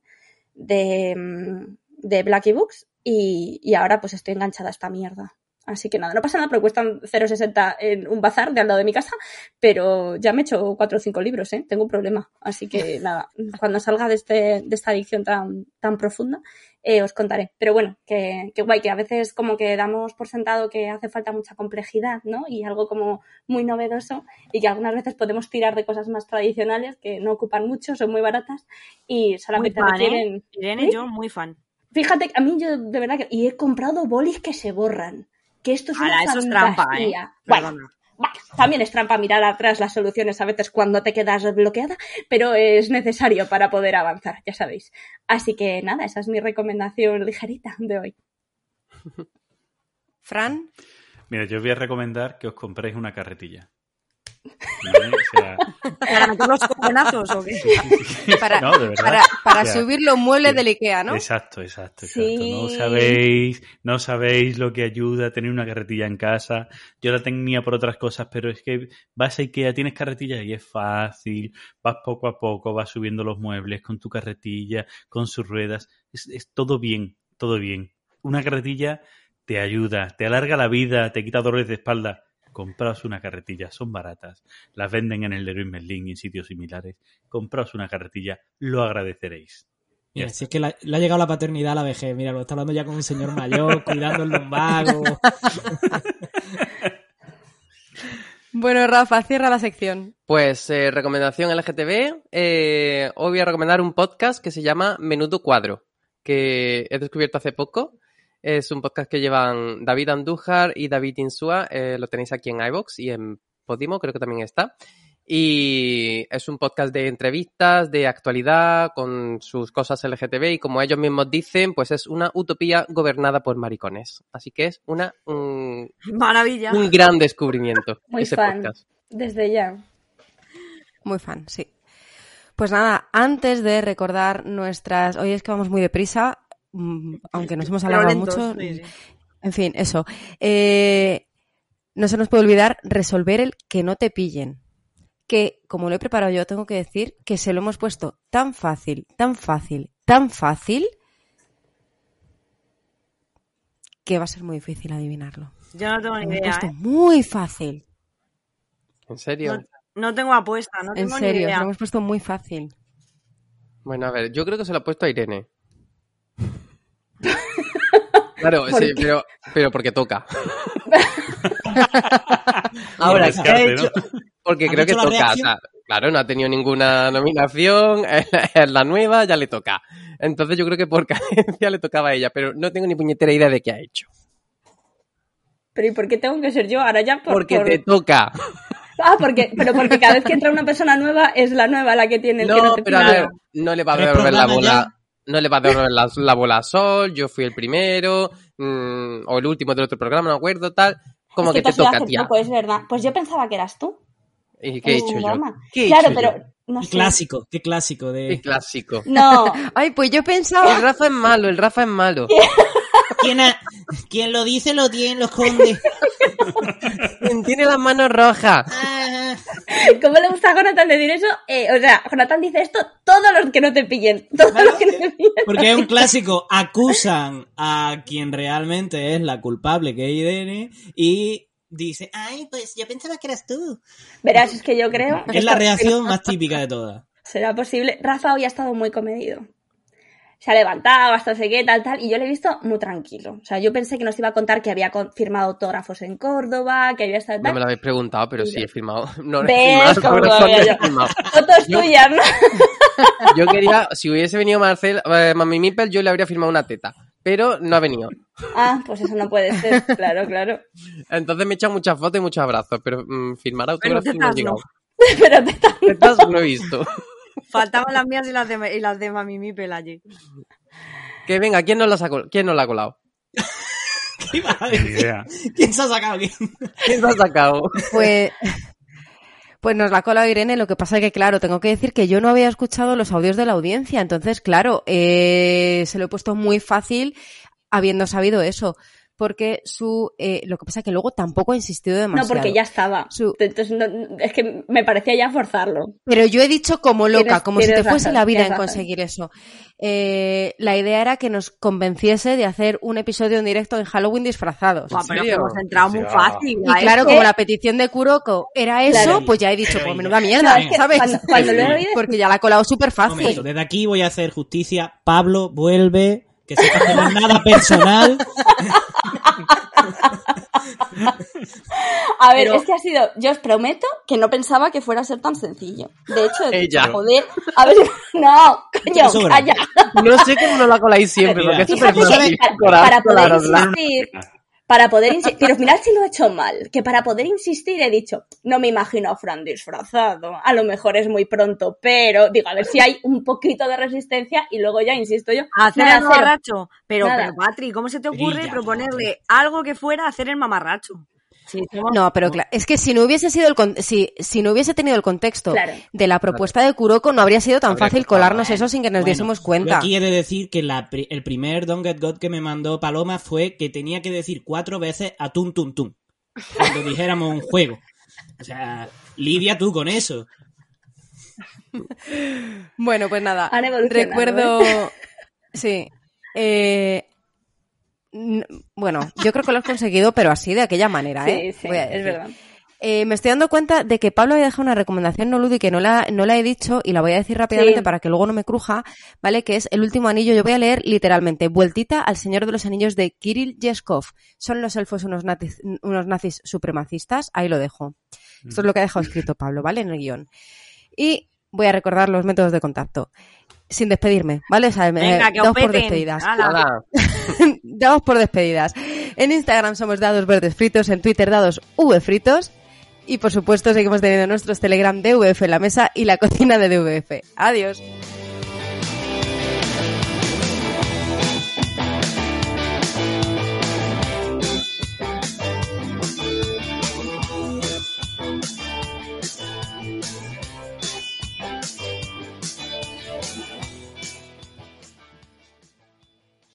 de, mm, de Books y ahora pues estoy enganchada a esta mierda. Así que nada, no pasa nada porque cuestan 0,60 en un bazar de al lado de mi casa, pero ya me he hecho cuatro o cinco libros, ¿eh? Tengo un problema. Así que nada, cuando salga de, este, de esta adicción tan, tan profunda, eh, os contaré. Pero bueno, que, que guay, que a veces como que damos por sentado que hace falta mucha complejidad, ¿no? Y algo como muy novedoso y que algunas veces podemos tirar de cosas más tradicionales que no ocupan mucho, son muy baratas y Muy solamente fan, ¿eh? Irene, ¿Sí? yo muy fan. Fíjate, a mí yo de verdad que... Y he comprado bolis que se borran. Que esto es una eso es trampa, ¿eh? Bueno, bueno, también es trampa mirar atrás las soluciones a veces cuando te quedas bloqueada, pero es necesario para poder avanzar, ya sabéis. Así que nada, esa es mi recomendación ligerita de hoy. Fran, Mira, yo os voy a recomendar que os compréis una carretilla. ¿Vale? O sea, ¿Para meter los cojonazos o qué? para, No, de verdad. para, para O sea, subir los muebles del Ikea, ¿no? Exacto, exacto, exacto. No sabéis, no sabéis lo que ayuda a tener una carretilla en casa. Yo la tenía por otras cosas, pero es que vas a Ikea, tienes carretilla y es fácil. Vas poco a poco, vas subiendo los muebles con tu carretilla, con sus ruedas. Es, es todo bien, todo bien. Una carretilla te ayuda, te alarga la vida, te quita dolores de espalda. Compraos una carretilla, son baratas. Las venden en el Leroy Merlin y en sitios similares. Compraos una carretilla, lo agradeceréis. Mira, si es que la- le ha llegado la paternidad a la vejez. Mira, lo está hablando ya con un señor mayor, cuidando el lumbago. Bueno, Rafa, cierra la sección. Pues eh, recomendación LGTB. eh, hoy voy a recomendar un podcast que se llama Menudo Cuadro, que he descubierto hace poco. Es un podcast que llevan David Andújar y David Insúa. eh, lo tenéis aquí en iVoox y en Podimo, creo que también está. Y es un podcast de entrevistas, de actualidad, con sus cosas LGTB y como ellos mismos dicen, pues es una utopía gobernada por maricones. Así que es una, un, Maravilla. un gran descubrimiento Muy ese fan. podcast. Desde ya. Muy fan, sí. Pues nada, antes de recordar nuestras... Hoy es que vamos muy deprisa, aunque nos hemos alargado lentos, mucho. sí, sí. En fin, eso. Eh, no se nos puede olvidar resolver el que no te pillen. Que, como lo he preparado yo, tengo que decir que se lo hemos puesto tan fácil, tan fácil, tan fácil, que va a ser muy difícil adivinarlo. Yo no tengo Lo ni hemos idea. puesto ¿eh? muy fácil. ¿En serio? No, no tengo apuesta, no En tengo ni serio, se idea. lo hemos puesto muy fácil. Bueno, a ver, yo creo que se lo ha puesto a Irene. Claro, ¿Por sí, pero, pero porque toca. Ahora, ¿qué ha hecho? ¿no? Porque ¿Han creo que toca. O reacción? sea, claro, no ha tenido ninguna nominación, es la nueva, ya le toca. Entonces yo creo que por cadencia le tocaba a ella, pero no tengo ni puñetera idea de qué ha hecho. Pero ¿y por qué tengo que ser yo ahora ya? Por, Porque por- te toca. Ah, porque, pero porque cada vez que entra una persona nueva es la nueva la que tiene el que No, no te pero a ver, no le va a devolver la bola. No le va a devolver la, la bola a Sol, yo fui el primero, mm, o el último del otro programa, no me acuerdo, tal. Como Es que te toca, tía. poco, es verdad. Pues yo pensaba que eras tú. ¿Y qué he hecho el yo? programa. ¿Qué he Claro, hecho pero yo? no Qué sé. clásico, qué clásico de... Qué clásico. No, Ay, pues yo El pensaba... Rafa es malo, el Rafa es malo. ¿Quién, ha- quien lo dice lo tiene, lo esconde. ¿Quién tiene las manos rojas? ¿cómo le gusta a Jonathan decir eso? Eh, o sea, Jonathan dice esto, todos los que no te pillen. Todos los que no te pillen. Porque es un clásico. Acusan a quien realmente es la culpable, que es Irene, y dice, ay, pues yo pensaba que eras tú. Verás, es que yo creo. Es la reacción más típica de todas. ¿Será posible? Rafa hoy ha estado muy comedido. Se ha levantado, hasta no sé qué, tal, tal, y yo le he visto muy tranquilo. O sea, yo pensé que nos iba a contar que había firmado autógrafos en Córdoba, que había estado No me lo habéis preguntado, pero sí he firmado. No, no he ¿Ves firmado, no he yo? firmado. Fotos tuyas, ¿no? Yo quería, si hubiese venido Marcel, eh, Mami Mipel, yo le habría firmado una teta. Pero no ha venido. Ah, pues eso no puede ser. Claro, claro. Entonces me he echado muchas fotos y muchos abrazos, pero mm, firmar autógrafos no tetas no. llegado. Pero te- Tetas no he visto. Faltaban las mías y las de, y las de Mami Mipel allí. Que venga, ¿quién nos la, ha ¿quién nos la ha colado? ¿Qué idea. ¿Quién se ha sacado quién? ¿Quién se ha sacado? Pues, pues nos la ha colado Irene, lo que pasa es que, claro, tengo que decir que yo no había escuchado los audios de la audiencia, entonces, claro, eh, se lo he puesto muy fácil habiendo sabido eso, porque su, eh, lo que pasa es que luego tampoco ha insistido No, demasiado. porque ya estaba. Su- Entonces, no- es que me parecía ya forzarlo. Pero yo he dicho como loca, Tienes- como si te tienes fuese razón, la vida en razón. conseguir eso. Eh, la idea era que nos convenciese de hacer un episodio en directo en Halloween disfrazados. Buah, pero que hemos entrado muy fácil. Y claro, como la petición de Kuroko era eso, Claro. pues ya he dicho, pues menuda mierda, No, ¿sabes? cuando- cuando lo he oído- Porque ya la ha colado súper fácil. momento, desde aquí voy a hacer justicia. Pablo, vuelve. Que sepas que no es nada personal. A ver, Pero- es que ha sido. Yo os prometo que no pensaba que fuera a ser tan sencillo. De hecho, Ella. joder. A ver, no, coño, calla. No sé cómo nos la coláis siempre, porque es súper Fíjate que para, para poder. Para poder insistir, pero mirad si lo he hecho mal, que para poder insistir he dicho, no me imagino a Fran disfrazado, a lo mejor es muy pronto, pero digo, a ver si hay un poquito de resistencia y luego ya insisto yo, Hacer nada, el mamarracho. Pero, pero, Patri, ¿cómo se te ocurre Brilla, proponerle algo que fuera hacer el mamarracho? Sí, somos- No, pero claro, es que si no hubiese sido el con- si, si no hubiese tenido el contexto Claro. de la propuesta de Kuroko, no habría sido tan Habría fácil colarnos ¿eh? eso sin que nos Bueno, diésemos cuenta. aquí he de decir que la pri- el primer Don't Get God que me mandó Paloma fue que tenía que decir cuatro veces a tum tum tum. Cuando dijéramos un juego. O sea, lidia tú con eso. Bueno, pues nada. Han Recuerdo. Sí. Eh, Bueno, yo creo que lo has conseguido, pero así, de aquella manera, ¿eh? Sí, sí, es verdad. Eh, me estoy dando cuenta de que Pablo había dejado una recomendación no lúdica que no la, no la he dicho y la voy a decir rápidamente Sí. para que luego no me cruja, ¿vale? Que es El último anillo. Yo voy a leer literalmente Vueltita al Señor de los Anillos de Kirill Yeskov. ¿Son los elfos unos nazis, unos nazis supremacistas? Ahí lo dejo. Esto es lo que ha dejado escrito Pablo, ¿vale? En el guion. Y voy a recordar los métodos de contacto. Sin despedirme, ¿vale? O sea, me- Venga, que os damos por despedidas. Hala. damos por despedidas. En Instagram somos dados verdes fritos, en Twitter dados V fritos. Y por supuesto seguimos teniendo nuestros Telegram DVF en la mesa y la cocina de DVF. Adiós.